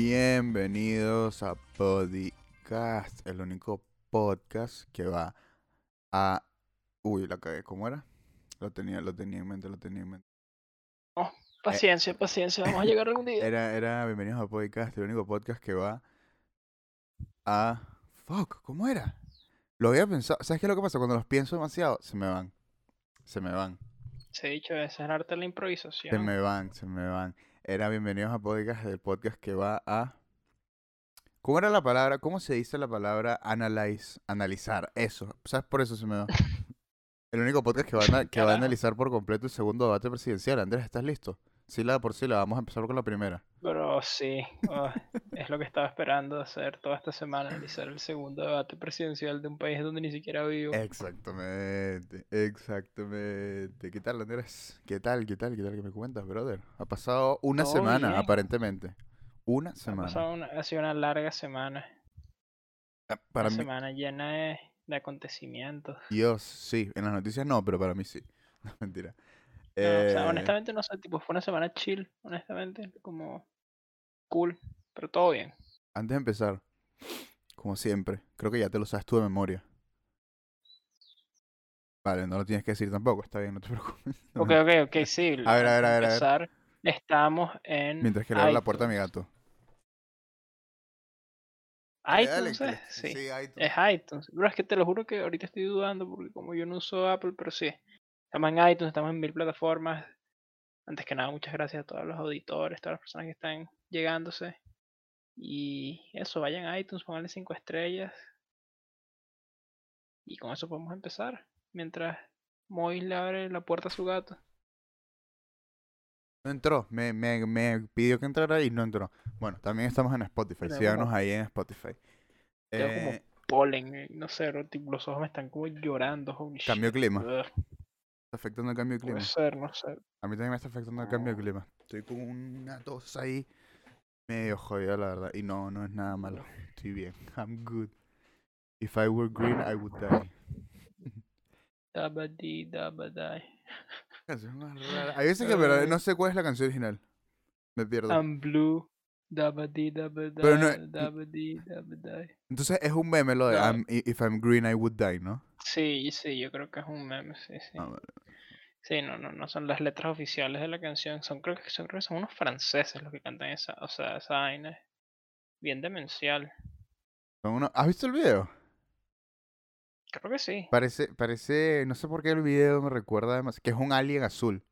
Bienvenidos a Podcast, el único podcast que va a... Uy, la cagué, ¿cómo era? Lo tenía, lo tenía en mente, lo tenía en mente. Oh, paciencia, paciencia, vamos a llegar algún día. Era, era Bienvenidos a Podcast, el único podcast que va a... Fuck, ¿cómo era? Lo había pensado. ¿Sabes qué es lo que pasa? Cuando los pienso demasiado, se me van. Se me van. Se ha dicho, es el arte de la Se improvisación. me van, se me van. Era Bienvenidos a Podcast, el podcast que va a... ¿Cómo era la palabra? ¿Cómo se dice la palabra analyze? Analizar. Eso. ¿Sabes? Por eso se me va. El único podcast que va, a, que va a analizar por completo el segundo debate presidencial. Andrés, ¿estás listo? Sí, la por sí, la vamos a empezar con la primera. Pero sí, oh, es lo que estaba esperando hacer toda esta semana, analizar el segundo debate presidencial de un país donde ni siquiera vivo. Exactamente, exactamente. ¿Qué tal, Andrés? ¿Qué tal, qué tal, qué tal que me cuentas, brother? Ha pasado una Todo semana, bien. aparentemente. Una Ha semana. pasado una, ha sido una larga semana, Ah, Para una mí, semana llena de, de acontecimientos. Dios, sí. En las noticias no, pero para mí sí. No, mentira. No, o sea, Eh, honestamente no sé, tipo, fue una semana chill, honestamente, como cool, pero todo bien. Antes de empezar, como siempre, creo que ya te lo sabes tú de memoria. Vale, no lo tienes que decir tampoco, está bien, no te preocupes. Ok, ok, ok, sí. A ver, a ver, a ver, a ver. empezar, Estamos en Mientras que le abro la puerta a mi gato. iTunes, Sí. sí, iTunes. Es iTunes. Es que te lo juro que ahorita estoy dudando porque como yo no uso Apple, pero sí. Estamos en iTunes, estamos en mil plataformas. Antes que nada, muchas gracias a todos los auditores, todas las personas que están llegándose. Y eso, vayan a iTunes, pónganle cinco estrellas. Y con eso podemos empezar. Mientras Mois le abre la puerta a su gato. No entró, me, me, me pidió que entrara y no entró. Bueno, también estamos en Spotify, síganos como- ahí en Spotify. Tengo como Eh, polen, eh, no sé, los ojos me están como llorando. holy Cambio shit. clima. Ugh, está afectando el cambio de clima. Puede ser, no sé. A mí también me está afectando el cambio de clima. Estoy con una tos ahí medio jodida, la verdad. Y no, no es nada malo. Estoy bien. I'm good. If I were green, I would die. Dabadi, dabadai. Canción más rara. Hay veces que en verdad Ay. no sé cuál es la canción original. Me pierdo. I'm blue. Dabadi, Pero no- dabadai. Dabadi, dabadai. Entonces es un meme lo de No. I'm- i- If I'm green, I would die, ¿no? Sí, sí, yo creo que es un meme, sí, sí. Ah, vale. Sí, no, no, no son las letras oficiales de la canción. Son, creo que son, creo que son unos franceses los que cantan esa, o sea, esa vaina. Bien demencial. Son ¿Has visto el video? Creo que sí. Parece, parece, no sé por qué el video me recuerda además que es un alien azul.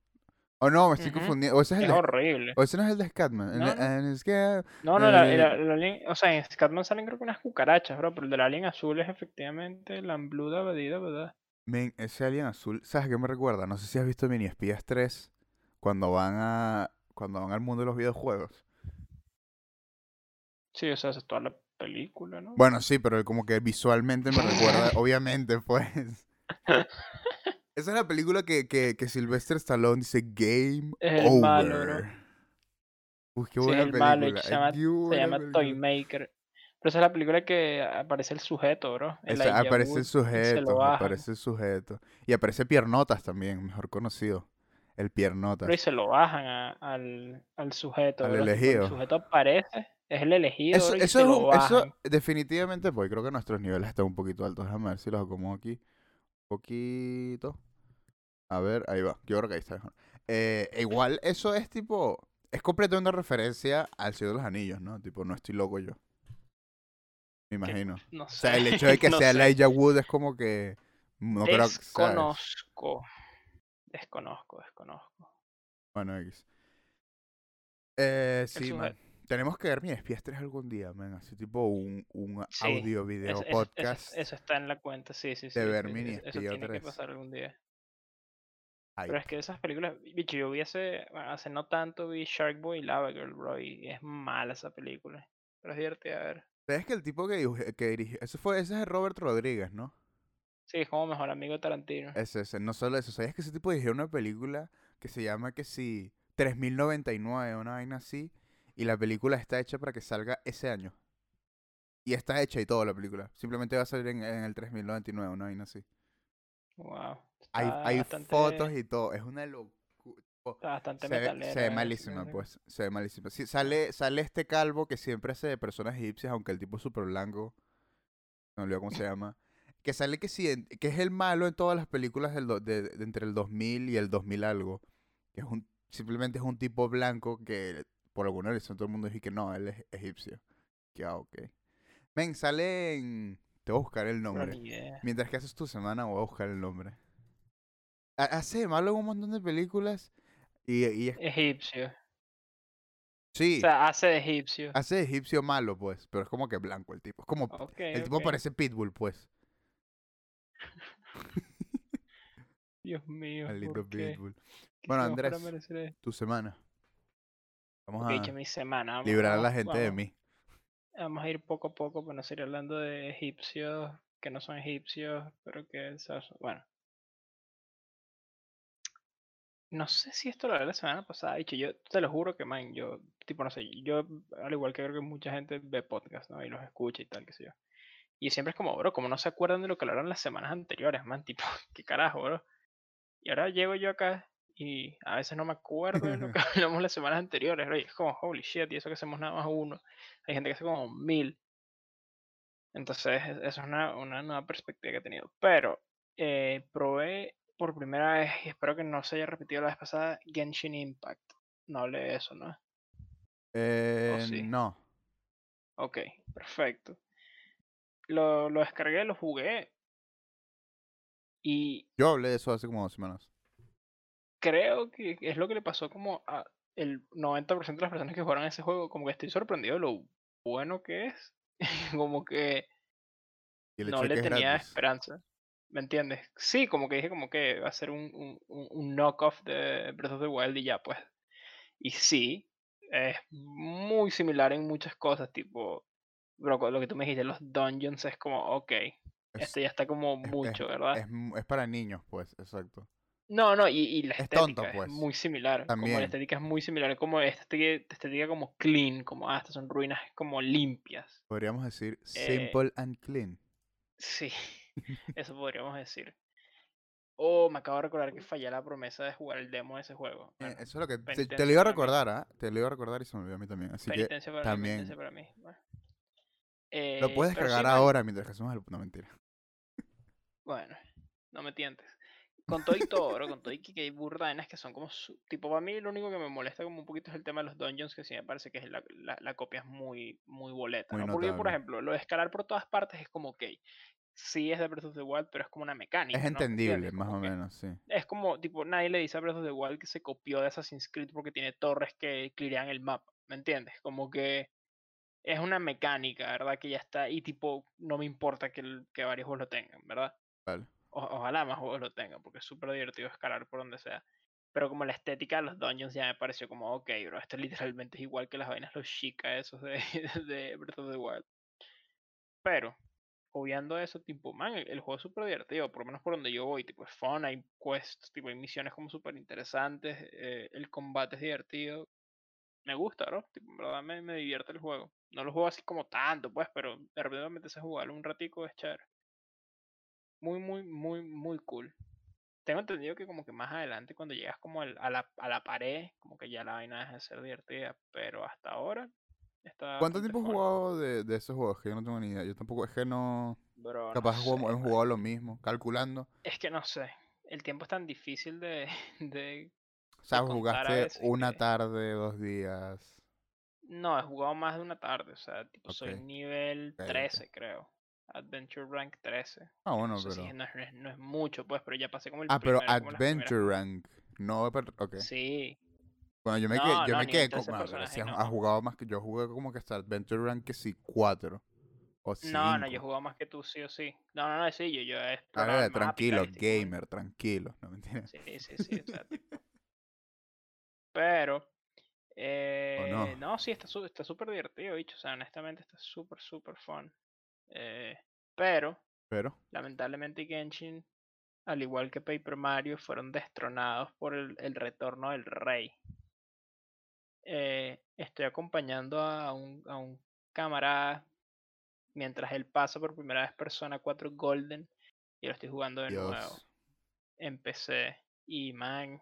O no, me estoy confundiendo. O ese es el Es horrible. o ese no es el de Scatman. el No, it's ga- No, no, la, Eh, la- el alien- o sea, en Scatman salen creo que unas cucarachas, bro, pero el del alien azul es efectivamente la blue dabadi, dabada. Men, ese alien azul, ¿sabes qué me recuerda? No sé si has visto Mini Espías 3 cuando van a cuando van al mundo de los videojuegos. Sí, o sea, es toda la película, ¿no? Bueno, sí, pero como que visualmente me recuerda, obviamente, pues. Esa es la película que, que, que Sylvester Stallone dice Game Es el Over. malo, bro. Uy, qué buena el malo, película. se llama, se llama. Toymaker. Pero esa es la película que aparece el sujeto, bro. El Esa- aparece el sujeto, aparece el sujeto. Y aparece Piernotas también, mejor conocido. El Piernotas. Pero y se lo bajan a- al, al sujeto. Al bro, elegido. El sujeto aparece, es el elegido, Eso, bro, es un- eso definitivamente, pues creo que nuestros niveles están un poquito altos. Déjame ver si los acomodo aquí. Un poquito. A ver, ahí va. Yo creo que ahí está mejor. Eh, igual, eso es tipo. Es completamente referencia al Señor de los Anillos, ¿no? Tipo, no estoy loco yo. Me imagino. No O sea, el hecho de que no sea sé. Elijah Wood es como que. No creo que. Desconozco. Desconozco, desconozco. Bueno, X. Eh, sí, sujeto. man. Tenemos que ver mi espías 3 algún día, man. Así tipo un, un Sí, audio, video, podcast. Eso, eso está en la cuenta, sí, sí, sí. de ver Mini eso- tiene que 3. pasar algún día. Ay, Pero es que esas películas, bicho, yo vi hace, bueno, hace no tanto vi Shark Boy y Lava Girl, bro, y es mala esa película. Pero es divertida a ver. ¿Sabes que el tipo que, que dirigió, eso fue, ese es Robert Rodríguez, ¿no? Sí, es como mejor amigo de Tarantino. Ese, ese, no solo eso, ¿sabías que ese tipo dirigió una película que se llama que si 3099, una vaina así, y la película está hecha para que salga ese año? Y está hecha y todo la película, simplemente va a salir en, en el 3099, una vaina así. Wow. Hay, hay bastante- fotos y todo, es una locura. Bastante Se, ve- metalera. se ve esa malísima, canción. pues. Se ve malísima. Sí, sale, sale este calvo que siempre hace de personas egipcias, aunque el tipo es súper blanco. No olvido cómo se llama. Que sale que sí, que es el malo en todas las películas del do- de, de entre el 2000 y el 2000 algo. Que es un, simplemente es un tipo blanco que por alguna razón todo el mundo dice que no, él es egipcio. Que ah, ok. Ven, sale en... Te voy a buscar el nombre. Mientras que haces tu semana voy a buscar el nombre. Ha- Hace malo en un montón de películas y, y es- Egipcio. sí, O sea, hace de egipcio. hace de egipcio malo, pues, pero es como que blanco el tipo. Es como el tipo parece Pitbull, pues. Dios mío. Maldito. Pitbull. ¿Qué Bueno, Andrés? Tu semana. Vamos Ok, a mi semana. vamos- librar a la vamos- gente de mí. Vamos a ir poco a poco para no seguir hablando de egipcios que no son egipcios, pero que bueno. No sé si esto lo hablé la semana pasada, dicho, yo te lo juro que man, yo, tipo, no sé, yo, al igual que creo que mucha gente ve podcast, ¿no? Y los escucha y tal, qué sé yo. Y siempre es como, bro, como no se acuerdan de lo que hablaron las semanas anteriores, man, tipo, qué carajo, bro. Y ahora llego yo acá y a veces no me acuerdo de lo que hablamos las semanas anteriores, bro, y es como, holy shit, y eso que hacemos nada más uno. Hay gente que hace como mil. Entonces, eso es una, una nueva perspectiva que he tenido. Pero, eh, probé por primera vez, y espero que no se haya repetido la vez pasada, Genshin Impact. No hablé de eso, ¿no? Eh, sí. No. Ok, perfecto. Lo, lo descargué, lo jugué. Y Yo hablé de eso hace como dos semanas. creo que es lo que le pasó como a el 90% de las personas que jugaron ese juego. Como que estoy sorprendido de lo bueno que es. como que Y el no de le que tenía esperanza. ¿Me entiendes? Sí, como que dije como que va a ser un, un, un- knockoff de Breath of the Wild y ya pues. Y sí, es muy similar en muchas cosas, tipo, bro, lo que tú me dijiste, los dungeons es como, ok, Es, este ya está como es- mucho, es- ¿verdad? es es para niños, pues, exacto. No, no, y, y la es estética tonto, pues. es muy similar. Como También. la estética es muy similar, como esta estética, estética como clean, como, ah, estas son ruinas como limpias. Podríamos decir Eh, simple and clean. Sí, eso podríamos decir. Oh, me acabo de recordar que fallé la promesa de jugar el demo de ese juego. Eh, eso es lo que te, lo iba a para recordar, ¿ah? Te lo iba a recordar y se me olvidó a mí también. Así que para también para mí. Bueno. lo Eh, puedes pero sí, cargar man, ahora mientras que hacemos el... No, mentira. Bueno, no me tientes. Con todo y todo, bro, con todo y que hay burdanas que son como su- tipo para mí lo único que me molesta como un poquito es el tema de los dungeons que sí me parece que es la, la, la copia es muy muy boleta, Muy ¿no? Porque por ejemplo, lo de escalar por todas partes es como ok, sí es de Breath of the Wild, pero es como una mecánica, Es ¿no? ¿Me entendible, más o menos, sí. es como tipo nadie le dice a Breath of the Wild que se copió de Assassin's Creed porque tiene torres que clearan el mapa, ¿me entiendes? Como que es una mecánica, ¿verdad? Que ya está y tipo no me importa que, el- que varios juegos lo tengan, ¿verdad? Vale. O- ojalá más juegos lo tengan, porque es súper divertido escalar por donde sea. Pero como la estética de los dungeons ya me pareció como, ok, bro, esto literalmente es igual que las vainas, los chica esos de, de Breath of the Wild. Pero, obviando eso, tipo, man, el, el juego es súper divertido, por lo menos por donde yo voy, tipo, es fun, hay quests, tipo, hay misiones como súper interesantes, eh, el combate es divertido. Me gusta, tipo, en verdad me, me divierte el juego. No lo juego así como tanto, pues, pero de repente me a jugarlo un ratico, es chévere. Muy, muy, muy, muy cool. Tengo entendido que como que más adelante cuando llegas como a, la, a la pared, como que ya la vaina deja de ser divertida, pero hasta ahora está ¿Cuánto tiempo has jugado de, de esos juegos? Que yo no tengo ni idea. Yo tampoco, es que no... Bro, no Capaz jugamos- sé, hemos jugado lo mismo, calculando. Es que no sé, el tiempo es tan difícil de, de... O sea, a jugaste una que- tarde, dos días. No, he jugado más de una tarde, o sea, tipo soy Ok. nivel Ok, ok. 13 creo. Adventure Rank 13. Ah, bueno, No sé si pero... es- no, es, no es mucho, pues, pero ya pasé como el Ah, pero primer, Adventure Rank. No, pero... Ok. Sí, Bueno, yo me No, quedé, yo no, me quedé 13 con... bueno, si has, no. has jugado más que... Yo jugué como que hasta Adventure Rank que sí, cuatro. O cinco. No, no, yo he jugado más que tú, sí o sí. No, no, no, sí, yo, yo he A ver, tranquilo, gamer, tranquilo. No, mentira. Sí, sí, sí, o sea, Pero, eh, no? no, sí, está su- está súper divertido, bicho. O sea, honestamente está súper, súper fun. Eh, pero, Pero... lamentablemente Genshin, al igual que Paper Mario, fueron destronados por el, el retorno del rey. Eh, estoy acompañando a un, a un camarada mientras él pasa por primera vez Persona 4 Golden y lo estoy jugando de nuevo. Dios. Empecé y man,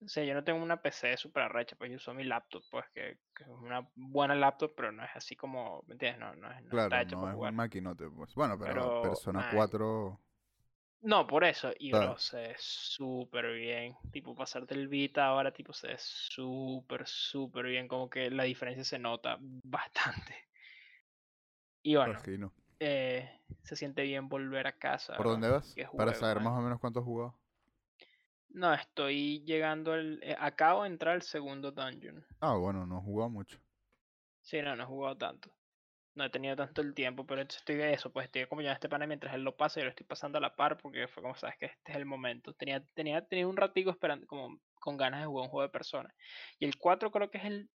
O sea, yo no tengo una PC super arrecha, pues yo uso mi laptop, pues que, que es una buena laptop, pero no es así como, ¿me entiendes? No, no, Claro, está no para es jugar. un maquinote, pues. Bueno, pero Pero, Persona man, 4. No, por eso, y ¿sabes? bro, se ve súper bien. Tipo, pasarte el Vita ahora, tipo, se ve súper, súper bien. Como que la diferencia se nota bastante. Y bueno, eh, se siente bien volver a casa, ¿Por bro. dónde vas? Para saber man. más o menos cuánto has jugado. No, estoy llegando al... eh, acabo de entrar al segundo dungeon. Ah, bueno, no he jugado mucho. Sí, no, no he jugado tanto. No he tenido tanto el tiempo, pero estoy de eso, pues estoy como ya en este pana mientras él lo pasa, yo lo estoy pasando a la par porque fue como sabes que este es el momento. Tenía, tenía, tenía un ratico esperando, como con ganas de jugar un juego de persona. Y el 4 creo que es el,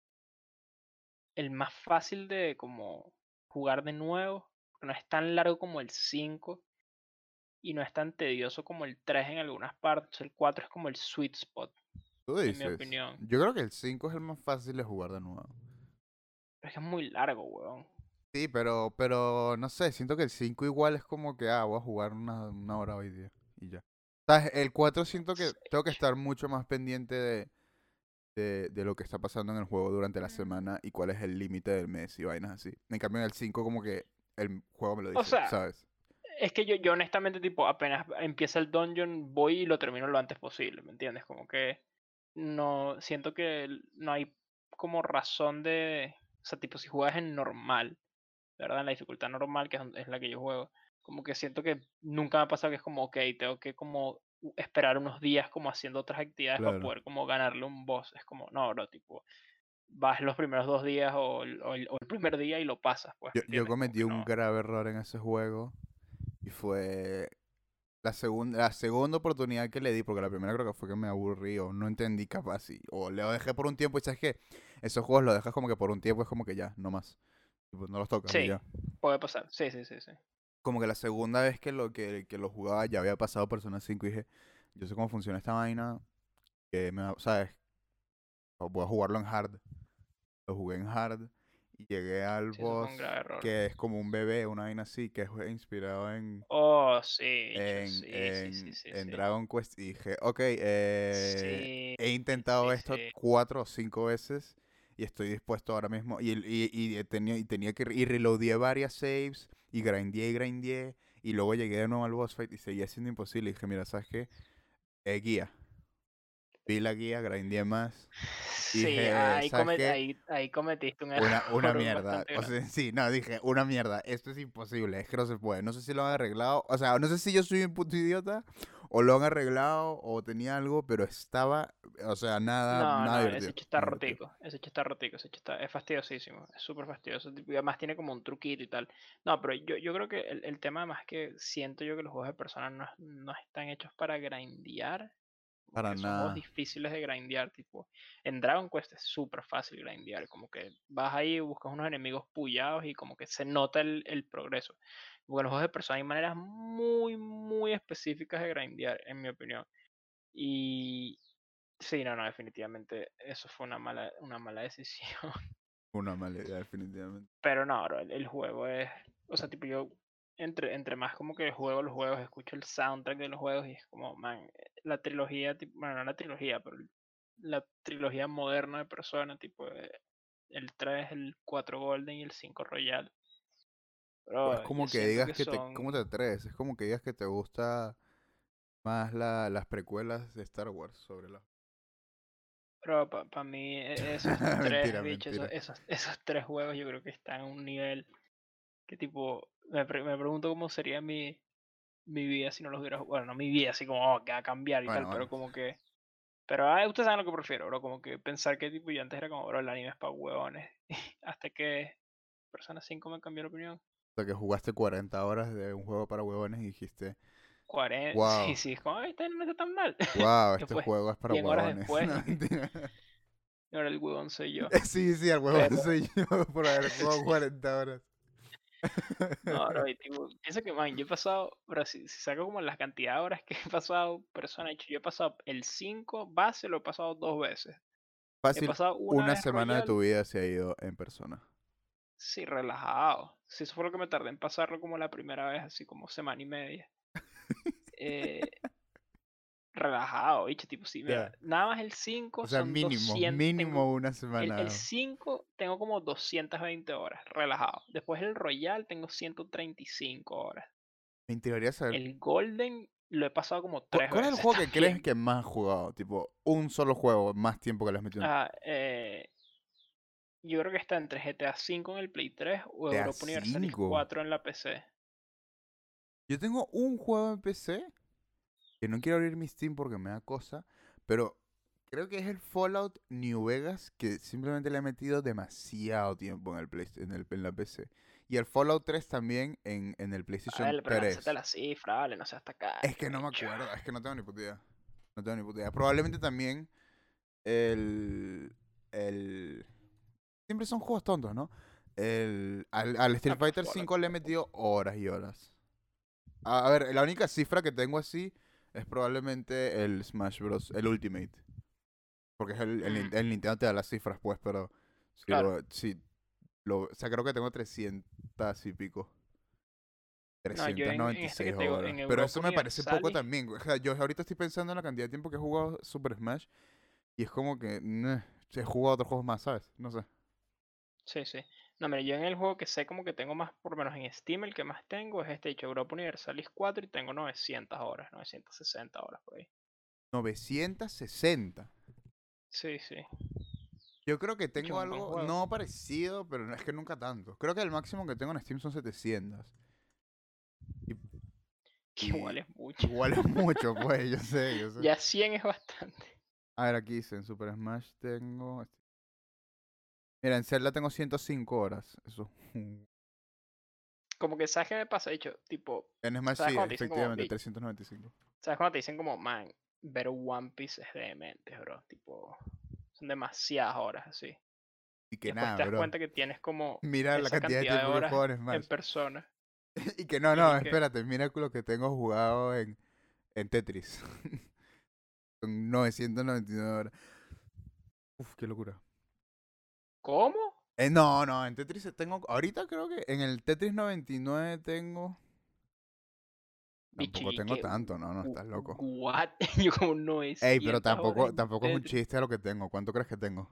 el más fácil de como jugar de nuevo. No es tan largo como el 5 y no es tan tedioso como el 3 en algunas partes. El 4 es como el sweet spot, Tú en mi dices. opinión. Yo creo que el 5 es el más fácil de jugar de nuevo. Pero es que es muy largo, weón. Sí, pero, pero no sé, siento que el 5 igual es como que, ah, voy a jugar una, una hora hoy día y ya. ¿Sabes? El 4 siento que tengo que estar mucho más pendiente de, de, de lo que está pasando en el juego durante la semana y cuál es el límite del mes y vainas así. En cambio en el 5 como que el juego me lo dice, sea, ¿sabes? Es que yo, yo honestamente, tipo, apenas empieza el dungeon, voy y lo termino lo antes posible, ¿me entiendes? Como que no, siento que no hay como razón de, o sea, tipo, si juegas en normal, ¿verdad? En la dificultad normal, que es, la que yo juego, como que siento que nunca me ha pasado que es como, ok, tengo que como esperar unos días como haciendo otras actividades para Claro. poder como ganarle un boss. Es como, no, bro, tipo, vas los primeros dos días o el, o el- o el primer día y lo pasas, pues, Yo, ¿me yo? Como cometí que un no. grave error en ese juego y fue la segunda, la segunda oportunidad que le di, porque la primera creo que fue que me aburrí o no entendí capaz y, o lo dejé por un tiempo y sabes que esos juegos los dejas como que por un tiempo es como que ya, no más. Tipo, no los tocas Sí. ya. Puede pasar, sí, sí, sí, sí. Como que la segunda vez que lo, que, que lo jugaba ya había pasado Persona 5 y dije, yo sé cómo funciona esta vaina, que me, ¿sabes? Voy a jugarlo en hard. Lo jugué en hard y llegué al Sí, boss error. que es como un bebé, una vaina así, que es inspirado en, Oh, sí, en, sí, en, sí, en. Dragon Quest y dije, ok, eh, Sí, he intentado esto cuatro o cinco veces y estoy dispuesto ahora mismo. Y, y, y he tenía, y tenía que. Y reloadé varias saves y grindé y grindé. Y luego llegué de nuevo al boss fight y seguía siendo imposible. Y dije, mira, ¿sabes qué? Eh, guía. Vi la guía, grindé más. Sí, Dije, ahí, ¿sabes come- qué? ahí, ahí cometiste un Una, una error mierda. O sea, sí, no, dije, una mierda. Esto es imposible, es que no se puede. No sé si lo han arreglado. O sea, no sé si yo soy un puto idiota o lo han arreglado o tenía algo, pero estaba, o sea, nada, No, nada no, divertido. ese hecho está nada rotico, ese hecho está rotico, ese hecho está, es fastidiosísimo, es súper fastidioso, además tiene como un truquito y tal. No, pero yo, yo creo que el, el tema además que siento yo que los juegos de personas no, no están hechos para grindear, Para que son juegos nada. difíciles de grindear, tipo, en Dragon Quest es súper fácil grindear, como que vas ahí, buscas unos enemigos pullados y como que se nota el, el progreso. Porque los juegos de personas hay maneras muy, muy específicas de grindear, en mi opinión. Y sí, no, no, definitivamente eso fue una mala, una mala decisión. Una mala idea, definitivamente. Pero no, bro, el, el juego es, o sea, tipo yo, entre, entre más como que juego los juegos, escucho el soundtrack de los juegos y es como, man, eh, la trilogía, tipo, bueno, no la trilogía, pero la trilogía moderna de Persona, tipo, eh, el 3, el 4 Golden y el 5 Royal. Bro, es como que digas que que te, ¿cómo te atreves? Es como que digas que te gusta más la, las precuelas de Star Wars sobre la... Bro, para mí e- esos tres mentira, bichos, esos, mentira. esos, esos tres juegos yo creo que están a un nivel que tipo, me, pre- me pregunto cómo sería mi, mi vida si no los hubiera jugado. Bueno, no mi vida, así como, oh, que va a cambiar y Bueno, tal, pero como que... Pero ah, ustedes saben lo que prefiero, bro, como que pensar que tipo yo antes era como, bro, el anime es para huevones. Hasta que Persona 5 me cambió la opinión. O sea, que jugaste 40 horas de un juego para huevones y dijiste, 40, wow, sí, sí, como, este no está tan mal. wow, este Después, juego es para 100 horas huevones. No, ahora el huevón soy yo. Sí, sí, el huevón Pero, soy yo por haber jugado 40 horas. no, bro, y tipo, pienso que, man, yo he pasado, bro, si, si saco como las cantidad de horas que he pasado Persona, yo he pasado el 5 base, lo he pasado dos veces. He Fácil, pasado una una semana de Royal, tu vida se ha ido en persona. Sí, relajado. Sí, eso fue lo que me tardé en pasarlo como la primera vez, así como semana y media. Eh, relajado, bicho, tipo, sí, mira, nada más el 5 O sea, son mínimo, 200, mínimo tengo- una semana. el 5 tengo como 220 horas, relajado. Después el Royal tengo 135 horas. Me interesaría saber. El Golden lo he pasado como ¿Cu- tres ¿Cuál es el veces juego que crees que más has jugado? Tipo, un solo juego, más tiempo que le has metido. Ah, eh, yo creo que está entre GTA V en el Play 3 o GTA Europa Universalis V. 4 en la PC. Yo tengo un juego en PC que no quiero abrir mi Steam porque me da cosa, pero creo que es el Fallout New Vegas que simplemente le he metido demasiado tiempo en el, Play- en el en la PC. Y el Fallout 3 también en, en el PlayStation Vale, pero 3. lánzate la cifra, vale, no seas hasta acá. Es que no me acuerdo, es que no tengo ni puta idea. No tengo ni puta idea. Probablemente también el. el siempre son juegos tontos, ¿no? El, al, al Street Fighter Fallout 5 le he metido horas y horas. A, a ver, la única cifra que tengo así es probablemente el Smash Bros. El Ultimate. Porque es el, el, Mm. el Nintendo te da las cifras, pues, pero. Si Claro. lo- si lo- o sea, creo que tengo 300 y pico. No, yo en- en este 396 horas. Pero eso me parece poco también. O sea, yo ahorita estoy pensando en la cantidad de tiempo que he jugado Super Smash. Y es como que. he jugado otros juegos más, ¿sabes? No sé. Sí, sí. No, mira, yo en el juego que sé como que tengo más, por lo menos en Steam, el que más tengo es este hecho Europa Universalis 4 y tengo 900 horas, 960 horas por ahí. 960. Sí, sí. Yo creo que tengo algo no parecido, pero no- es que nunca tanto. Creo que el máximo que tengo en Steam son 700. Y Que igual es mucho. igual es mucho, pues, yo sé, yo sé. Ya 100 es bastante. A ver, aquí dice, en Super Smash tengo... Mira, en Zelda tengo 105 horas. Eso. Como que, ¿sabes qué me pasa? De hecho, tipo, En Smash ¿Sabes sí, como, efectivamente, "Ey"? 395. ¿sabes cuando te dicen como, man, ver One Piece es demente, bro? Tipo, son demasiadas horas así. Y que Después nada, te das bro. cuenta que tienes como Mira la esa cantidad de cantidad de tiempo que he horas jugado en en persona. Y que no, y no, que- espérate, mira lo que tengo jugado en, en Tetris. Son 999 horas. Uf, qué locura. ¿Cómo? Eh, no, no, en Tetris tengo. Ahorita creo que en el Tetris 99 tengo. Tampoco tengo tanto, no, no, estás loco. What? Yo como no es. Ey, pero tampoco, tampoco es un chiste lo que tengo. ¿Cuánto crees que tengo?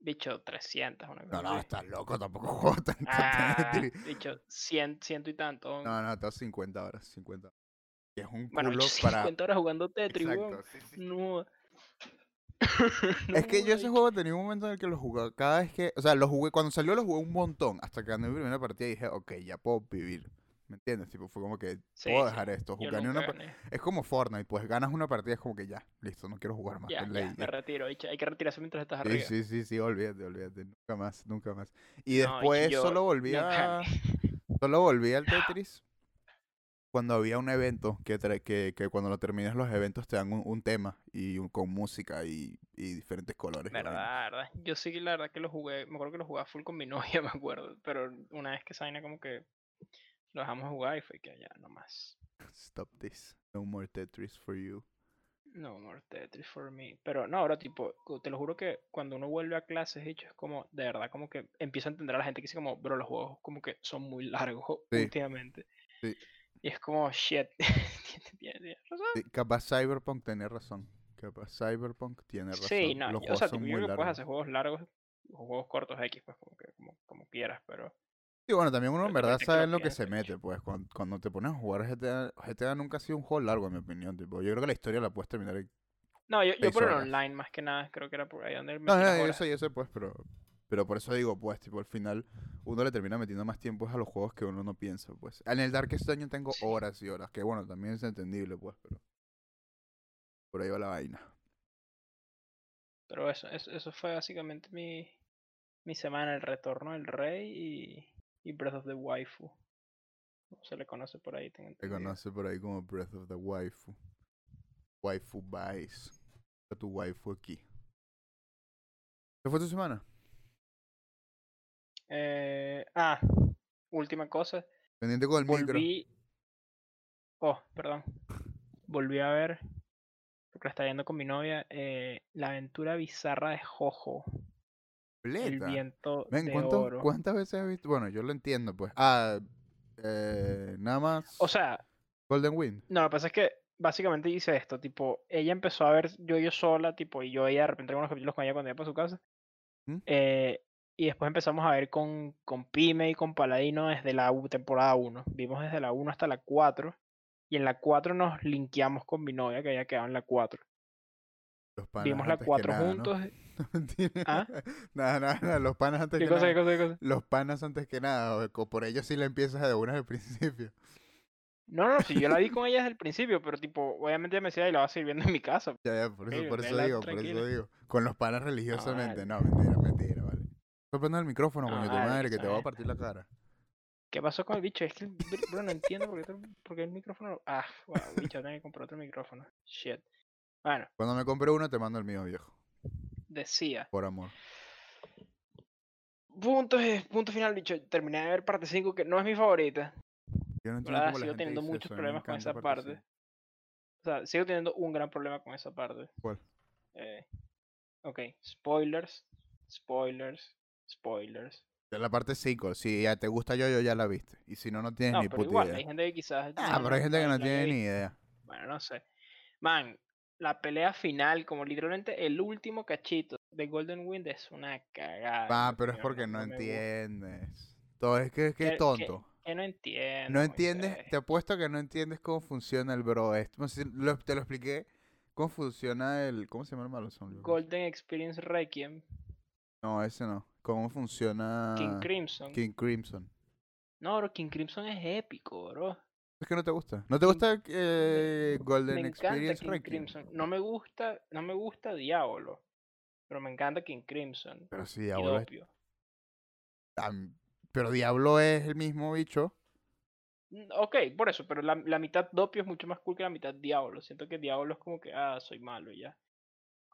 Bicho, 300, una No, cosa no, estás loco, tampoco juego tanto Ah, Tetris. bicho, 100, ciento y tanto. No, no, tengo 50 horas, 50. Y es un bueno, culo para. 50 horas jugando Tetris, Exacto, weón. sí, sí. No. Es que No, yo ese juego tenía un momento en el que lo jugaba. Cada vez que. O sea, lo jugué. Cuando salió lo jugué un montón. Hasta que gané mi primera partida y dije, ok, ya puedo vivir. ¿Me entiendes? Tipo, fue como que Sí, puedo sí, dejar esto. Yo Gané nunca una. Es como Fortnite, pues ganas una partida, es como que ya, listo, no quiero jugar más. Ya, ya, me retiro. Hay que retirarse mientras estás Sí, arriba. sí, sí, sí, olvídate, olvídate. Nunca más, nunca más. Y No, después yo solo volví no a. Solo volví al Tetris cuando había un evento que, que, que cuando lo terminas los eventos te dan un, un tema y un- con música y, y diferentes colores. Verdad, verdad. Yo sí la verdad que lo jugué, me acuerdo que lo jugaba full con mi novia, me acuerdo. Pero una vez que esa vaina como que lo dejamos de jugar y fue que ya, no más. Stop this. No more Tetris for you. No more Tetris for me. Pero no, ahora tipo, te lo juro que cuando uno vuelve a clases, hecho, es como, de verdad, como que empiezo a entender a la gente que dice como, bro, los juegos como que son muy largos Sí, últimamente. sí. Y es como, shit, tiene- tiene- tiene razón. Sí, capaz Cyberpunk tiene razón. Capaz Cyberpunk tiene razón. Sí, no, Los y- o juegos sea, son muy que puedes largos. hacer juegos largos o juegos cortos X, pues como que como, como quieras, pero Sí, bueno, también uno en verdad sabe en lo que se mete, pues, cuando, cuando te pones a jugar GTA, GTA nunca ha sido un juego largo, en mi opinión, tipo, yo creo que la historia la puedes terminar en... No, yo, yo por el online más que nada, creo que era por ahí donde No, metí no, las yo sé, yo sé, pues, pero, pero por eso digo, pues, tipo, al final uno le termina metiendo más tiempo a los juegos que uno no piensa, pues. En el Darkest Dungeon tengo horas y horas, que bueno, también es entendible, pues, pero por ahí va la vaina. Pero eso, eso, eso fue básicamente mi, mi semana, el retorno del rey y, y Breath of the Waifu. Se le conoce por ahí, tengo Se entendido. conoce por ahí como Breath of the Waifu. Waifu Vice. Está tu waifu aquí. ¿Qué fue tu semana? Eh, ah, última cosa. Pendiente con el micro. Volví. Oh, perdón. Volví a ver, porque la estaba viendo con mi novia, eh, la aventura bizarra de Jojo. El Completa. viento Ven, de ¿cuánto- oro. ¿cuántas veces has visto? Bueno, yo lo entiendo, pues. Ah, eh, nada más O sea, Golden Wind. no, lo que pasa es que básicamente hice esto, tipo, ella empezó a ver yo yo sola, tipo, y yo veía de repente algunos capítulos con ella cuando iba para su casa. ¿Mm? eh, y después empezamos a ver con, con Pime y con Paladino desde la u- temporada 1. Vimos desde la 1 hasta la 4. Y en la 4 nos linkeamos con mi novia que había quedado en la 4. Los panas Vimos la antes que 4 nada, ¿no? juntos. Mentira. ¿Ah? Nada, nada, nada, los panas antes ¿Qué que cosa, nada. qué cosa, qué cosa? Los panas antes que nada, por ellos sí le empiezas de una al principio. No, no, si yo la vi con ella desde el principio, pero tipo, obviamente me decía, y la vas a seguir viendo en mi casa. Ya, ya, por eso, por eso digo, por eso digo. Con los panas religiosamente. No, mentira, mentira. Estoy el micrófono, No, coño, tu madre, que te va a partir la cara. ¿Qué pasó con el bicho? Es que bro, no entiendo por qué, te- por qué el micrófono. Ah, wow, bicho, tengo que comprar otro micrófono. Shit. Bueno, Cuando me compre uno, te mando el mío, viejo. decía. Por amor. Punto, eh, punto final, bicho. Terminé de ver parte 5, que no es mi favorita. Yo no entiendo ¿verdad? cómo la Sigo gente teniendo dice muchos eso, problemas con esa parte parte. O sea, sigo teniendo un gran problema con esa parte. ¿Cuál? Eh, ok, spoilers, spoilers, spoilers. De la parte 5, si ya te gusta yo, yo ya la viste. Y si no, no tienes No, ni pero puta igual, idea. hay gente que quizás. Ah, pero hay gente que no tiene ni idea. Bueno, no sé. Man, la pelea final, como literalmente el último cachito de Golden Wind es una cagada. Ah, pero es porque no, entiendes. Todo es que es que es tonto. Que no entiendes, Moisés. te apuesto que no entiendes cómo funciona el bro. Esto, lo- te lo expliqué. ¿Cómo funciona el. ¿Cómo se llama el malo son? Golden Experience Requiem, No, ese no. ¿Cómo funciona King Crimson. King Crimson? No, bro, King Crimson es épico, bro. Es que no te gusta. ¿No te gusta eh, Golden me Experience King? Crimson. No me gusta, no me gusta Diablo, pero me encanta King Crimson. Pero sí, Diablo es Pero Diablo es el mismo bicho. Mm, Ok, por eso, pero la, la mitad Doppio es mucho más cool que la mitad Diablo. Siento que Diablo es como que, ah, soy malo y ya.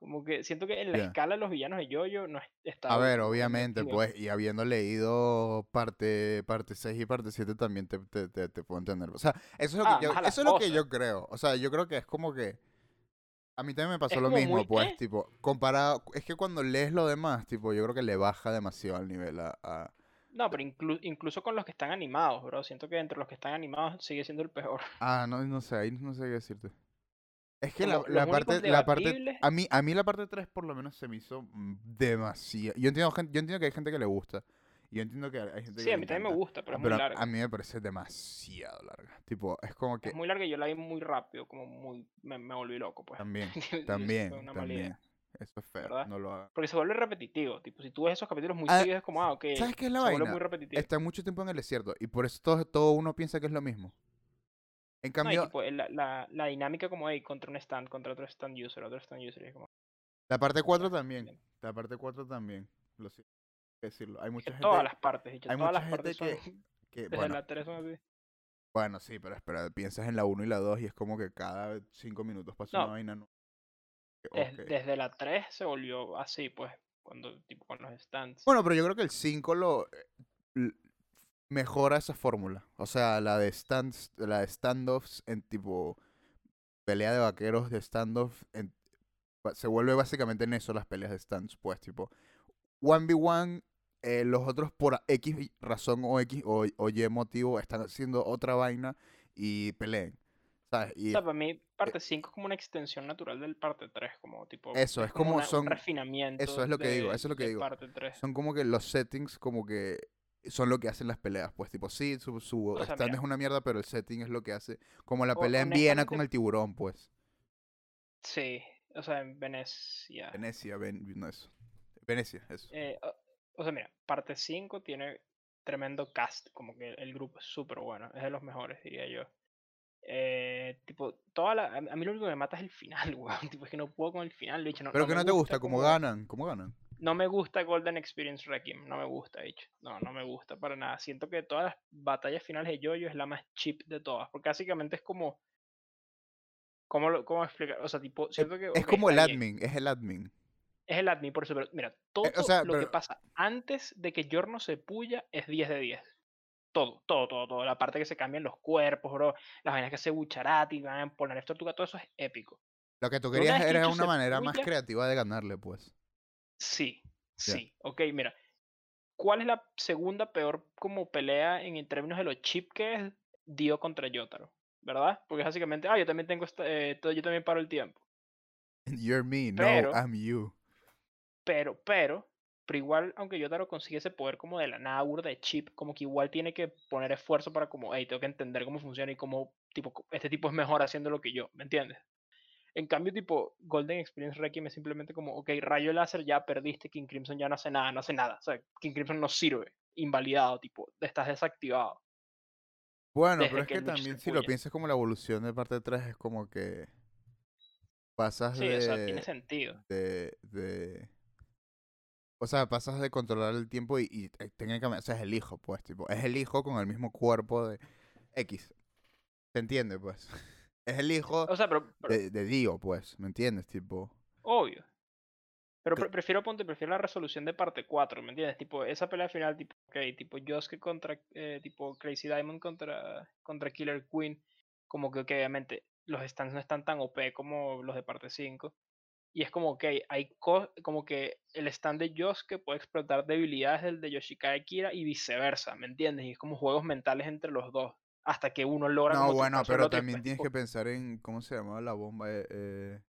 Como que siento que en la escala de los villanos de Yoyo no es- está. A ver, obviamente, pues, y habiendo leído parte, parte 6 y parte 7 también te, te, te, te puedo entender. O sea, eso es lo que Ah, yo, eso es lo que yo creo. O sea, yo creo que es como que a mí también me pasó Es lo mismo, muy, pues, ¿eh? tipo, comparado, es que cuando lees lo demás, tipo, yo creo que le baja demasiado al nivel a, a- No, pero inclu- incluso con los que están animados, bro. Siento que entre los que están animados sigue siendo el peor. Ah, no, no sé, ahí no sé qué decirte. Es que la, la parte, la parte, a mí, a mí la parte 3 por lo menos se me hizo demasiado. Yo entiendo, gen- yo entiendo que hay gente que le gusta. Yo entiendo que hay gente Sí, que a mí también me gusta, pero es muy Pero a- larga. a mí me parece demasiado larga. Tipo, es como que Es muy larga y yo la vi muy rápido, como muy. Me, me volví loco, pues. también, Y eso también, también. Eso es feo, ¿verdad? no lo hagas. Porque se vuelve repetitivo. Tipo, si tú ves esos capítulos muy Ah, seguidos, es como, ah, ok. ¿Sabes qué es la se vuelve vaina? muy repetitivo. Está mucho tiempo en el desierto y por eso todo, todo uno piensa que es lo mismo. En No, cambio, tipo, el- la, la, la dinámica como, hey, contra un stand, contra otro stand user, otro stand user, es como, la parte 4 ya, también. La parte 4 también. Lo siento que decirlo. Hay Que mucha gente todas las partes, dicho, hay todas mucha las partes gente son, que, que desde bueno, la 3 son así. Bueno, sí, pero espera, piensas en la 1 y la 2 y es como que cada 5 minutos pasa una No. vaina. No. Des- Ok. Desde la 3 se volvió así, pues, cuando, tipo, con los stands. Bueno, pero yo creo que el 5 lo eh, mejora esa fórmula. O sea, la de stands, la de standoffs en tipo pelea de vaqueros de standoff en- se vuelve básicamente en eso las peleas de stands, pues tipo 1v1 eh, los otros por X razón o X o, o Y motivo están haciendo otra vaina y peleen. ¿Sabes? Y O sea, para mí, parte 5 es como una extensión natural del parte 3, como tipo. Eso, es como una- son- un refinamiento. eso es lo que digo, eso es lo que digo. Parte 3. son como que los settings como que son lo que hacen las peleas, pues tipo, sí, su, su O sea, stand mira. es una mierda, pero el setting es lo que hace, como la O- pelea en Viena con el tiburón, pues. Sí, o sea, en Venecia. Venecia, Ven- no eso. Venecia, eso. Eh, o, o sea, mira, parte 5 tiene tremendo cast, como que el grupo es súper bueno, es de los mejores, diría yo. Eh, tipo, toda la, a mí lo único que me mata es el final, weón. Tipo, es que no puedo con el final. No, pero no que no te gusta, cómo- ganan, como ganan. No me gusta Golden Experience Requiem, no me gusta, bicho. No, no me gusta para nada. Siento que todas las batallas finales de Yoyo es la más cheap de todas, porque básicamente es como... ¿Cómo, lo, cómo explicar? O sea, tipo, siento que... Es como el bien, admin, es el admin. Es el admin, por eso, pero mira, todo Eh, sea, lo que pasa antes de que Giorno se puya es 10 de 10. Todo, todo, todo, todo. La parte que se cambian los cuerpos, bro. Las vainas que hace Bucharati, van a poner esto Tortuga, todo eso es épico. Lo que tú querías era una manera más creativa de ganarle, pues. Sí, sí. Ok, mira. ¿Cuál es la segunda peor como pelea en, en términos de lo cheap que es Dio contra Yotaro? ¿verdad? Porque básicamente, ah, yo también tengo, esta, eh, yo también paro el tiempo. You're me, no, I'm you. Pero, pero, pero igual, aunque Yotaro consigue ese poder como de la nada, de chip, como que igual tiene que poner esfuerzo para como, hey, tengo que entender cómo funciona y cómo, tipo, este tipo es mejor haciendo lo que yo, ¿me entiendes? En cambio, tipo, Golden Experience Requiem es simplemente como, ok, rayo láser, ya perdiste, King Crimson ya no hace nada, no hace nada, o sea, King Crimson no sirve, invalidado, tipo, estás desactivado. Bueno, pero es que también si lo piensas como la evolución de parte 3 es como que pasas Sí, o sea, tiene de, sentido. de, de... O sea, pasas de controlar el tiempo y, y te- técnicamente, o sea, es el hijo, pues, tipo, es el hijo con el mismo cuerpo de X. ¿Se entiende, pues? Es el hijo O sea, pero, pero- de, de Dio, pues, ¿me entiendes? Tipo, obvio. Pero pre- prefiero, ponte, prefiero la resolución de parte 4, ¿me entiendes? Tipo, esa pelea final, tipo, ok, tipo Josuke contra, eh, tipo Crazy Diamond contra, contra Killer Queen, como que, obviamente, los stands no están tan OP como los de parte 5. Y es como, ok, hay co- como que el stand de Josuke puede explotar debilidades del de Yoshikawa Kira y viceversa, ¿me entiendes? Y es como juegos mentales entre los dos, hasta que uno logra no, bueno, pero también después, tienes que pensar en, ¿cómo se llamaba la bomba? Eh, eh,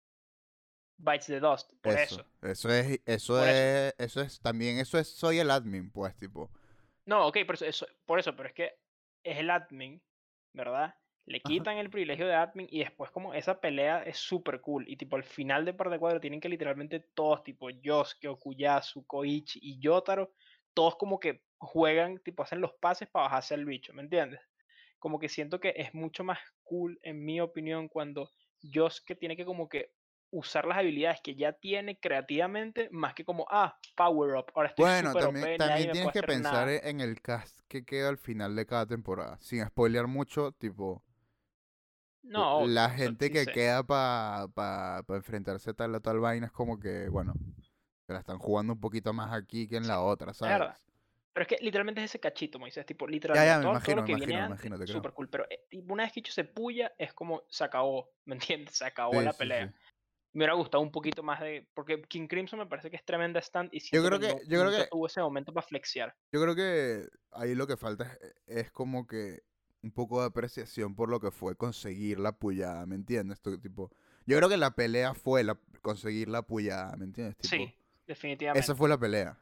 Bites the Dust, por eso. eso, eso es, eso Por es, eso es, también, eso es, soy el admin, pues, tipo. No, ok, por eso, eso- por eso, pero es que es el admin, ¿verdad? Le quitan el privilegio de admin y después como esa pelea es súper cool. Y tipo al final de parte 4 tienen que literalmente todos, tipo Yosuke, Okuyasu, Koichi y Yotaro, todos como que juegan, tipo hacen los pases para bajarse al bicho, ¿me entiendes? Como que siento que es mucho más cool, en mi opinión, cuando Yosuke tiene que como que usar las habilidades que ya tiene creativamente, más que como, ah, power up, ahora estoy Bueno, súper también, OP, nadie también tienes que pensar nada". e- en el cast que queda al final de cada temporada. Sin spoilear mucho, tipo, No, la gente que queda para pa, pa enfrentarse a tal o tal vaina es como que, bueno, se la están jugando un poquito más aquí que en la otra, verdad. ¿sabes? Pero es que literalmente es ese cachito, Moisés, tipo, Ya, literalmente ya, me todo, todo imagino, lo me que viene imagino, me antes, imagino, te creo. súper cool, pero eh, una vez que Ichigo se puya, es como, se acabó, ¿me entiendes? Se acabó Sí, la sí, pelea. sí. Me hubiera gustado un poquito más de, porque King Crimson me parece que es tremenda stand y Yo creo que, que, no- yo creo que, tuvo ese momento para flexear. yo creo que ahí lo que falta es, es como que un poco de apreciación por lo que fue conseguir la puyada, ¿me entiendes? Tipo, yo creo que la pelea fue la, conseguir la puyada, ¿me entiendes? Tipo, Sí, definitivamente. esa fue la pelea.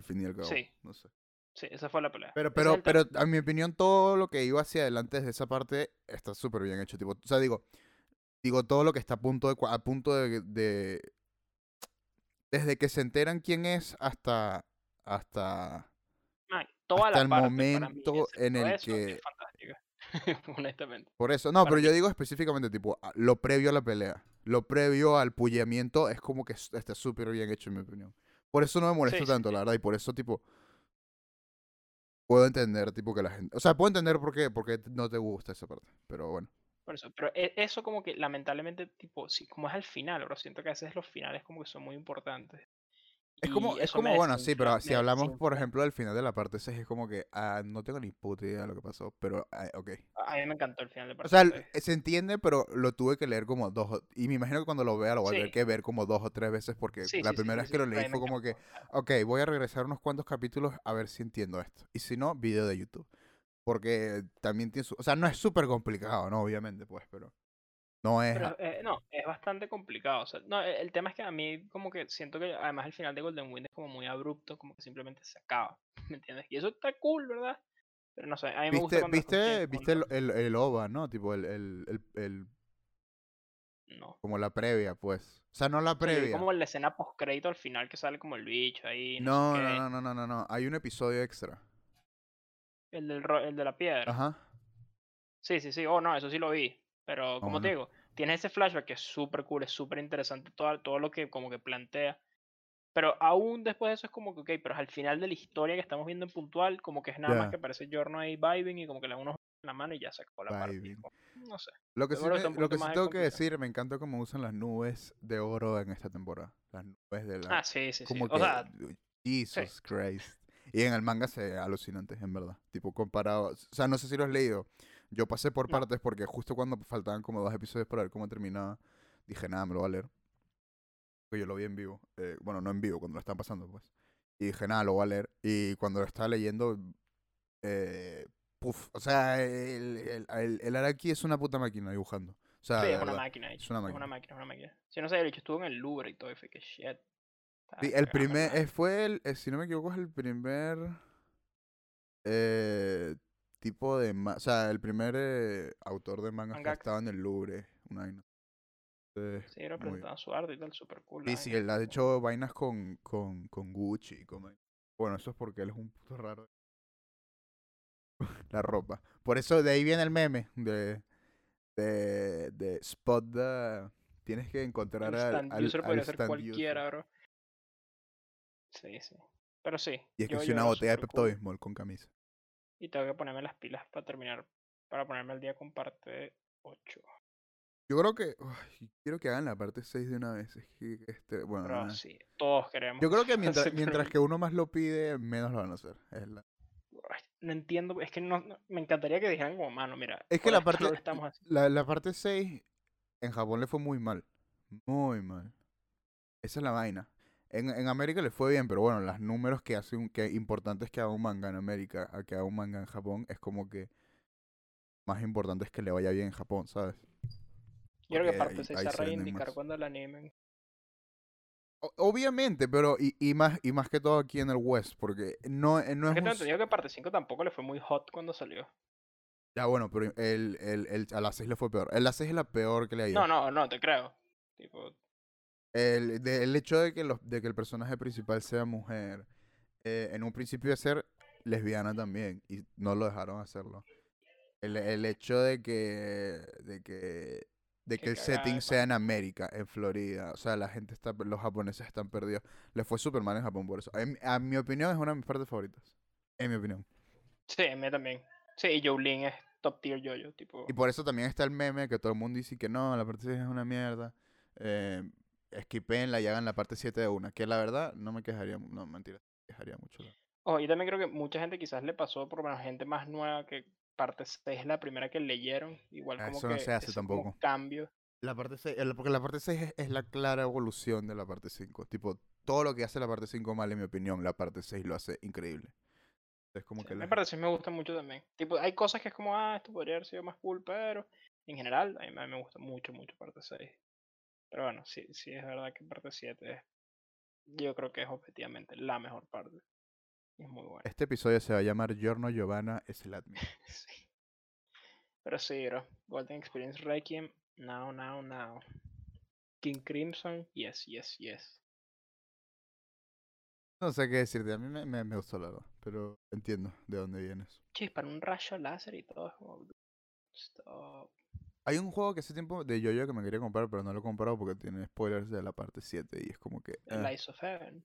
Al fin y al cabo. Sí. No sé. Sí, esa fue la pelea. Pero, pero, pero a mi opinión, todo lo que iba hacia adelante desde esa parte está súper bien hecho. Tipo, o sea, digo, digo, todo lo que está a punto de, a punto de, de- desde que se enteran quién es hasta, hasta, toda hasta la el parte mí, momento excepto en el eso, que, es. Honestamente. por eso, no, Para pero yo mí- digo específicamente, tipo, lo previo a la pelea, lo previo al pullamiento es como que está súper bien hecho, en mi opinión. Por eso no me molesta Sí, tanto, sí. la verdad, y por eso, tipo, puedo entender, tipo, que la gente, o sea, puedo entender por qué, por qué no te gusta esa parte, pero bueno. Por eso, pero e- eso como que lamentablemente, tipo, sí, como es al final, bro, siento que a veces los finales como que son muy importantes. Es como, es como bueno, sí, pero si hablamos, por ejemplo, del final de la parte 6, es como que, ah, no tengo ni puta idea de lo que pasó, pero, ah, ok. A mí me encantó el final de O parte sea, seis. l- se entiende, pero lo tuve que leer como dos, o- y me imagino que cuando lo vea lo voy a tener Sí. que ver como dos o tres veces, porque Sí, la sí, primera vez que lo leí fue como que, ok, voy a regresar unos cuantos capítulos a ver si entiendo esto. Y si no, video de YouTube. Porque también tiene su... O sea, no es súper complicado, ¿no? Obviamente, pues, pero... No es... Pero eh, no, es bastante complicado. O sea, no, e- el tema es que a mí como que siento que además el final de Golden Wind es como muy abrupto, como que simplemente se acaba, ¿me entiendes? Y eso está cool, ¿verdad? Pero no sé, a mí me gusta ¿Viste, viste, el, el, el OVA, ¿no? Tipo, el, No. Como la previa, pues. O sea, no la previa. como la escena post crédito al final que sale como el bicho ahí, no, No, sé no, no, no, no, no. Hay un episodio extra. El, del, ro- el de la piedra. Ajá. Sí, sí, sí. Oh, no, eso sí lo vi. Pero, como te bueno. digo, tiene ese flashback que es súper cool, es súper interesante todo, todo lo que como que plantea. Pero aún después de eso es como que, ok, pero al final de la historia que estamos viendo en puntual, como que es nada más Ya. que aparece Giorno ahí vibing y como que le da unos en la mano y ya se acabó la parte. No sé. Lo que sí, me- lo que sí más tengo que decir, me encanta cómo usan las nubes de oro en esta temporada. Las nubes de la... Ah, sí, sí, sí. como O que... sea, Jesus Christ. Y en el manga se ve alucinante, en verdad. Tipo, comparado... O sea, no sé si lo has leído. Yo pasé por No. partes porque justo cuando faltaban como dos episodios para ver cómo terminaba, dije, nada, me lo voy a leer. Porque yo lo vi en vivo. Eh, bueno, no en vivo, cuando lo estaban pasando, pues. Y dije, nada, lo voy a leer. Y cuando lo estaba leyendo, eh, Puf, o sea, el, el, el, el Araki es una puta máquina dibujando. O sea, Sí, es una máquina. es una Es máquina. una máquina, es una máquina. Si no sé, el hecho estuvo en el Louvre y todo, y fue que shit. Sí, el primer, eh, fue el, eh, si no me equivoco, es el primer eh, tipo de, ma- o sea, el primer eh, autor de mangas que estaba en el Louvre, una vaina. Entonces, Sí, era su arte y tal, súper cool. Sí, sí, él ha hecho vainas con, con, con Gucci. con Bueno, eso es porque él es un puto raro. La ropa. Por eso de ahí viene el meme de, de, de Spot the... Tienes que encontrar al, stand al, user al podría ser cualquiera, user. bro. Sí, sí. Pero sí. Y es que yo- soy una botella de súper Pepto cool. Bismol con camisa. Y tengo que ponerme las pilas para terminar, para ponerme al día con parte 8. Yo creo que... uy, quiero que hagan la parte 6 de una vez. Es que este... Bueno, Pero nada. sí, todos queremos. Yo creo que mientras, mientras que uno más lo pide, menos lo van a hacer. Es la- Ay, No entiendo, es que no, no- me encantaría que dijeran como mano, mira. Es que la parte, estamos la, la parte 6 en Japón le fue muy mal. Muy mal. Esa es la vaina. En, en América le fue bien, pero bueno, los números que hace un, que importantes que haga un manga en América a que haga un manga en Japón es como que más importante es que le vaya bien en Japón, ¿sabes? Yo creo que parte ahí- 6 ahí se a reivindicar cuando la animen. O- obviamente, pero y, y más y más que todo aquí en el West, porque no, eh, no Es que tengo entendido que parte 5 tampoco le fue muy hot cuando salió. Ya bueno, pero el, el, el, a la 6 le fue peor. El la 6 es la peor que le ha ido. No, no, no, te creo. Tipo, El, de- el hecho de que, los, de que el personaje principal sea mujer, eh, en un principio iba a ser lesbiana también, y no lo dejaron hacerlo. El, el hecho de que, de que, de que el setting de sea en América, en Florida, o sea, la gente está, los japoneses están perdidos. Le fue súper mal en Japón por eso. En- a mi opinión es una de mis partes favoritas. En mi opinión. sí, a mí también. Sí, y Jolene es top tier yo-yo, tipo. Y por eso también está el meme que todo el mundo dice que no, la parte 6 es una mierda. Eh, skipenla y hagan la parte 7 de una. Que la verdad no me quejaría, no, mentira, me quejaría mucho. Ojo, yo también creo que mucha gente quizás le pasó, por lo menos gente más nueva, que parte 6 es la primera que leyeron. Igual Ah, como eso no que se hace tampoco. cambio. La parte 6, el- porque la parte 6 es, es la clara evolución de la parte 5. Tipo, todo lo que hace la parte 5 mal, en mi opinión, la parte 6 lo hace increíble. Es como Sí, que a mí la- parte 6 me gusta mucho también. Tipo, hay cosas que es como, ah, esto podría haber sido más cool, pero en general a mí me gusta mucho, mucho parte 6. Pero bueno, sí, sí es verdad que parte 7 es, yo creo que es objetivamente la mejor parte. Y es muy buena. Este episodio se va a llamar Giorno Giovanna Slatmi. Sí. Pero sí, bro. Golden Experience Requiem, now, now, now. King Crimson, yes, yes, yes. No sé qué decirte, a mí me, me, me gustó la verdad, pero entiendo de dónde vienes. Chis, para un rayo láser y todo es como. Stop. Hay un juego que hace tiempo de Yo-Yo que me quería comprar, pero no lo he comprado porque tiene spoilers de la parte 7 y es como que... Eh. Lies of Heaven.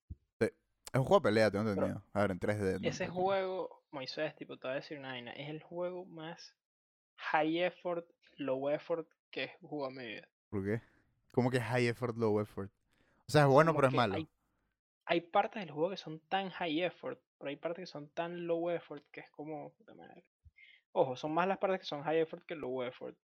Es un juego de pelea, tengo Pero entendido. A ver, en 3D. ¿no? Ese juego, Moisés, tipo, te voy a decir una vaina. Es el juego más high effort, low effort que he jugado en mi vida. ¿Por qué? Como que high effort, low effort. O sea, es bueno, Como pero es malo. Hay, hay partes del juego que son tan high effort, pero hay partes que son tan low effort que es como. Ojo, son más las partes que son high effort que low effort.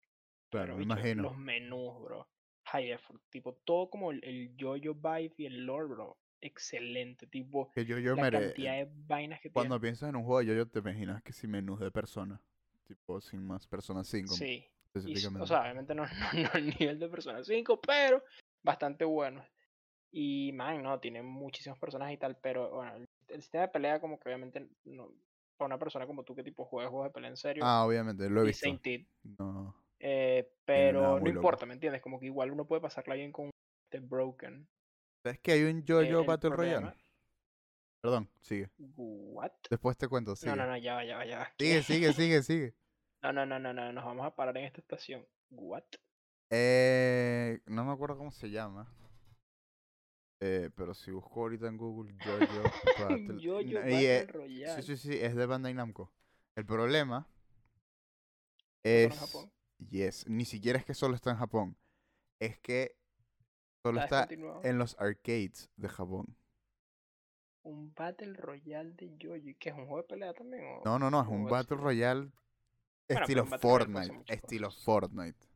Claro, me bicho, imagino. los menús, bro. High effort. Tipo, todo como el, el yo-yo vibe y el lore, bro. Excelente. Tipo, Que yo, yo la mere- cantidad de vainas que Cuando piensas en un juego de yo-yo, te imaginas que si menús de persona. Tipo, sin más, persona 5 Sí. Y o sea, obviamente no, no, no al nivel de Persona 5, pero bastante bueno. Y, man, no, tiene muchísimos personajes y tal, pero bueno, el, el sistema de pelea como que obviamente no, para una persona como tú que tipo juega juegos de pelea en serio, ah, obviamente, lo he visto. No. Eh, pero no importa, ¿me entiendes? Como que igual uno puede pasarla bien con The Broken. ¿Sabes que hay un yo-yo el Battle Royale? Perdón, sigue. ¿What? Después te cuento, sigue. No, no, no, ya va, ya va, ya va. Sigue, sigue, sigue, sigue. No, no, no, no, no, nos vamos a parar en esta estación. ¿What? Eh, no me acuerdo cómo se llama. Eh, pero si busco ahorita en Google Jojo Battle. Yo-Yo y, eh, Battle Royale. Sí, sí, sí, es de Bandai Namco. El problema ¿No está en es. Yes, ni siquiera es que solo está en Japón. Es que solo ¿Está está en los arcades de Japón. Un Battle Royale de Yoyo. ¿Qué es un juego de pelea también? o- No, no, no, es un Battle Royale estilo Battle Fortnite. Estilo cosas. Fortnite.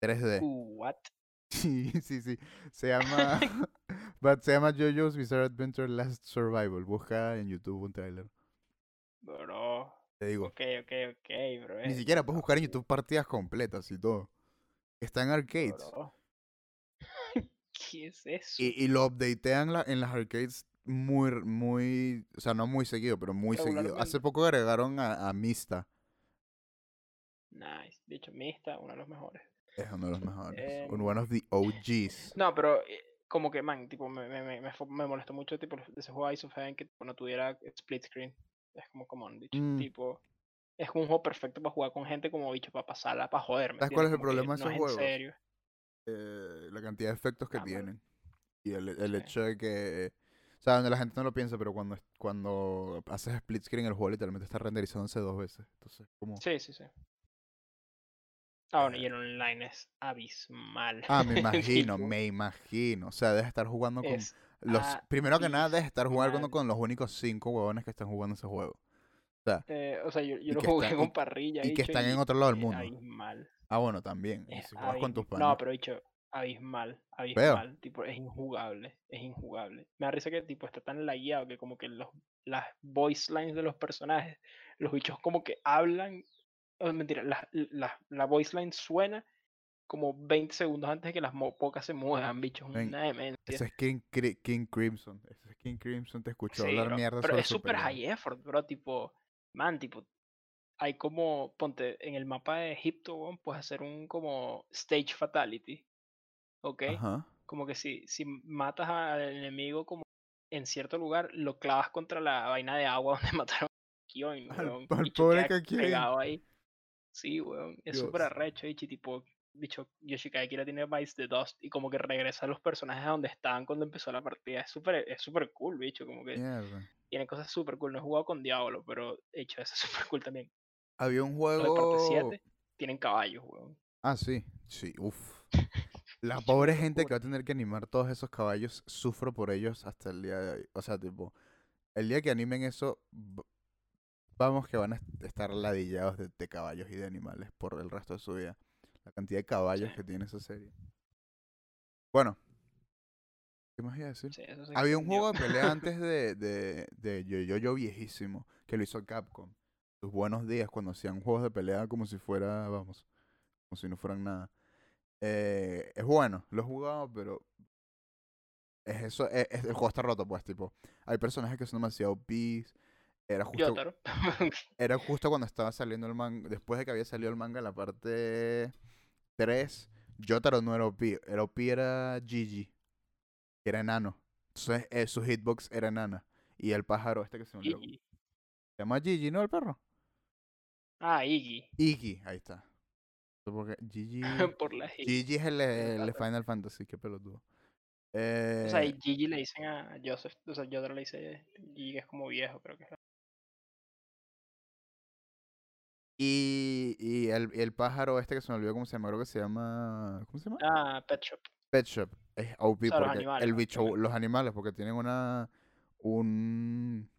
3D. Uh, what? Sí, sí, sí. Se llama. but se llama JoJo's Bizarre Adventure Last Survival. Busca en YouTube un tráiler. Bro. Te digo. Ok, ok, ok, bro. Ni siquiera puedes buscar en YouTube partidas completas y todo. Está en arcades. bro. ¿Qué es eso? Y, y lo updatean la- en las arcades muy, muy, o sea, no muy seguido, pero muy seguido. Hace poco agregaron a, a Mista. Nice. De hecho, Mista, uno de los mejores. Es uno de los mejores. Un one of the OGs. No, pero eh, como que, man, tipo, me, me, me, me molestó mucho, tipo, de ese juego Ice of Heaven que no tuviera split screen. Es como, como han dicho, Mm. tipo, es un juego perfecto para jugar con gente como bicho, para pasarla, para joderme. ¿Sabes cuál es el problema de no esos es juegos? En serio. Eh, la cantidad de efectos que Ah, tienen. Y el, el Sí. hecho de que, o sea, donde la gente no lo piensa, pero cuando, cuando haces split screen, el juego literalmente está renderizándose dos veces. Entonces, como... Sí, sí, sí. Ah, bueno, y Eh. el online es abismal. Ah, me imagino, me imagino. O sea, debes estar jugando con es los... Primero que nada, debes estar jugando abismal. con los únicos cinco huevones que están jugando ese juego. eh, o sea, yo, y yo lo que jugué están- con parrilla. y que bicho, están en otro lado del es mundo. Abismal. Ah, bueno, también. Y Es si juegas con tus panas. No, pero dicho, abismal, abismal. Tipo, es injugable, es injugable. Me da risa que tipo está tan lagueado que como que los, las voice lines de los personajes, los bichos como que hablan. oh, mentira, la, la, la voice line suena como 20 segundos antes de que las pocas se muevan, Una demencia. Ese es King, King Crimson. Ese es King Crimson te escuchó Sí, hablar bro, mierda pero sobre es su súper pelea. high effort, bro. Tipo, man, tipo, hay como, ponte, en el mapa de Egipto, weón, puedes hacer un como stage fatality. ¿Ok? Ajá. Como que si, si matas al enemigo como en cierto lugar, lo clavas contra la vaina de agua donde mataron a Kion, Al- weón. al bicho pobre pegado ahí. Sí, weón. Es súper arrecho, y tipo, bicho, Yoshikage Kira tiene Vice the Dust y como que regresa a los personajes a donde estaban cuando empezó la partida. Es súper, es súper cool, bicho. Como que tiene cosas súper cool. No he jugado con Diablo, pero de hecho, eso es súper cool también. Había un de parte juego... 7 tienen caballos, weón. Ah, sí. Sí, uff. La pobre gente que va a tener que animar todos esos caballos, sufro por ellos hasta el día de hoy. O sea, tipo, el día que animen eso, vamos que van a est- estar ladillados de, de caballos y de animales por el resto de su vida. La cantidad de caballos Sí. que tiene esa serie. Bueno, ¿qué más iba a decir? Sí, eso sí Había un juego de pelea antes de, de, de Yo-Yo-Yo viejísimo que lo hizo Capcom. Sus buenos días cuando hacían juegos de pelea como si fuera, vamos, como si no fueran nada. Eh, es bueno, lo he jugado, pero es eso, es, es- el juego está roto, pues, tipo, hay personajes que son demasiado pis. Era justo, era justo cuando estaba saliendo el manga, después de que había salido el manga, la parte 3, Jotaro no era OP, era OP era Gigi, que era enano. Entonces, eh, su hitbox era enana. Y el pájaro este que se me olvidó. Se llama Gigi, ¿no? El perro. Ah, Iggy. Iggy, ahí está. Porque Gigi, Por la. Gigi es el, el. Final Fantasy, qué pelotudo. O sea, Eh, y Gigi le dicen a Joseph, o sea, Yotaro le dice Gigi que es como viejo, creo que es. Y y el, el pájaro este que se me olvidó cómo se llama, creo que se llama. ¿Cómo se llama? Ah, Pet Shop. Pet Shop. Es OP O sea, los porque animales, el bicho, los animales, porque tienen una. Un,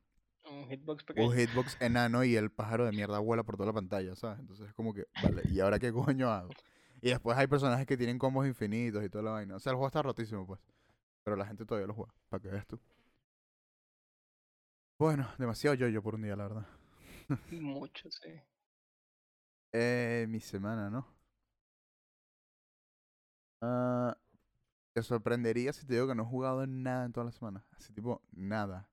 Un hitbox pequeño. un hitbox enano y el pájaro de mierda vuela por toda la pantalla, ¿sabes? Entonces es como que, vale, ¿y ahora qué coño hago? Y después hay personajes que tienen combos infinitos y toda la vaina. O sea, el juego está rotísimo, pues. Pero la gente todavía lo juega, para que veas tú. Bueno, demasiado yo-yo por un día, la verdad. Mucho, sí. Eh, mi semana, ¿no? Ah, te sorprendería si te digo que no he jugado en nada en toda la semana. Así tipo, nada.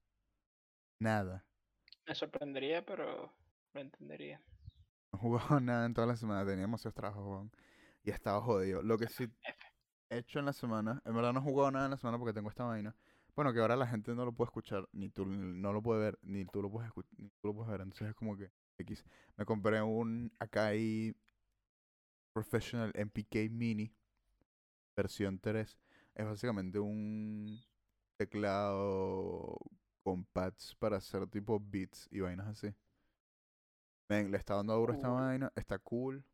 Nada. Me sorprendería, pero lo entendería. No he jugado nada en toda la semana. Tenía demasiados trabajos, weón. Y estaba jodido. Lo que sí F. he hecho en la semana, en verdad no he jugado nada en la semana porque tengo esta vaina. Bueno, que ahora la gente no lo puede escuchar, ni tú no lo puede ver, ni tú lo puedes escuchar, ni tú lo puedes ver. Entonces es como que X. Me compré un Akai Professional MPK Mini versión 3. Es básicamente un teclado con pads para hacer tipo beats y vainas así. Ven, le está dando duro esta vaina, está cool.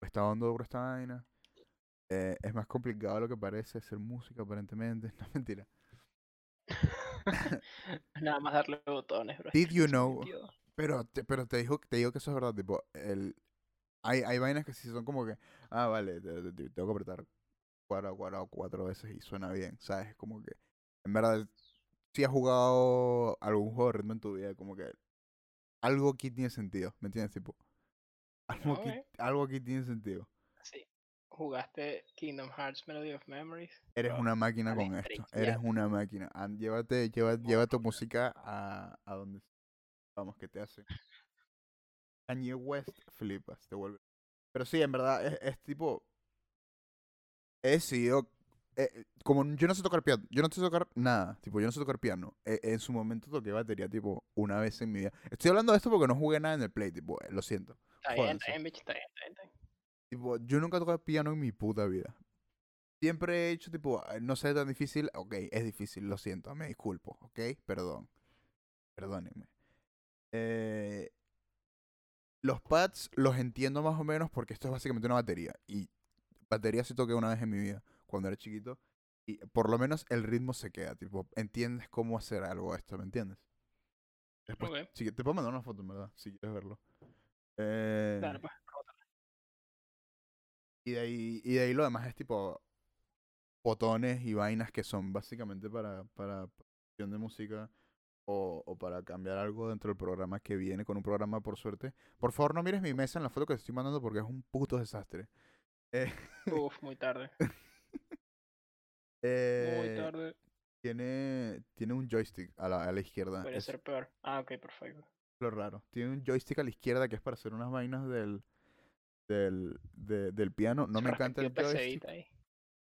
Le está dando duro esta vaina. Eh, es más complicado de lo que parece hacer música aparentemente. No mentira. Nada más darle botones, bro. Did you know-. Pero te, pero te digo, te digo que eso es verdad, tipo, el hay, hay vainas que sí son como que, ah, vale, te- te- te- tengo que apretar cuatro, cuatro, cuatro veces y suena bien, ¿sabes? Como que, en verdad, si has jugado algún juego de ritmo en tu vida, como que algo aquí tiene sentido, ¿me entiendes? Tipo, algo, aquí, algo aquí tiene sentido. Sí. Jugaste Kingdom Hearts Melody of Memories. Eres una máquina con esto, eres una máquina. Llévate, lleva, lleva tu música a, a donde vamos, que te hace. Kanye West flipas, te vuelve. Pero sí, en verdad, es, es tipo. He decidido. eh, como yo no sé tocar piano, yo no sé tocar nada, tipo, yo no sé tocar piano. eh, en su momento toqué batería, tipo, una vez en mi vida. Estoy hablando de esto porque no jugué nada en el play, tipo, eh, lo siento. Está bien, está bien, bicho, está bien, está bien. Tipo, yo nunca he tocado piano en mi puta vida. Siempre he hecho, tipo, "Ay, no sé tan difícil. Ok, es difícil, lo siento, me disculpo, ok, perdón. Perdónenme. Eh, los pads los entiendo más o menos porque esto es básicamente una batería. Y batería sí toqué una vez en mi vida, cuando era chiquito. Y por lo menos el ritmo se queda, tipo, entiendes cómo hacer algo de esto, ¿me entiendes? Después, Ok. sí, te puedo mandar una foto, en verdad, si quieres verlo. Eh, Dale, pues. Y de ahí, y de ahí lo demás es tipo botones y vainas que son básicamente para, para producción de música o, o para cambiar algo dentro del programa que viene con un programa por suerte. Por favor no mires mi mesa en la foto que te estoy mandando porque es un puto desastre. Eh, Uf, muy tarde. Muy eh, tarde. tiene, tiene un joystick a la, a la izquierda. Podría Es ser peor. Ah, ok, perfecto. lo raro. Tiene un joystick a la izquierda que es para hacer unas vainas del, del, de- del piano. No me encanta el joystick. Ahí.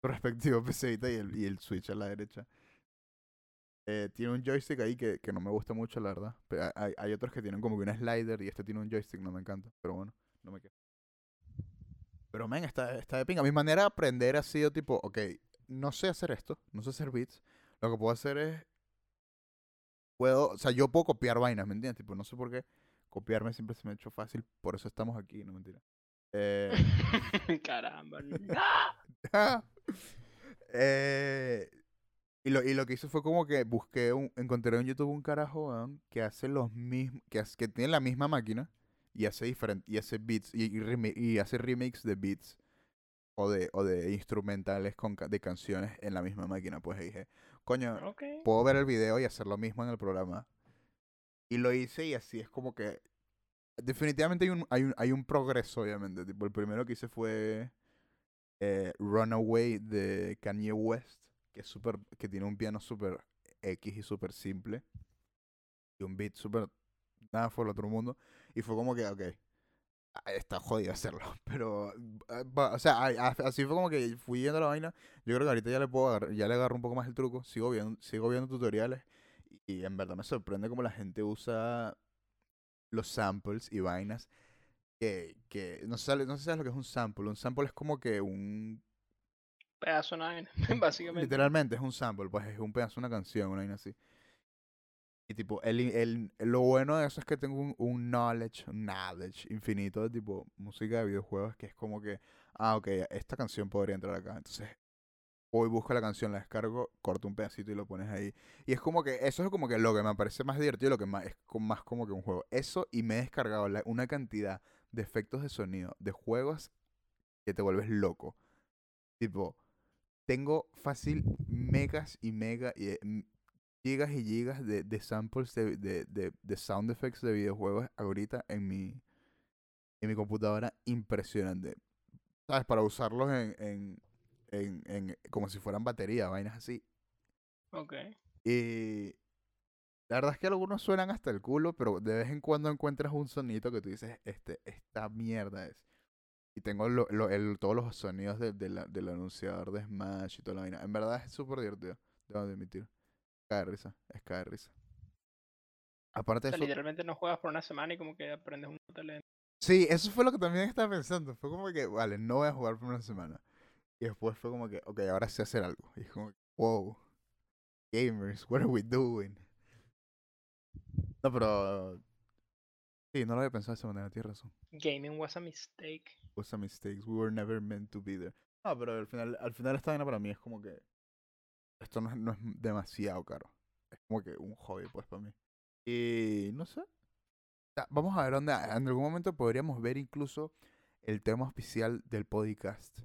su respectivo PCita y el, y el Switch a la derecha. Eh, tiene un joystick ahí que, que no me gusta mucho, la verdad. Pero hay, hay otros que tienen como que un slider y este tiene un joystick, no me encanta. Pero bueno, no me quejo. Pero, men, está, está de pinga. Mi manera de aprender ha sido tipo, ok, no sé hacer esto, no sé hacer beats. Lo que puedo hacer es. Puedo, o sea, yo puedo copiar vainas, ¿me entiendes? Tipo, no sé por qué. Copiarme siempre se me ha hecho fácil, por eso estamos aquí, no mentira. Eh, Caramba. no. Eh, y, lo, y lo que hice fue como que busqué, un, encontré en YouTube un carajo que hace los mismos, que, hace- que tiene la misma máquina y hace diferente, y hace beats, y, y, remi- y hace remix de beats o de, o de instrumentales con, de canciones en la misma máquina. Pues y dije, coño, puedo ver el video y hacer lo mismo en el programa. Y lo hice y así es como que... Definitivamente hay un, hay un, hay un progreso, obviamente. Tipo, el primero que hice fue eh, Runaway de Kanye West, que es súper, que tiene un piano súper X y súper simple. Y un beat súper nada por el otro mundo. Y fue como que, ok, ah, está jodido hacerlo. Pero, ah, o sea, a- a- así fue como que fui viendo la vaina. Yo creo que ahorita ya le puedo agarrar- ya le agarro un poco más el truco. Sigo viendo, sigo viendo tutoriales. Y en verdad me sorprende cómo la gente usa los samples y vainas. Que, que no, sé, no sé si sabes lo que es un sample. Un sample es como que un Pedazo de básicamente. Literalmente es un sample, pues es un pedazo de una canción, una vaina así. Y tipo, el, el, lo bueno de eso es que tengo un, un knowledge, knowledge infinito de tipo música de videojuegos que es como que, ah, ok, esta canción podría entrar acá. Entonces, voy, busco la canción, la descargo, corto un pedacito y lo pones ahí. Y es como que, eso es como que lo que me parece más divertido, lo que más, es más como que un juego. Eso y me he descargado una cantidad de efectos de sonido de juegos que te vuelves loco. Tipo, tengo fácil megas y mega y, eh, gigas y gigas de, de samples de, de, de, de sound effects de videojuegos ahorita en mi en mi computadora impresionante. Sabes para usarlos en, en, en, en- como si fueran batería vainas así. Ok. y la verdad es que algunos suenan hasta el culo pero de vez en cuando encuentras un sonito que tú dices este esta mierda es y tengo lo, lo- el- todos los sonidos de- de la- del anunciador de Smash y toda la vaina. En verdad es súper divertido, debo de admitir. Cae de risa, es cae de risa. Aparte O de sea, eso, literalmente no juegas por una semana y como que aprendes un talento. sí, eso fue lo que también estaba pensando. Fue como que, vale, no voy a jugar por una semana. Y después fue como que, ok, ahora sé hacer algo. Y es como, que, wow, gamers, what are we doing? No, pero, sí, no lo había pensado de esa manera, tienes razón. Gaming was a mistake. was a mistake. We were never meant to be there. No, pero al final, al final esta vaina para mí es como que esto no es, no es demasiado caro. Es como que un hobby, pues, para mí. Y no sé. Vamos a ver dónde. En algún momento podríamos ver incluso el tema oficial del podcast.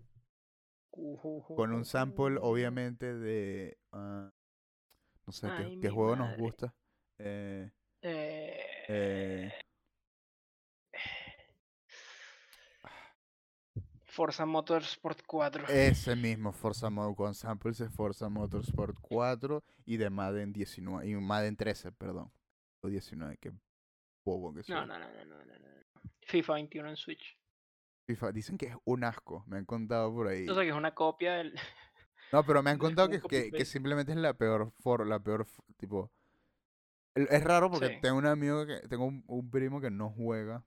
Con un sample, obviamente, de. ah, no sé qué, Ay, qué mi juego nos gusta. Eh, Eh, eh, Forza Motorsport 4. Ese mismo Forza Mo con samples de Forza Motorsport 4 y de Madden 19 y Madden 13, perdón. O 19, qué bobo que soy. No, no, no, no, no, no, no. FIFA 21 en Switch. FIFA, dicen que es un asco, me han contado por ahí. O sea que es una copia del. No, pero me han contado que, que, que simplemente es la peor for, la peor tipo es raro porque Sí. tengo un amigo que tengo un, un primo que no juega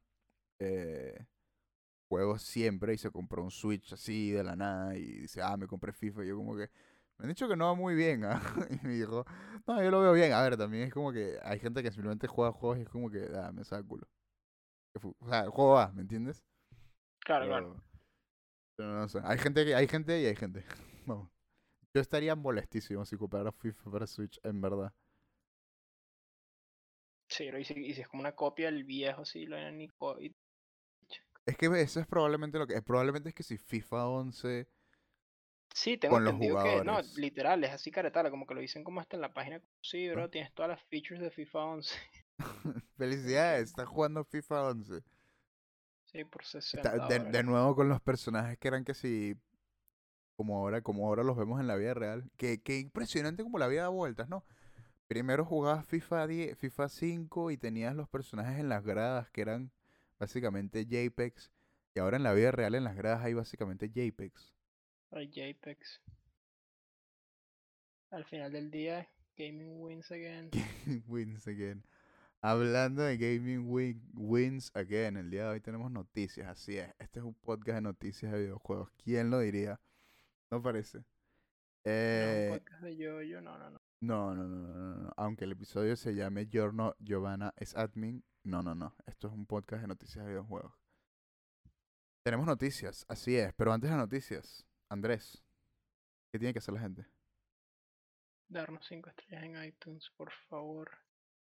eh, juegos siempre y se compró un Switch así de la nada y dice, "Ah, me compré FIFA." Y yo como que me han dicho que no va muy bien, ¿ah?" Y me dijo, "No, yo lo veo bien." A ver, también es como que hay gente que simplemente juega juegos y es como que, "Ah, me saca culo." O sea, el juego va, ¿me entiendes? Claro, claro. Pero, no sé. Hay gente que hay gente y hay gente. Vamos. Yo estaría molestísimo si comprara FIFA para Switch, en verdad. Sí, pero y si, y si es como una copia del viejo, sí, lo ni co- y- Es que eso es probablemente lo que es. Probablemente es que si FIFA 11. Sí, tengo Con los entendido que. No, literal, es así caretala, como que lo dicen como hasta en la página. Sí, Ah. bro, tienes todas las features de FIFA 11. Felicidades, estás jugando FIFA 11. Sí, por 60 Está- de, nuevo con los personajes que eran que si. Como ahora, como ahora los vemos en la vida real. Que, que impresionante como la vida da vueltas, ¿no? Primero jugabas FIFA 10, FIFA 5 y tenías los personajes en las gradas que eran básicamente JPEGs. Y ahora en la vida real en las gradas hay básicamente JPEGs. Ay, JPEGs. Al final del día, gaming wins again. wins again. Hablando de gaming win- wins again, el día de hoy tenemos noticias, así es. Este es un podcast de noticias de videojuegos. ¿Quién lo diría? ¿No parece? No Eh, un podcast de yo, yo, no, no, no. no, no, no, no, no, no. Aunque el episodio se llame Giorno Giovanna es admin, no, no, no. Esto es un podcast de noticias de videojuegos. Tenemos noticias, así es. Pero antes de las noticias, Andrés, ¿qué tiene que hacer la gente? Darnos 5 estrellas en iTunes, por favor.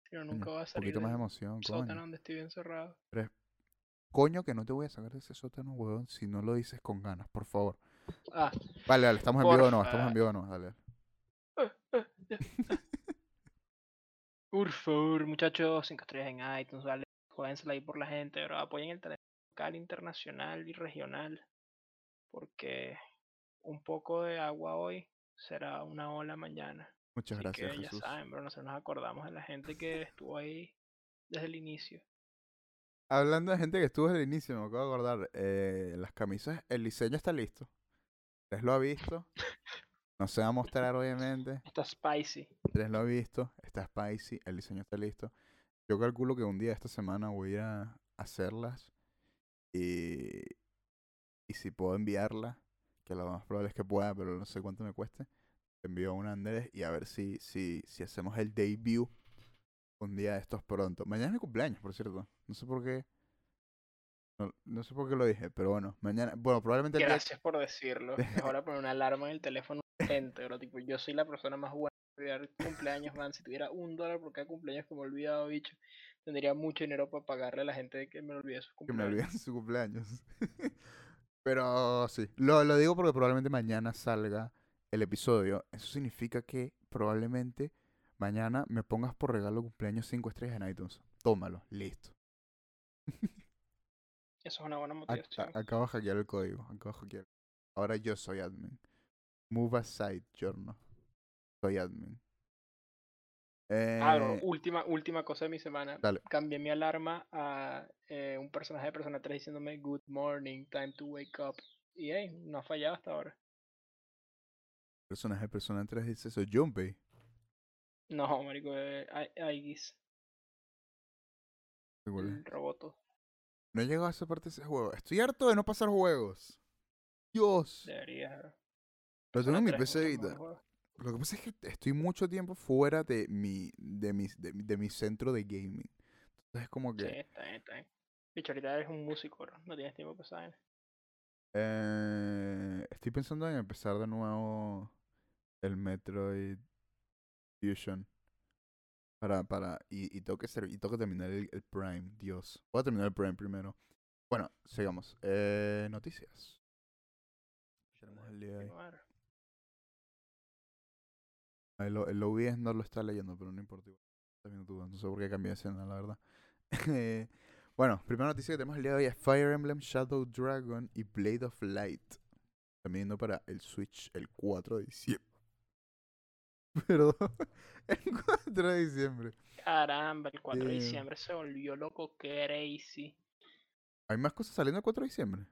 Coño, nunca va a Un salir poquito más de emoción, sótano coño. donde estoy encerrado. Coño, que no te voy a sacar de ese sótano, huevón, si no lo dices con ganas, por favor. Ah, Vale, dale, estamos en vivo o no, Porfa. estamos en vivo o no, dale. por favor, muchachos, 5 estrellas en iTunes, vale. Jódensela ahí por la gente, pero apoyen el talento local, internacional y regional. Porque un poco de agua hoy será una ola mañana. Muchas Así gracias, que ya saben, pero nosotros nos acordamos de la gente que estuvo ahí desde el inicio. Hablando de gente que estuvo desde el inicio, me acabo de acordar, eh, las camisas, el diseño está listo. ¿Les lo ha visto? No se va a mostrar, obviamente. Está spicy. Les lo ha visto, está spicy, el diseño está listo. Yo calculo que un día esta semana voy a ir a hacerlas y, y si puedo enviarla, que lo más probable es que pueda, pero no sé cuánto me cueste, envío una a Andrés y a ver si, si, si hacemos el debut un día de estos pronto. Mañana es mi cumpleaños, por cierto. No sé por qué. No, no sé por qué lo dije, pero bueno, mañana, bueno, probablemente el día Gracias por decirlo. De poner una alarma en el teléfono urgente, bro. Tipo, yo soy la persona más buena de olvidar cumpleaños, man. Si tuviera un dólar por cada cumpleaños que me he olvidado, bicho, tendría mucho dinero para pagarle a la gente que me olvide sus que me cumpleaños. olviden su cumpleaños. Pero sí, lo, lo digo porque probablemente mañana salga el episodio. Eso significa que probablemente mañana me pongas por regalo cumpleaños 5 estrellas en iTunes. Tómalo, listo. Eso es una buena Ac- motivación. acabo de hackear el código. Acabo de hackear. Ahora yo soy admin. Move aside, Giorno. Soy admin. Ah, Eh, última, última cosa de mi semana. Dale. Cambié mi alarma a eh, un personaje de Persona 3 diciéndome Good morning, time to wake up. Y hey, no ha fallado hasta ahora. personaje de Persona 3 dice eso. Junpei. No, marico, eh, Ai- Aigis, ¿Te acuerdas? el roboto. No he llegado a esa parte de ese juego. Estoy harto de no pasar juegos. Dios. Debería. Lo tengo en mi Persona 3 PC. Lo que pasa es que estoy mucho tiempo fuera de mi, de mi, de, mi- de mi centro de gaming. Entonces es como Sí, que está bien, está bien. Bicho, ahorita eres un músico, bro. No tienes tiempo para saber. eh, estoy pensando en empezar de nuevo el Metroid Fusion. Para, para, y, y tengo que ser, y tengo que terminar el, el Prime, Dios. Voy a terminar el Prime primero. Bueno, sigamos. Eh, noticias. Tenemos el día de hoy. El, el OBS no lo está leyendo, pero no importa. viendo no sé por qué cambié de escena, la verdad. Eh, Bueno, primera noticia que tenemos el día de hoy es Fire Emblem Shadow Dragon y Blade of Light. También yendo para el Switch el 4 de diciembre. Perdón, el 4 de diciembre. Caramba, el 4 de Damn. diciembre se volvió loco crazy. ¿Hay más cosas saliendo el 4 de diciembre?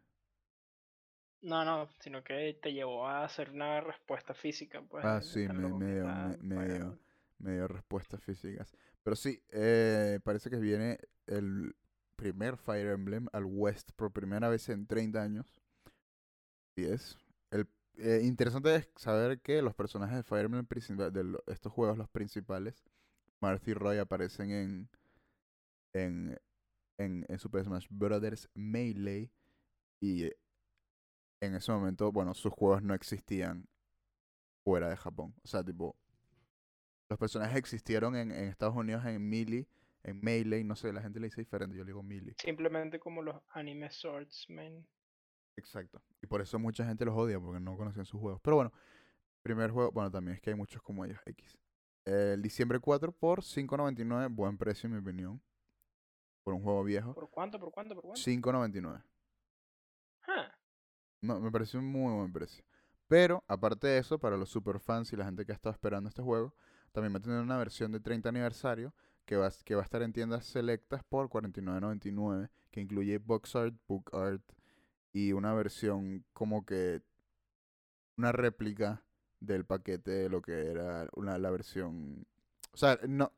No, no, sino que te llevó a hacer una respuesta física, pues. Ah, sí, me, loco me que dio, está me, el me Fire dio, Emblem. me dio respuestas físicas. Pero sí, eh, parece que viene el primer Fire Emblem al West por primera vez en 30 años. Y es. El, eh, interesante es saber que los personajes de Fire Emblem de estos juegos, los principales, Martha y Roy aparecen en, en, en, en Super Smash Bros. Melee. Y eh, en ese momento, bueno, sus juegos no existían fuera de Japón. O sea, tipo, los personajes existieron en, en Estados Unidos en Melee, en Melee, no sé, la gente le dice diferente, yo le digo Melee. Simplemente como los anime swordsmen. Exacto. Y por eso mucha gente los odia, porque no conocen sus juegos. Pero bueno, primer juego, bueno, también es que hay muchos como ellos, X. El diciembre 4 por 5.99, buen precio en mi opinión. Por un juego viejo. ¿Por cuánto? ¿Por cuánto? ¿Por cuánto? 5.99. Ah, No, me pareció un muy buen precio. Pero, aparte de eso, para los superfans y la gente que ha estado esperando este juego, también va a tener una versión de 30 aniversario que va, que va a estar en tiendas selectas por 49.99, que incluye box art, book art y una versión como que una réplica del paquete de lo que era una, la versión... O sea, no...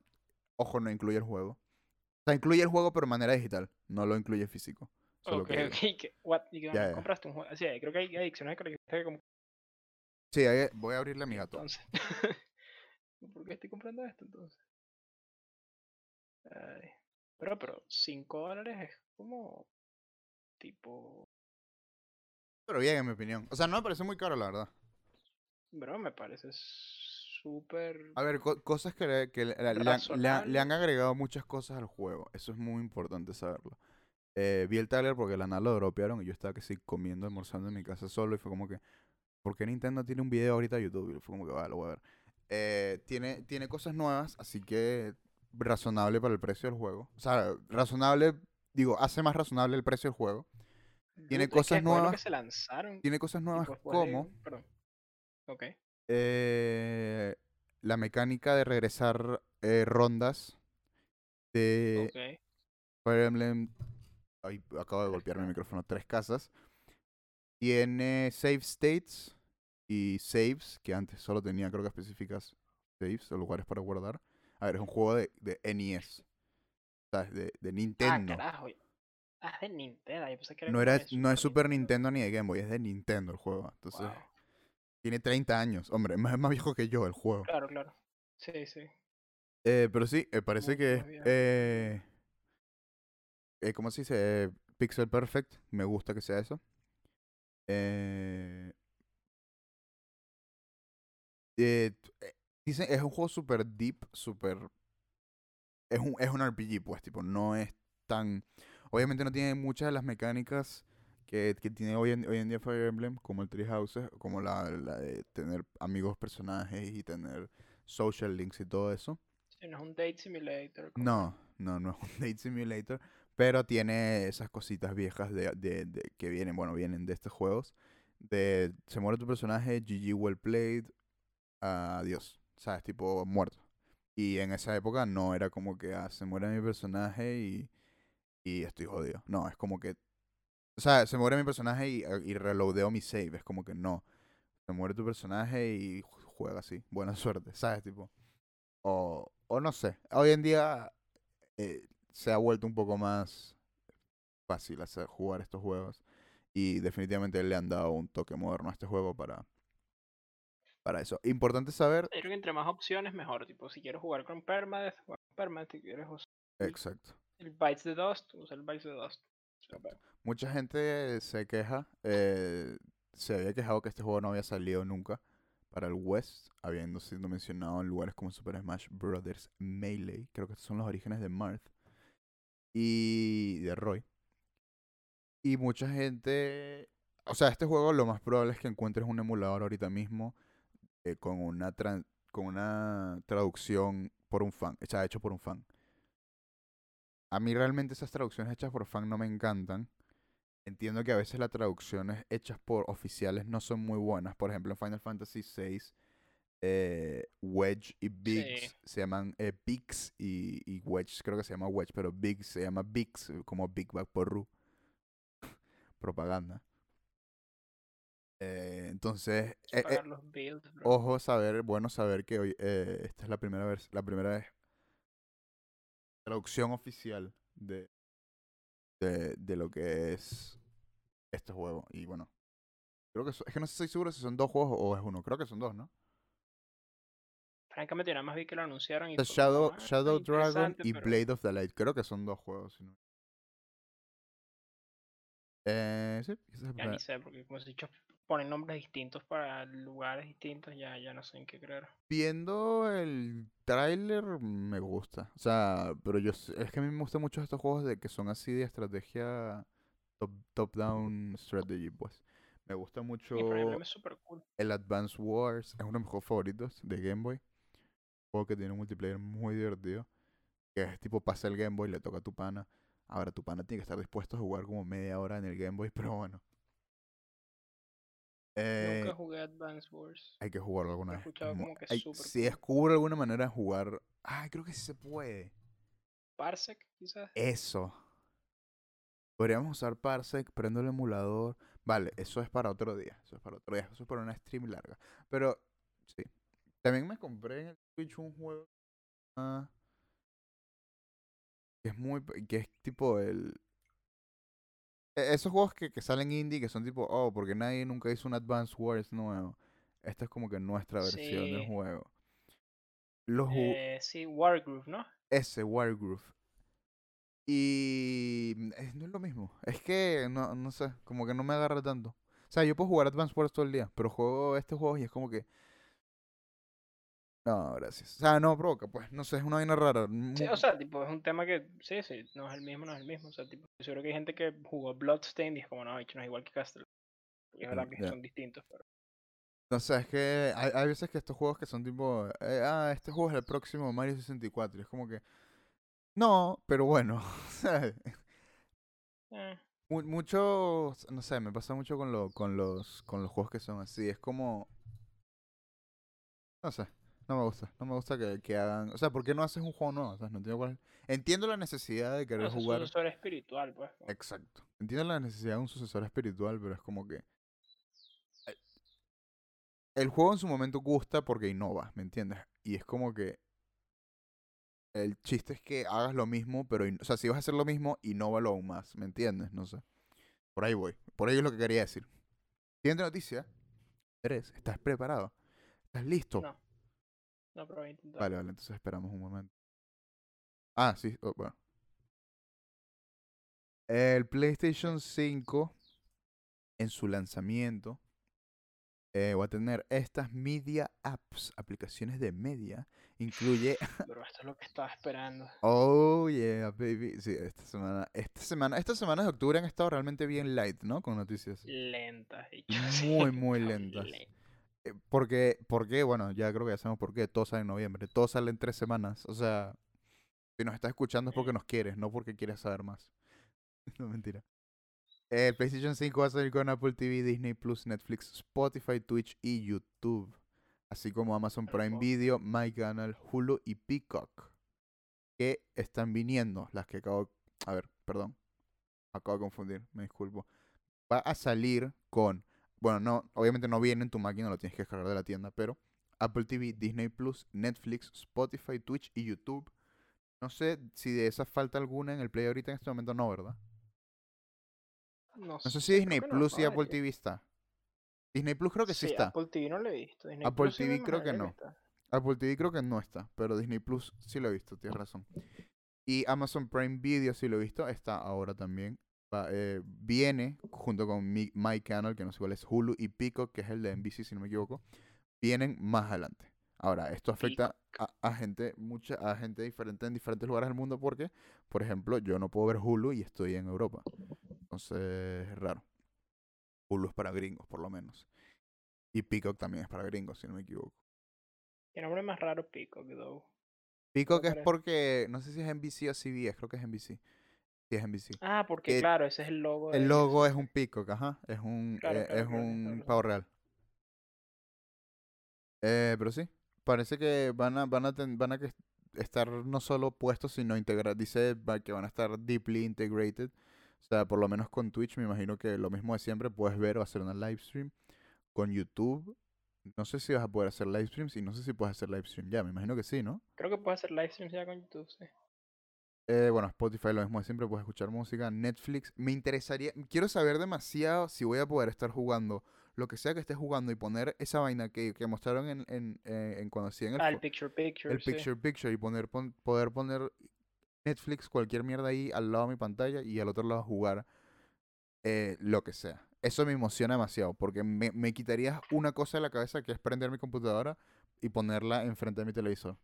Ojo, no incluye el juego. O sea, incluye el juego pero de manera digital, no lo incluye físico. Solo ok, que- ok. que- what? Y que, Ya, ya. compraste un juego. Sí, creo que hay adicciones que que como Sí, ahí- voy a abrirle a mi gato. entonces. ¿Por qué estoy comprando esto entonces? Ay, Pero, pero, 5 dólares es como tipo. Pero bien, en mi opinión. O sea, no me parece muy caro, la verdad. Bro, me parece súper. A ver, co- cosas que, le, que le- le han- le han agregado muchas cosas al juego. Eso es muy importante saberlo. Eh, vi el trailer porque la nada lo dropearon y yo estaba que sí comiendo, almorzando en mi casa solo y fue como que, ¿por qué Nintendo tiene un video ahorita en YouTube? Y fue como que, vale, lo voy a ver. Eh, tiene, tiene cosas nuevas, así que razonable para el precio del juego. O sea, razonable, digo, hace más razonable el precio del juego. tiene que cosas de que nuevas, se lanzaron. Tiene cosas nuevas de- como Perdón. Ok. eh, la mecánica de regresar eh, rondas de Ok. Fire Emblem. Ay, acabo de golpear mi micrófono. Tres casas. Tiene save states y saves, que antes solo tenía, creo que específicas saves o lugares para guardar. A ver, es un juego de, de NES. ¿Sabes? De, de Ah, Nintendo. carajo. Ah, de Nintendo. Yo pensé que era no, era, no es Super Nintendo ni de Game Boy, es de Nintendo el juego. Entonces, Wow. tiene 30 años. Hombre, es más, viejo que yo el juego. Claro, claro. Sí, sí. Eh, pero sí, eh, parece que es. Eh, eh, ¿Cómo se dice? Eh, Pixel Perfect. Me gusta que sea eso. Eh, eh, eh, dicen, es un juego super deep, super. Es un, es un RPG, pues, tipo, no es tan. Obviamente no tiene muchas de las mecánicas que, que tiene hoy en, hoy en día Fire Emblem, como el Tree Houses, como la, la de tener amigos personajes y tener social links y todo eso. Sí, no es un date simulator. como- No, no, no es un Date Simulator, pero tiene esas cositas viejas de, de- de- que vienen, bueno, vienen de estos juegos. De se muere tu personaje, GG well played, adiós, ¿sabes? Tipo muerto. Y en esa época no era como que ah, se muere mi personaje y, y estoy jodido. No, es como que, o sea, se muere mi personaje y, y reloadeo mi save. Es como que no, se muere tu personaje y ju- juega así. Buena suerte, ¿sabes? Tipo. O, o no sé. Hoy en día eh, se ha vuelto un poco más fácil hacer jugar estos juegos. Y definitivamente le han dado un toque moderno a este juego para, para eso. Importante saber. Yo creo que entre más opciones, mejor. Tipo, si quieres jugar con Permadeath, juega con Permadeath. Si quieres usar Exacto. el Bites the Dust, usa el Bites the Dust. Exacto. Mucha gente se queja. eh, se había quejado que este juego no había salido nunca para el West, habiendo sido mencionado en lugares como Super Smash Bros. Melee. Creo que estos son los orígenes de Marth y de Roy. Y mucha gente. O sea, este juego lo más probable es que encuentres un emulador ahorita mismo eh, con, una con una traducción por un fan, sea, hecho por un fan. a mí realmente esas traducciones hechas por fan no me encantan. Entiendo que a veces las traducciones hechas por oficiales no son muy buenas. Por ejemplo, en Final Fantasy VI, eh, Wedge y Biggs Sí. se llaman eh, Biggs y, y Wedge creo que se llama Wedge, pero Biggs se llama Biggs, eh, como Big Bag por Ru. Propaganda. Eh, entonces, los ojo saber, bueno saber que hoy eh, esta es la primera vez, la primera vez traducción oficial de, de, de lo que es este juego. Y bueno, creo que so- es que no estoy seguro si son dos juegos o es uno. Creo que son dos, ¿no? Francamente, nada más vi que lo anunciaron y fue Shadow, "Ah, Shadow Dragon interesante", y pero Blade of the Light. Creo que son dos juegos. si no- Eh, sí, el Ya ni sé, porque como se dicho, ponen nombres distintos para lugares distintos, ya, ya no sé en qué creer. Viendo el tráiler me gusta. O sea, pero yo es que a mí me gustan mucho estos juegos de que son así de estrategia top, top down strategy, pues. Me gusta mucho cool. el Advance Wars, es uno de mis juegos favoritos de Game Boy. Juego que tiene un multiplayer muy divertido. Que es tipo pasa el Game Boy, le toca a tu pana. Ahora tu pana tiene que estar dispuesto a jugar como media hora en el Game Boy, pero bueno. Eh, Nunca jugué Advance Wars. hay que jugarlo alguna vez. como que hay- si descubro alguna manera de jugar. Ay, creo que sí se puede. Parsec, quizás. Eso. Podríamos usar Parsec, prendo el emulador. Vale, eso es para otro día. Eso es para otro día. Eso es para una stream larga. Pero, sí. También me compré en el Switch un juego. ah, que es muy. que es tipo el. e- Esos juegos que, que salen indie que son tipo, oh, porque nadie nunca hizo un Advance Wars nuevo. Esta es como que nuestra versión del juego. Los Eh, sí, Wargroove, ¿no? ese Wargroove. Y mm, no es lo mismo. Es que no, no sé, como que no me agarra tanto. O sea, yo puedo jugar Advance Wars todo el día, pero juego este juego y es como que. No, gracias. O sea, no provoca, pues, no sé, es una vaina rara. Sí, mu- o sea, tipo, es un tema que, sí, sí, no es el mismo, no es el mismo. O sea, tipo, estoy seguro que hay gente que jugó Bloodstained y es como, no, bicho, no es igual que Castle. Y es verdad que son distintos, pero No sé, es que hay, hay veces que estos juegos que son tipo, eh, ah, este juego es el próximo Mario 64. Y es como que, no, pero bueno, eh, Mu- mucho, no sé, me pasa mucho con, lo, con, los, con los juegos que son así. Es como, no sé, no me gusta. No me gusta que, que hagan, o sea, ¿por qué no haces un juego nuevo? O sea, no entiendo cuál. Entiendo la necesidad de querer no, es un jugar. sucesor espiritual, pues. Exacto. Entiendo la necesidad de un sucesor espiritual, pero es como que... eh, El juego en su momento gusta porque innova, ¿me entiendes? Y es como que... El chiste es que hagas lo mismo, pero... in- O sea, si vas a hacer lo mismo, innóvalo aún más, ¿me entiendes? No sé. Por ahí voy. Por ahí es lo que quería decir. Siguiente noticia. Eres, ¿estás preparado? ¿Estás listo? No. No, pero voy a intentar. Vale, vale, entonces esperamos un momento. Ah, sí, oh, bueno. El PlayStation 5 en su lanzamiento eh, va a tener estas media apps, aplicaciones de media. Incluye, Pero esto es lo que estaba esperando. oh yeah, baby. Sí, esta semana, esta semana, estas semanas de octubre han estado realmente bien light, ¿no? Con noticias. Lentas, bicho. Muy, muy lentas. lentas. Eh, Porque, porque, bueno, ya creo que ya sabemos por qué. Todo sale en noviembre. Todo sale en tres semanas. O sea, si nos estás escuchando es porque nos quieres, no porque quieres saber más. no, mentira. El PlayStation 5 va a salir con Apple TV, Disney Plus, Netflix, Spotify, Twitch y YouTube. Así como Amazon Prime. Video, MyCanal, Hulu y Peacock. Que están viniendo. Las que acabo... A ver, perdón. Acabo de confundir, me disculpo. Va a salir con bueno, no, obviamente no viene en tu máquina, lo tienes que descargar de la tienda, pero Apple TV, Disney Plus, Netflix, Spotify, Twitch y YouTube. No sé si de esas falta alguna en el Play ahorita en este momento, no, ¿verdad? No, No sé si Disney no, Plus y Apple. TV está. Disney Plus creo que sí, está. Apple TV no lo he visto. Disney Apple Plus sí TV creo que no. está. Apple TV creo que no está, pero Disney Plus sí lo he visto, tienes razón. Y Amazon Prime Video sí lo he visto, está ahora también. Eh, viene junto con mi, My Canal, que no sé cuál es, Hulu y Peacock, que es el de NBC si no me equivoco, vienen más adelante. Ahora, esto afecta a, a gente, mucha, a gente diferente en diferentes lugares del mundo porque, por ejemplo, yo no puedo ver Hulu y estoy en Europa. Entonces, es raro. Hulu es para gringos, por lo menos. Y Peacock también es para gringos, si no me equivoco. Qué nombre más raro Peacock, though. Peacock es porque, no sé si es NBC o CBS, creo que es NBC. Sí, es. Ah, porque que claro, ese es el logo. El logo es un peacock, ajá. Es un, Claro, eh, claro, es claro, un pavo real. Eh, pero sí, parece que van a, van a, ten- van a que estar no solo puestos, sino integrados. Dice que van a estar deeply integrated. O sea, por lo menos con Twitch, me imagino que lo mismo de siempre, puedes ver o hacer una live stream. Con YouTube, no sé si vas a poder hacer live streams y no sé si puedes hacer live stream ya, me imagino que sí, ¿no? Creo que puedes hacer live streams ya con YouTube, sí. Eh, bueno, Spotify lo mismo de siempre, puedes escuchar música, Netflix. Me interesaría, quiero saber demasiado si voy a poder estar jugando lo que sea que esté jugando y poner esa vaina que, que mostraron en, en, eh, en cuando hacían el, Ah, el picture picture, el sí. picture picture y poner pon- poder poner Netflix, cualquier mierda ahí al lado de mi pantalla y al otro lado jugar eh, lo que sea. Eso me emociona demasiado porque me, me quitarías una cosa de la cabeza que es prender mi computadora y ponerla enfrente de mi televisor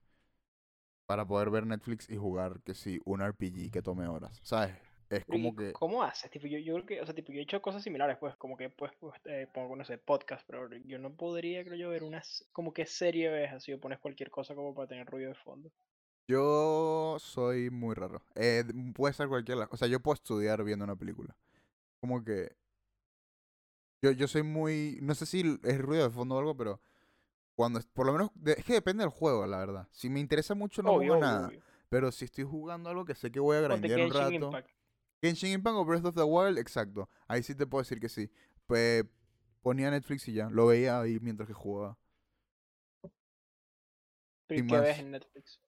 para poder ver Netflix y jugar que sí, un RPG que tome horas, ¿sabes? Es Pero, ¿y como que ¿Cómo haces? Tipo, yo, yo creo que, o sea, tipo, yo he hecho cosas similares, pues, como que, pues, pues, eh, pongo, no sé, podcast, pero yo no podría, creo yo, ver una, s- como que serie ves así, o pones cualquier cosa como para tener ruido de fondo. yo soy muy raro. Eh, d- puede ser cualquier, o sea, yo puedo estudiar viendo una película. Como que yo, yo soy muy, no sé si es ruido de fondo o algo, pero cuando, por lo menos, es que depende del juego, la verdad. Si me interesa mucho no Obvio, obvio, nada, obvio. pero si estoy jugando algo que sé que voy a grandear un rato. Impact. Genshin Impact o Breath of the Wild, exacto. Ahí sí te puedo decir que sí. Pues ponía Netflix y ya, lo veía ahí mientras que jugaba. Pero ¿y Sin ¿qué ves en Netflix?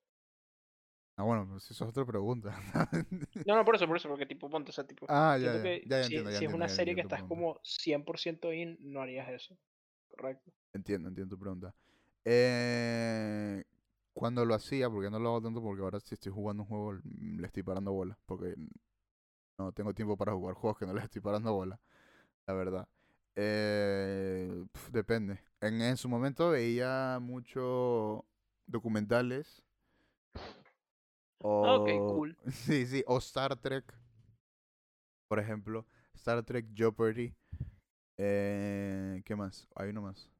Ah, bueno, pues eso es otra pregunta. No, no, por eso, por eso, porque tipo, ponte, o sea, tipo, ah, ya, siento ya, que ya, ya si, entiendo, ya si es una serie que estás como 100% in, no harías eso. Correcto. Entiendo, entiendo tu pregunta. Eh, cuando lo hacía, porque no lo hago tanto, porque ahora si estoy jugando un juego mm, le estoy parando bola, porque no tengo tiempo para jugar juegos que no les estoy parando bola, la verdad. Eh, pf, depende. En, en su momento veía mucho documentales. Ah, ok, O, cool. sí, sí, o Star Trek, por ejemplo. Star Trek Jeopardy. Eh, ¿qué más? Hay uno más.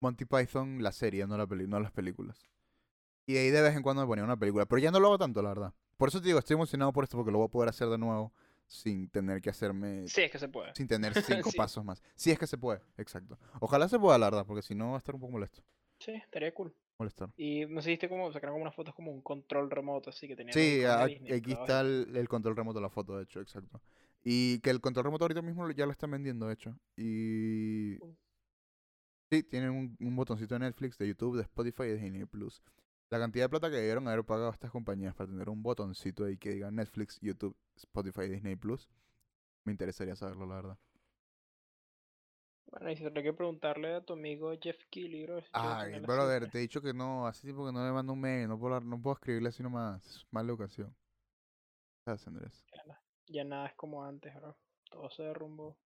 Monty Python, la serie, no, la peli no las películas. Y ahí de vez en cuando me ponía una película. Pero ya no lo hago tanto, la verdad. Por eso te digo, estoy emocionado por esto porque lo voy a poder hacer de nuevo sin tener que hacerme. Sí, es que se puede. Sin tener cinco Sí. pasos más. Si es que se puede, exacto. Ojalá se pueda, la verdad, porque si no va a estar un poco molesto. Sí, estaría cool. Molestar. Y no sé, viste como sacaron como unas fotos como un control remoto, así que tenía Sí, a- Disney aquí está el, el control remoto de la foto, de hecho, exacto. Y que el control remoto ahorita mismo ya lo están vendiendo, de hecho. Y sí, tienen un, un botoncito de Netflix, de YouTube, de Spotify y de Disney Plus. La cantidad de plata que debieron haber pagado a estas compañías para tener un botoncito ahí que diga Netflix, YouTube, Spotify y Disney Plus, me interesaría saberlo, la verdad. Bueno, y tendré que preguntarle a tu amigo Jeff Keighley, bro. si Ay, brother, te he dicho que no, hace tiempo que no me mando un mail, no puedo, no puedo escribirle así nomás, es mala educación. ¿Sabes, Andrés? Ya nada es como antes, bro. Todo se derrumbó.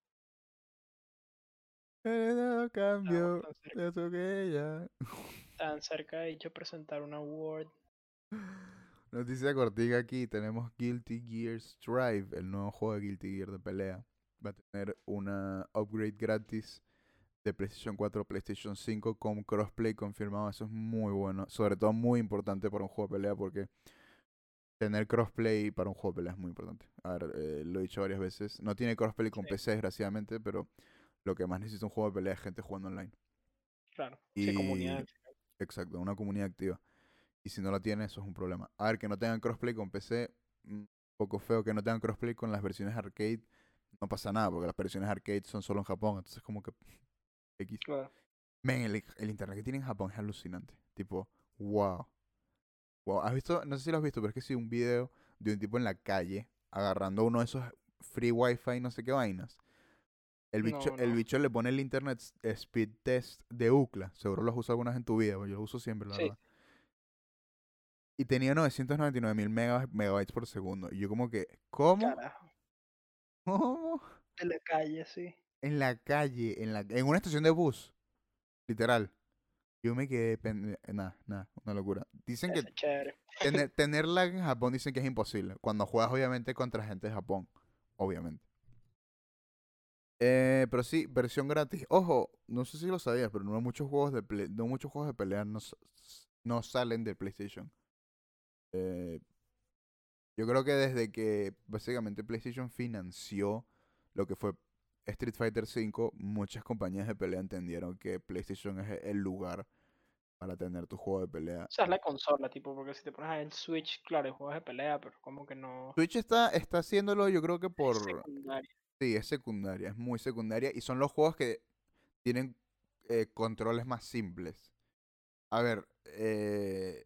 Pero Estábamos cambio, cerca, eso que ya. tan cerca de hecho presentar un award. Noticia cortica aquí, tenemos Guilty Gear Strive, el nuevo juego de Guilty Gear de pelea. Va a tener una upgrade gratis de PlayStation 4 a PlayStation 5 con crossplay confirmado. Eso es muy bueno, sobre todo muy importante para un juego de pelea porque tener crossplay para un juego de pelea es muy importante. A ver, eh, lo he dicho varias veces. No tiene crossplay con Sí. PC, desgraciadamente, pero lo que más necesita un juego de pelea es gente jugando online. Claro. Sí, comunidad. Y- al final. Exacto, una comunidad activa. Y si no la tiene, eso es un problema. A ver, que no tengan crossplay con PC, un poco feo. Que no tengan crossplay con las versiones arcade, no pasa nada, porque las versiones arcade son solo en Japón. Entonces, como que. X. Claro. Men, el, el internet que tiene en Japón es alucinante. Tipo, wow. Wow. ¿Has visto? No sé si lo has visto, pero es que sí, un video de un tipo en la calle agarrando uno de esos free wifi, no sé qué vainas. El bicho, No, el bicho le pone el internet s- speed test de UCLA. Seguro lo has usado alguna vez en tu vida, porque yo lo uso siempre, la Sí. verdad. Y tenía 999 mil megabytes por segundo. Y yo como que, ¿cómo? Carajo. ¿Cómo? En la calle, sí. En la calle, en la en una estación de bus. Literal. Yo me quedé pende- Nada, nada, una locura. Dicen que Eso tener, tener lag en Japón dicen que es imposible. Cuando juegas, obviamente, contra gente de Japón. Obviamente. Eh, pero sí, versión gratis. Ojo, no sé si lo sabías, pero no muchos juegos de ple- no muchos juegos de pelea no salen de PlayStation. Eh, yo creo que desde que básicamente PlayStation financió lo que fue Street Fighter V, muchas compañías de pelea entendieron que PlayStation es el lugar para tener tu juego de pelea. O sea, es la consola, tipo, porque si te pones a el Switch, claro, hay juegos de pelea, pero como que no. Switch está, está haciéndolo, yo creo que es por... secundaria. Sí, es secundaria, es muy secundaria. Y son los juegos que tienen eh, controles más simples. A ver, eh,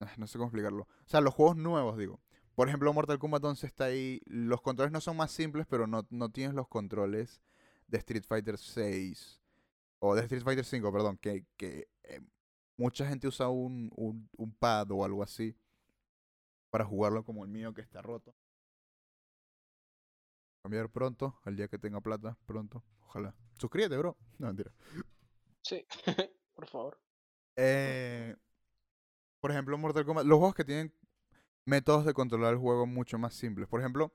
ah, no sé cómo explicarlo. O sea, los juegos nuevos, digo. Por ejemplo, Mortal Kombat 11 está ahí. Los controles no son más simples, pero no, no tienes los controles de Street Fighter 6. O de Street Fighter 5, perdón. Que, que eh, mucha gente usa un, un, un pad o algo así. Para jugarlo como el mío que está roto. Cambiar pronto, al día que tenga plata, pronto. Ojalá. Suscríbete, bro. No, mentira. Sí, por favor. Eh, por ejemplo, Mortal Kombat, los juegos que tienen métodos de controlar el juego mucho más simples. Por ejemplo,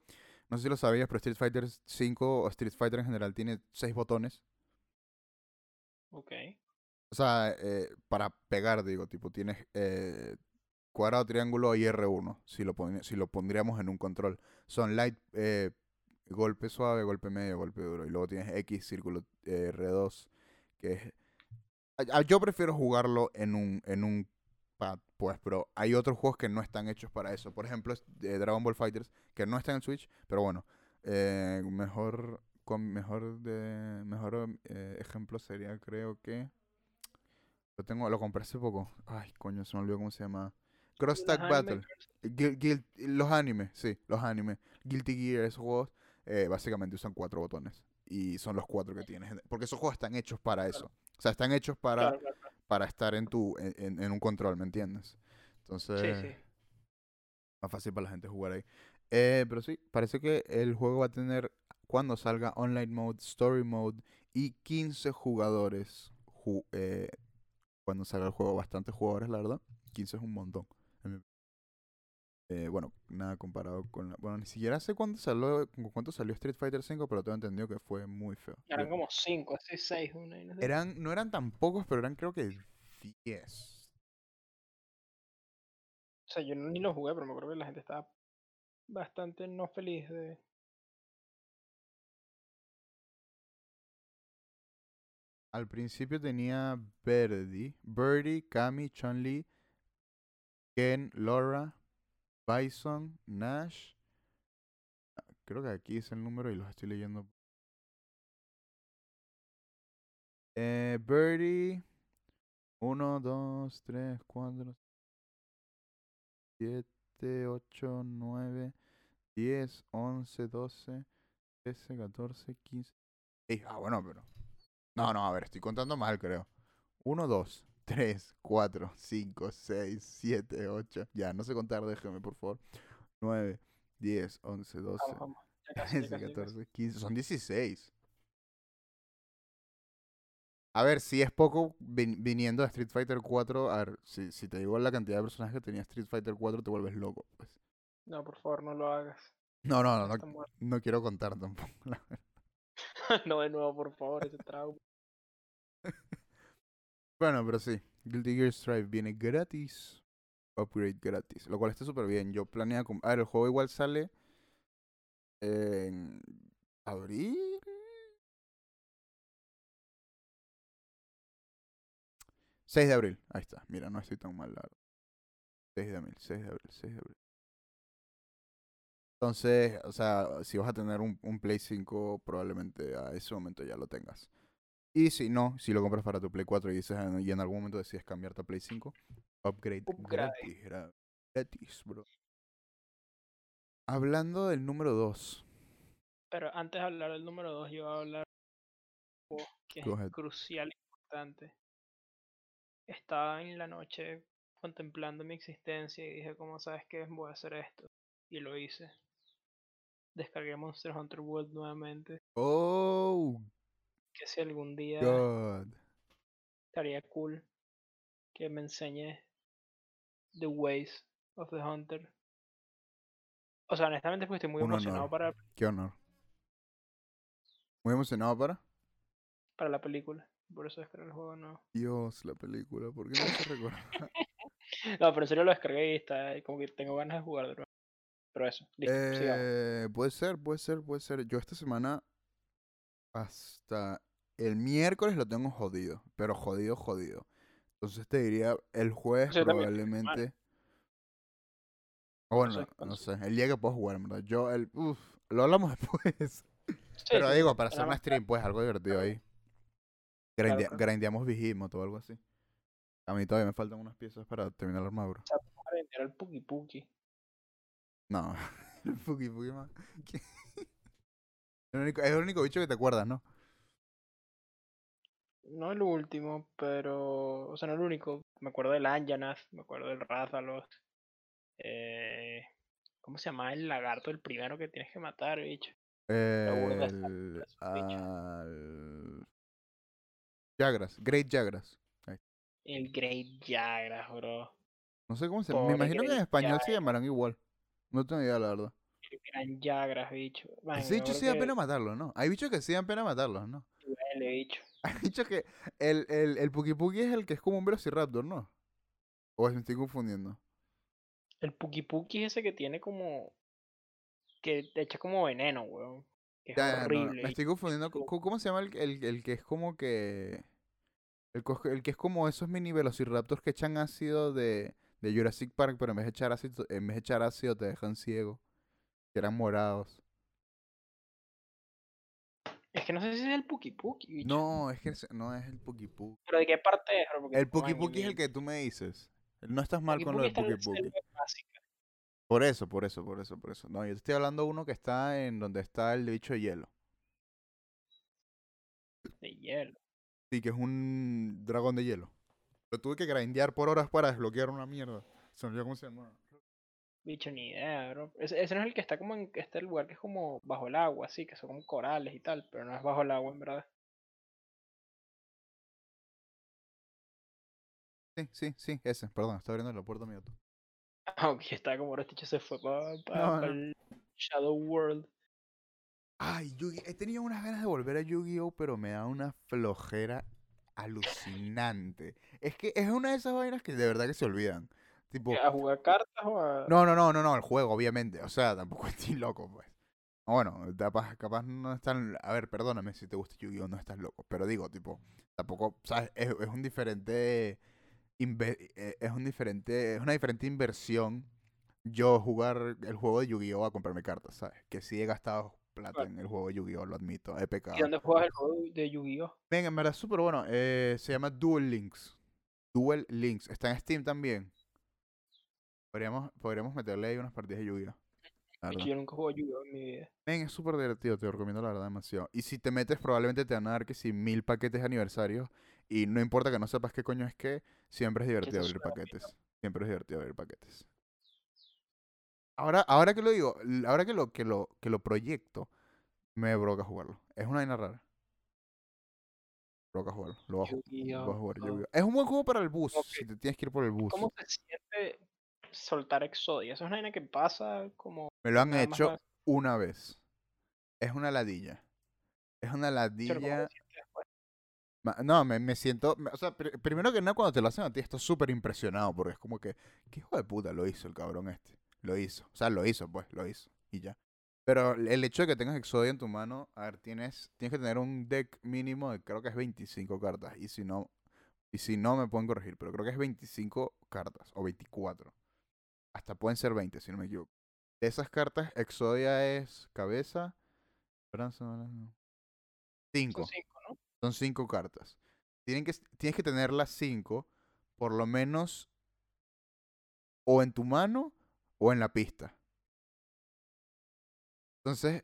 no sé si lo sabías, pero Street Fighter 5 o Street Fighter en general tiene seis botones. Ok. O sea, eh, para pegar, digo, tipo, tienes eh, cuadrado, triángulo y R1, si lo, si lo pondríamos en un control. Son light, eh, golpe suave, golpe medio, golpe duro. Y luego tienes X, círculo eh, R2, que es... Yo prefiero jugarlo en un, en un pues, pero hay otros juegos que no están hechos para eso. Por ejemplo, de Dragon Ball Fighters, que no está en el Switch, pero bueno, eh, mejor, con mejor de mejor eh, ejemplo sería, creo que lo tengo, lo compré hace poco. Ay, coño, se me olvidó cómo se llama. Cross Tag Battle. Los animes, sí, los animes. Guilty Gear, esos juegos, eh, básicamente usan cuatro botones. Y son los cuatro que tienes. Porque esos juegos están hechos para eso. O sea, están hechos para, Claro, claro, claro. Para estar en tu en, en- un control, ¿me entiendes? Entonces, Sí, sí. más fácil para la gente jugar ahí. Eh, pero sí, parece que el juego va a tener, cuando salga Online Mode, Story Mode y 15 jugadores. ju- eh, cuando salga el juego, bastantes jugadores, la verdad. 15 es un montón. Eh, bueno, nada comparado con... la- bueno, ni siquiera sé cuánto salió, cuánto salió Street Fighter 5, pero tengo entendido que fue muy feo. Eran como cinco, así seis, una y no sé. eran, no eran tan pocos, pero eran creo que 10. O sea, yo ni lo jugué, pero me acuerdo que la gente estaba bastante no feliz de. Al principio tenía Birdie, Birdie, Kami, Chun-Li, Ken, Laura, Bison, Nash. Creo que aquí es el número y los estoy leyendo. Eh, Birdie. 1, 2, 3, 4, 7, 8, 9, 10, 11, 12, 13, 14, 15. Ey, ah, bueno, pero. No, no, a ver, estoy contando mal, creo. 1, 2, 3, 4, 5, 6, 7, 8. Ya, no sé contar, déjeme, por favor. 9, 10, 11, 12, Vamos, vamos. Casi, ya 13, casi, ya casi. 14, 15. Son 16. A ver, si es poco vin- viniendo de Street Fighter 4. A ver, si, si te digo la cantidad de personajes que tenía Street Fighter 4, te vuelves loco. Pues. No, por favor, no lo hagas. No, no, no, no, no quiero contar tampoco. la verdad. no de nuevo, por favor, ese trauma. Bueno, pero sí. Guilty Gear Strive viene gratis. Upgrade gratis. Lo cual está súper bien. Yo planeaba... com- A ver, el juego igual sale... En... ¿Abril? ...6 de abril. Ahí está. Mira, no estoy tan mal, la verdad. 6 de abril, 6 de abril, 6 de abril. Entonces, o sea, si vas a tener un, un Play 5, probablemente a ese momento ya lo tengas. Y si no, si lo compras para tu Play 4 y, dices, en- y en algún momento decides cambiarte a Play 5, upgrade Upgrade. gratis, gra- gratis, bro. Hablando del número 2. Pero antes de hablar del número 2, yo voy a hablar de algo que Go es ahead. crucial e importante. Estaba en la noche contemplando mi existencia y dije, ¿cómo sabes qué? Voy a hacer esto. Y lo hice. Descargué Monster Hunter World nuevamente. Oh, Que si algún día God. estaría cool que me enseñe The Ways of the Hunter. O sea, honestamente, pues estoy muy Un emocionado honor. para, Qué honor. Muy emocionado para. para la película. Por eso descargué el juego no. Dios, la película. ¿Por qué me hace recordar? No, pero en serio lo descargué y está, como que tengo ganas de jugar de nuevo. Pero eso, listo, sigamos. Eh, puede ser, puede ser, puede ser. Yo esta semana hasta el miércoles lo tengo jodido, pero jodido, jodido. Entonces te diría el jueves probablemente. O bueno, no, no sé. el día que puedo jugar, en verdad. Yo, el, uf, lo hablamos después. Sí, Pero sí, digo, para hacer una más stream, pues algo divertido ahí. Claro, Grindea- claro. Grindeamos Vigimoto o algo así. A mí todavía me faltan unas piezas para terminar la armadura. El Puki Puki. No, el Puki Puki más. Es el único bicho que te acuerdas, ¿no? No el último, pero. O sea, no el único. Me acuerdo del Anjanath, me acuerdo del Rathalos. Eh, ¿Cómo se llama el lagarto, el primero que tienes que matar, bicho? El. Al. Jagras, Great Jagras. El Great Jagras, bro. No sé cómo se Me Pobre imagino que en español se llamarán igual. No tengo idea, la verdad. El Gran Jagras, bicho. Man, Ese me bicho sí da que pena matarlo, ¿no? Hay bichos que sí dan pena matarlos, ¿no? duele, bicho. Hay bichos que. El, el, el Puki Puki es el que es como un Velociraptor, ¿no? O me estoy confundiendo. El Puki Puki es ese que tiene como. que te echa como veneno, weón. Que es Ya, ya, no, horrible. me estoy confundiendo. co- ¿Cómo se llama el, el, el que es como que. El, el que es como esos mini velociraptors que echan ácido de, de Jurassic Park, pero en vez de echar ácido, en vez de echar ácido te dejan ciego. Que eran morados. Es que no sé si es el Puki Puki. No, es que no es el Puki Puki. Pero de qué parte es? Porque, El Puki Puki es el que tú me dices. No estás mal con lo del Puki Puki. Por eso, por eso, por eso, por eso. No, yo te estoy hablando de uno que está en donde está el bicho de hielo. De hielo. Sí, que es un dragón de hielo. Lo tuve que grindear por horas para desbloquear una mierda. Se me olvidó cómo se llama. Bicho, ni idea, bro. Ese, ese no es el que está como en este lugar que es como bajo el agua, así, que son como corales y tal, pero no es bajo el agua, en verdad. Sí, sí, sí, ese. Perdón, está abriendo la puerta a mi auto. Aunque está como ahora este se fue para No, no. el Shadow World. Ay, Yugi, he tenido unas ganas de volver a Yu-Gi-Oh, pero me da una flojera alucinante. Es que es una de esas vainas que de verdad que se olvidan. Tipo, ¿A jugar cartas o a.? no, no, no, no, no, el juego, obviamente. O sea, tampoco estoy loco, pues. Bueno, capaz, capaz no es tan... A ver, perdóname si te gusta Yu-Gi-Oh, no estás loco. Pero digo, tipo, tampoco, ¿sabes? Es, es un diferente... inve- eh, Es un diferente... Es una diferente inversión yo jugar el juego de Yu-Gi-Oh a comprarme cartas, ¿sabes? Que sí he gastado plata en el juego de Yu-Gi-Oh, lo admito, he pecado. ¿Y dónde juegas el juego de Yu-Gi-Oh? Venga, en verdad súper bueno. eh, se llama Duel Links. Duel Links. Está en Steam también. Podríamos, podríamos meterle ahí unas partidas de Yu-Gi-Oh. la Bicho, verdad. yo nunca juego Yu-Gi-Oh en mi vida. Men, es súper divertido, te lo recomiendo la verdad demasiado. Y si te metes, probablemente te van a dar que si mil paquetes de aniversario. Y no importa que no sepas qué coño es qué, siempre es divertido abrir paquetes. Siempre es divertido abrir paquetes. Ahora, ahora que lo digo, ahora que lo, que lo, que lo proyecto, me provoca jugarlo. Es una vaina rara. Provoca jugarlo. Lo a jugar Yu-Gi-Oh. Es un buen juego para el bus, si te tienes que ir por el bus. ¿Cómo se siente soltar Exodia? Eso es una vaina que pasa como. Me lo han más hecho una vez. Es una ladilla. Es una Bicho, ¿cómo ladilla. No, me, me siento. me- O sea, pri- primero que nada, cuando te lo hacen a ti, estás súper impresionado. Porque es como que. ¿Qué hijo de puta lo hizo el cabrón este? Lo hizo. O sea, lo hizo, pues, lo hizo. Y ya. Pero el- el hecho de que tengas Exodia en tu mano, a ver, tienes, tienes que tener un deck mínimo de creo que es 25 cartas. Y si no. Y si no, me pueden corregir. Pero creo que es 25 cartas. O 24. Hasta pueden ser 20, si no me equivoco. De esas cartas, Exodia es cabeza. brazo, brazo. Cinco. Son cinco, ¿no? Son cinco cartas. Tienen que, tienes que tener las cinco, por lo menos, o en tu mano o en la pista. Entonces,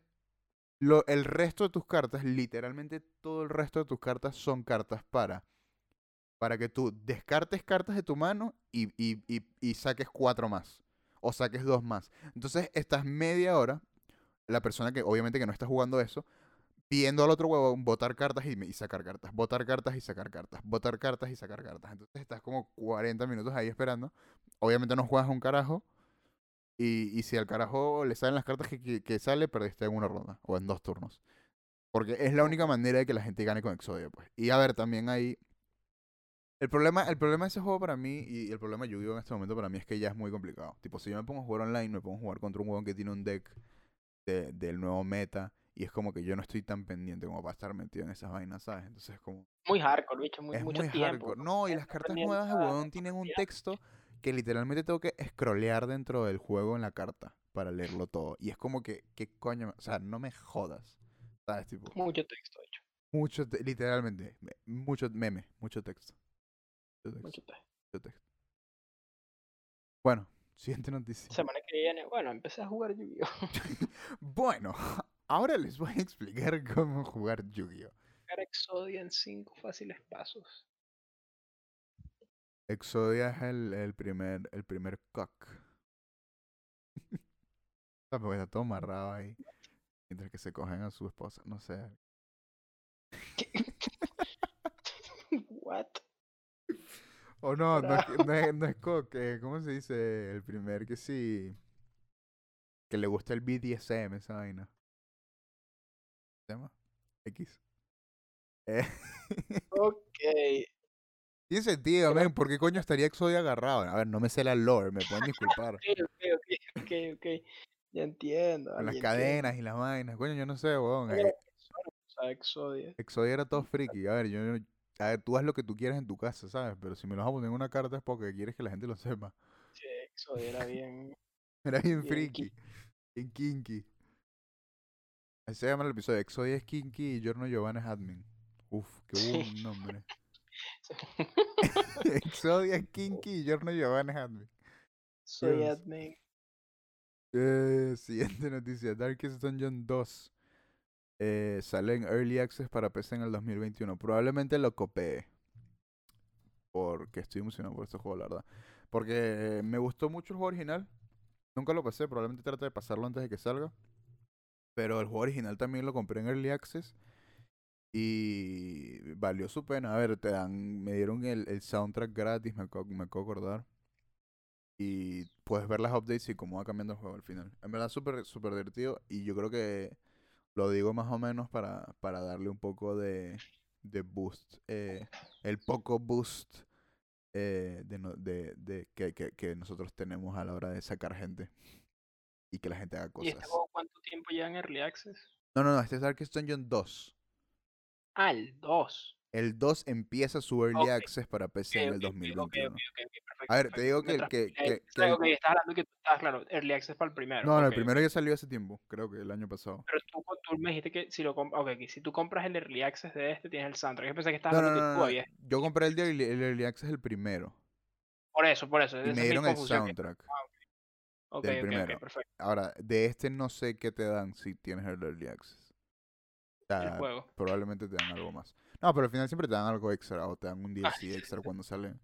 lo, el resto de tus cartas, literalmente todo el resto de tus cartas son cartas para, para que tú descartes cartas de tu mano y, y, y, y saques cuatro más. O saques dos más. Entonces, estás media hora, la persona que obviamente que no está jugando eso, viendo al otro huevo botar cartas y, y sacar cartas, botar cartas y sacar cartas, botar cartas y sacar cartas. Entonces estás como 40 minutos ahí esperando. Obviamente no juegas un carajo. Y, y si al carajo le salen las cartas que, que, que sale, perdiste en una ronda o en dos turnos. Porque es la única manera de que la gente gane con Exodia, pues. Y a ver, también hay. El problema, el problema de ese juego para mí y el problema de Yu-Gi-Oh en este momento para mí es que ya es muy complicado. Tipo, si yo me pongo a jugar online, me pongo a jugar contra un juego que tiene un deck de- del nuevo meta y es como que yo no estoy tan pendiente como para estar metido en esas vainas, ¿sabes? Entonces es como... Muy hardcore, bicho, muy, es mucho muy tiempo. hardcore. No, y las cartas nuevas de huevón tienen un texto que literalmente tengo que scrollear dentro del juego en la carta para leerlo todo. Y es como que, ¿qué coño? O sea, no me jodas. ¿Sabes? Tipo, Mucho texto, de hecho. mucho, te- literalmente, me- mucho meme, mucho texto. Bueno, siguiente noticia. Semana que viene, bueno, empecé a jugar Yu-Gi-Oh! Bueno, ahora les voy a explicar cómo jugar Yu-Gi-Oh! Jugar Exodia en 5 fáciles pasos. Exodia es el, el primer, el primer cock. Porque está todo amarrado ahí. Mientras que se cogen a su esposa. No sé. What? O no, no no es, no es cock. eh, ¿Cómo se dice? El primer que sí. Que le gusta el BDSM, esa vaina. ¿Se llama? X. Eh, Ok. Tiene sentido, men. ¿Por qué coño estaría Exodia agarrado? A ver, no me sé la lore, me pueden disculpar. Ok, ok, ok, ok. Ya entiendo. Con las entiendo. cadenas y las vainas. Coño, yo no sé, weón. Eh, Exodia. Exodia era todo friki. A ver, yo, a ver, tú haz lo que tú quieras en tu casa, ¿sabes? Pero si me lo vas a poner en una carta es porque quieres que la gente lo sepa. Sí, Exodia era bien. Era bien Bien friki. Bien kinky. Así se llama el episodio. Exodia es kinky y Giorno Giovanna es admin. Uf, qué buen nombre. Exodia es kinky y Giorno Giovanna es admin. Soy Dios. admin. Eh, siguiente noticia. Darkest Dungeon 2 eh, sale en Early Access para PC en el 2021. Probablemente lo copee. Porque estoy emocionado por este juego, la verdad. Porque eh, me gustó mucho el juego original. Nunca lo pasé. Probablemente trate de pasarlo antes de que salga. Pero el juego original también lo compré en Early Access. Y valió su pena. A ver, te dan, me dieron el, el soundtrack gratis, me acabo, me acabo acordar. Y puedes ver las updates y cómo va cambiando el juego al final. En verdad, súper súper divertido. Y yo creo que lo digo más o menos para, para darle un poco de, de boost. eh, el poco boost eh, de, de, de que, que, que nosotros tenemos a la hora de sacar gente. Y que la gente haga ¿Y cosas. este juego cuánto tiempo lleva en Early Access? No, no, no, este es Darkest Dungeon 2. Ah, el 2. El 2 empieza su Early Access para PC en el 2021. perfecto. A ver, te digo que el que- que- el- estás hablando que tú estás, claro, Early Access para el primero. No, no, el primero ya salió hace tiempo, creo que el año pasado. Pero tú, tú me dijiste que si lo que si tú compras el Early Access de este, tienes el soundtrack. Yo pensé que estabas No, hablando no, no, tú no, habías. Yo compré el, de early, el Early Access el primero. Por eso, por eso. Y me dieron el soundtrack. Ok, del primero. perfecto. Ahora, de este no sé qué te dan si tienes el Early Access. O El sea, juego. probablemente te dan algo más. No, pero al final siempre te dan algo extra o te dan un DLC extra cuando salen.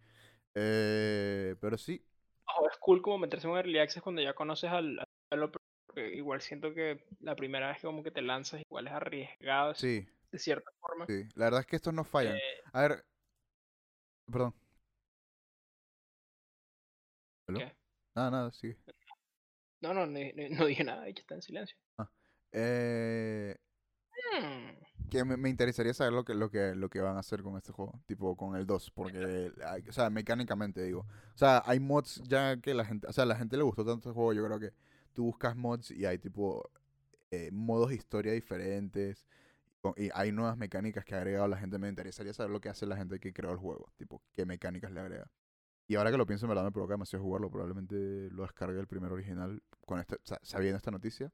Eh, pero sí, Ojo, es cool como meterse en un Early Access cuando ya conoces al, al porque igual siento que la primera vez que como que te lanzas igual es arriesgado sí, de cierta forma. sí. La verdad es que estos no fallan. Eh, A ver, perdón. ¿Aló? ¿Qué? Nada, nada, sigue. no, no, ni- no dije nada, ella está en silencio. Eh, Hmm, que me, me interesaría saber lo que, lo que lo que van a hacer con este juego, tipo con el 2, porque, o sea, mecánicamente digo. O sea, hay mods ya que la gente, o sea, la gente le gustó tanto este juego, yo creo que tú buscas mods y hay tipo eh, modos historia diferentes y hay nuevas mecánicas que ha agregado la gente. Me interesaría saber lo que hace la gente que creó el juego, tipo qué mecánicas le agrega. Y ahora que lo pienso, en verdad me provoca demasiado jugarlo. Probablemente lo descargue el primer original con este, sa- sabiendo esta noticia.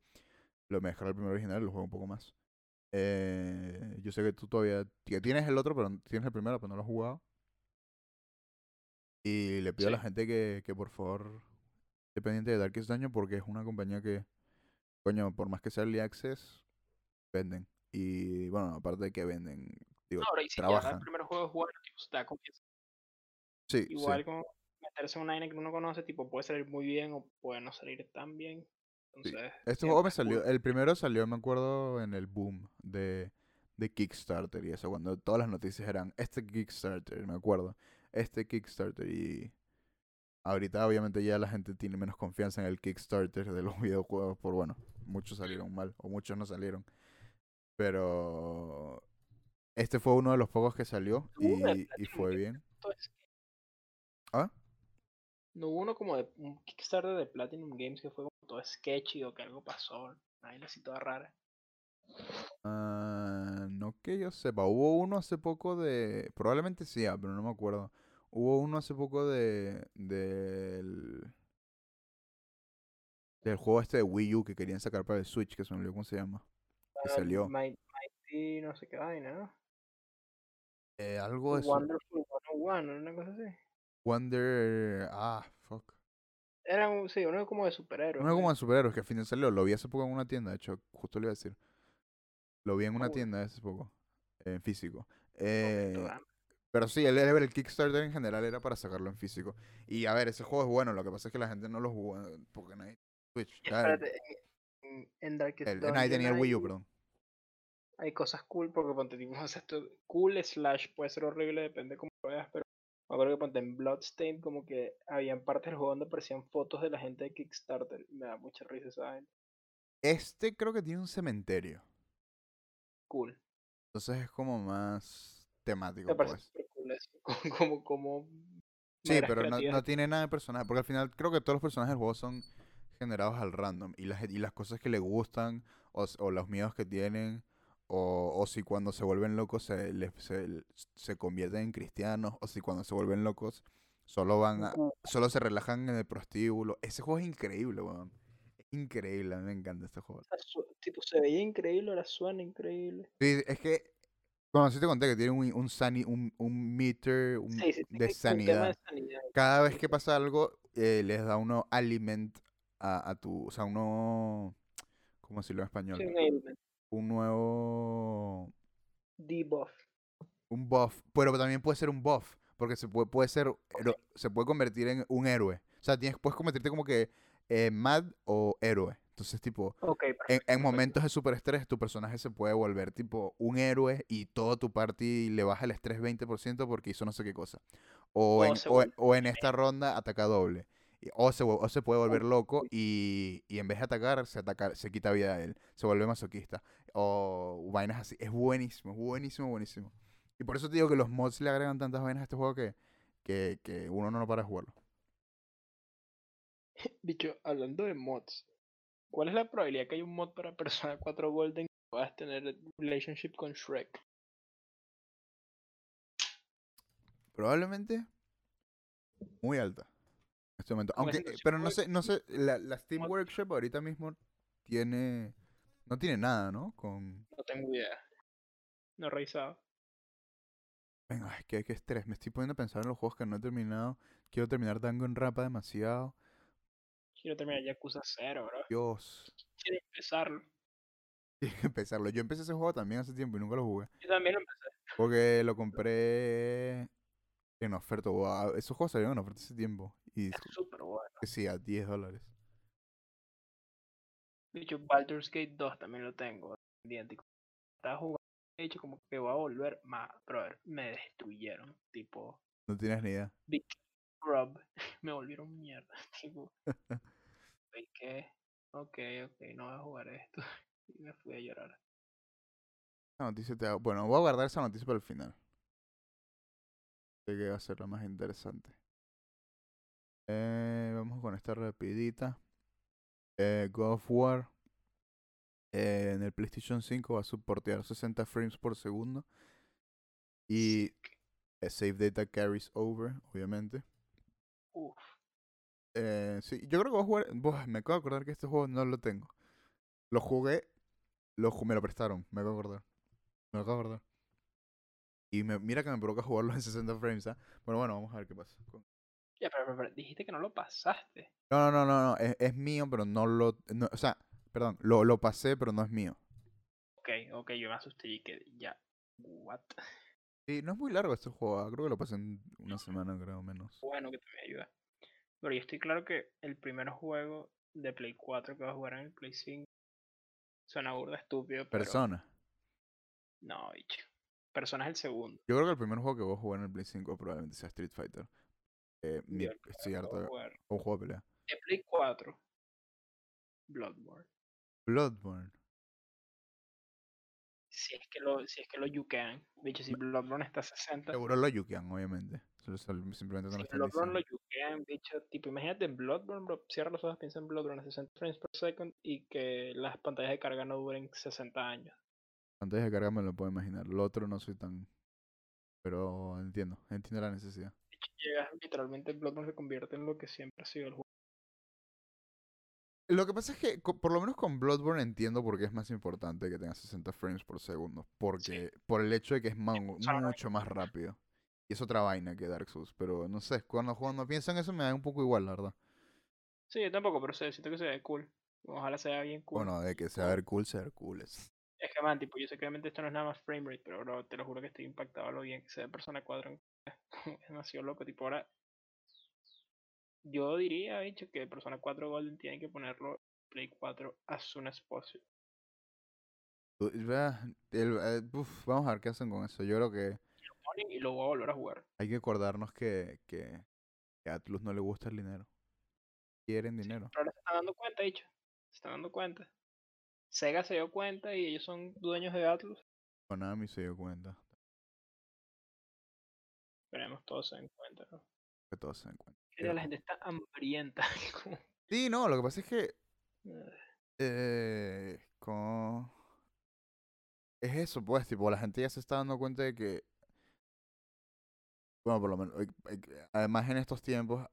Lo me descargo el primer original y lo juego un poco más. Eh, yo sé que tú todavía que tienes el otro, pero tienes el primero, pero no lo has jugado. Y le pido a la Sí. gente que, que por favor esté pendiente de Darkest Dungeon porque es una compañía que, coño, por más que sea early access, venden. Y bueno, aparte de que venden, digo, no, y si ya el trabajan. primer juego es jugar, confianza. Sí, sí. Igual como meterse en una vaina que uno conoce, tipo, puede salir muy bien o puede no salir tan bien. Entonces, Este juego me salió, cool. el primero salió, me acuerdo, en el boom de, de Kickstarter y eso, cuando todas las noticias eran, este Kickstarter, me acuerdo, este Kickstarter y ahorita obviamente ya la gente tiene menos confianza en el Kickstarter de los videojuegos, por bueno, muchos salieron mal o muchos no salieron, pero este fue uno de los pocos que salió y, fue bien. Entonces, No hubo uno como de un Kickstarter de Platinum Games que fue todo sketchy o que algo pasó. Una así toda rara. Ah, no que yo sepa. Hubo uno hace poco de. Probablemente sí, ah, pero no me acuerdo. Hubo uno hace poco de. del. Del juego este de Wii U que querían sacar para el Switch, que se me olvidó cómo se llama. Que Ah, salió. Might- Mighty no sé qué vaina, ¿no? Eh, algo de eso. Wonderful 101, una cosa así. Wonder. Ah, fuck. Era un, sí, uno como de superhéroes. No es como ¿no? de superhéroes que al final salió. Lo vi hace poco en una tienda, de hecho, justo le iba a decir. Lo vi en una tienda hace poco. En físico. Eh, Pero sí, el, el Kickstarter en general era para sacarlo en físico. Y a ver, ese juego es bueno, lo que pasa es que la gente no lo jugó eh, porque nadie Switch. El- Espérate, en, en- en Darkest el- Dungeon tenía el Wii U, perdón. hay cosas cool porque ponte tipo, o sea, esto cool slash puede ser horrible, depende cómo lo veas, pero me acuerdo que ponte en Bloodstained como que habían partes del juego donde aparecían fotos de la gente de Kickstarter y me da mucha risa esa vaina. Este creo que tiene un cementerio. Cool. Entonces es como más temático, Me parece pues. súper cool eso. Como, como, como Sí, pero no, no tiene nada de personaje. Porque al final creo que todos los personajes del juego son generados al random. Y las, y las cosas que le gustan, o, o los miedos que tienen, o, o si cuando se vuelven locos se, les- se, se convierten en cristianos, o si cuando se vuelven locos solo van a, solo se relajan en el prostíbulo. Ese juego es increíble, weón. Es increíble, a mí me encanta este juego. Tipo, se veía increíble, ahora suena increíble. Sí, es que, bueno, sí te conté que tiene un, un, sani- un, un meter un- Sí, sí, de un sanidad. de sanidad. Cada vez que pasa algo, eh, les da uno aliment a, a tu, o sea, uno, ¿cómo decirlo en Sí, español? un ailment, Un nuevo, debuff. un buff, pero también puede ser un buff, porque se puede, puede ser, hero- se puede convertir en un héroe. O sea, tienes, puedes convertirte como que eh, mad o héroe. Entonces, tipo, en, momentos de super estrés, tu personaje se puede volver tipo un héroe y todo tu party le baja el estrés 20% porque hizo no sé qué cosa. O, O en, o, o en esta ronda ataca doble. O se, o se puede volver loco y, y en vez de atacar, se, ataca, se quita vida a él. Se vuelve masoquista. O vainas así. Es buenísimo, es buenísimo, buenísimo. Y por eso te digo que los mods le agregan tantas vainas a este juego que, que, que uno no para de jugarlo. Dicho, hablando de mods, ¿cuál es la probabilidad que hay un mod para Persona 4 Golden que puedas tener relationship con Shrek? Probablemente muy alta en este momento. Aunque, eh, pero no sé, no sé, la, la Steam Workshop ahorita mismo tiene, no tiene nada, ¿no? Con, No tengo idea. No he revisado. venga, es que qué estrés, me estoy poniendo a pensar en los juegos que no he terminado. Quiero terminar Danganronpa demasiado. Quiero terminar Yakuza 0, bro. Dios, Quiero empezarlo. que empezarlo. Yo empecé ese juego también hace tiempo y nunca lo jugué. Yo también lo empecé. Porque lo compré en oferta. Wow, esos juegos salieron en oferta hace tiempo. Y Es súper bueno. que sí, a 10 dólares. Dicho, Baldur's Gate 2 también lo tengo. como Estaba jugando. He dicho como que voy a volver. Ma, brother, me destruyeron. Tipo, No tienes ni idea. Big Rob. me volvieron mierda. Tipo, ¿y qué? Ok, ok, no voy a jugar esto. Y me fui a llorar. Esa noticia te hago- Bueno, voy a guardar esa noticia para el final. Sé que va a ser la más interesante. Eh, vamos con esta rapidita. Eh, God of War. eh, en el PlayStation 5 va a soportear 60 frames por segundo. Y eh, Save Data carries over, obviamente. Uf. Eh, sí, yo creo que voy a jugar. Me acabo de acordar que este juego no lo tengo. Lo jugué, lo, me lo prestaron, me acabo de acordar. Me acabo de acordar. Y me, mira que me provoca jugarlo en 60 frames, ¿ah? Bueno, bueno, vamos a ver qué pasa. con- Ya, pero, pero, pero, dijiste que no lo pasaste. No, no, no, no, no, es, es mío, pero no lo. no, o sea, perdón, lo, lo pasé, pero no es mío. Ok, ok, yo me asusté y que ya. What? Sí, no es muy largo este juego, ah, creo que lo pasé en una semana, creo, menos. Bueno que te me ayuda. Pero yo estoy claro que el primer juego de Play 4 que vas a jugar en el Play 5 suena burda estúpido, pero Persona. no, bicho. Persona es el segundo. Yo creo que el primer juego que voy a jugar en el Play 5 probablemente sea Street Fighter. Eh, mi- que harto de un juego de pelea. De Play 4. Bloodborne. Bloodborne. si es que lo, si es que lo yukean. Bicho, si Bloodborne está a 60. Seguro lo yukean, obviamente. Simplemente no Si lo Bloodborne lo yukean, bicho, tipo, imagínate en Bloodborne, bro, cierra los ojos, piensa en Bloodborne a 60 frames per second y que las pantallas de carga no duren 60 años. Antes de cargar me lo puedo imaginar. Lo otro no soy tan... Pero entiendo, entiendo la necesidad. Llegas, literalmente Bloodborne se convierte en lo que siempre ha sido el juego. Lo que pasa es que, por lo menos con Bloodborne entiendo por qué es más importante que tenga 60 frames por segundo. Porque, por el hecho de que es mucho más rápido. Y es otra vaina que Dark Souls. Pero no sé, cuando, cuando pienso en eso me da un poco igual, la verdad. Sí, yo tampoco, pero sé, siento que se ve cool. Ojalá sea bien cool. Bueno, de que sea ver cool, ser cool. Es... Es que, man, tipo, yo sé que obviamente esto no es nada más frame rate, pero bro, te lo juro que estoy impactado a lo bien que se ve Persona 4. Es demasiado loco, tipo, ahora. Yo diría, bicho, que Persona 4 Golden tiene que ponerlo Play 4 as soon as possible. Vea, el- uf, vamos a ver qué hacen con eso. Yo creo que Ponen Y lo voy a volver a jugar. hay que acordarnos que, que, que a Atlus no le gusta el dinero. Quieren dinero. Pero ahora se están dando cuenta, bicho. Se están dando cuenta. Sega se dio cuenta y ellos son dueños de Atlus. Konami se dio cuenta. Esperemos todos se den cuenta, ¿no? Que todos se den cuenta. Que la Pero- gente está hambrienta. Sí, no, lo que pasa es que eh, Eh, con... Es eso, pues, tipo, la gente ya se está dando cuenta de que... Bueno, por lo menos, eh, eh, además en estos tiempos,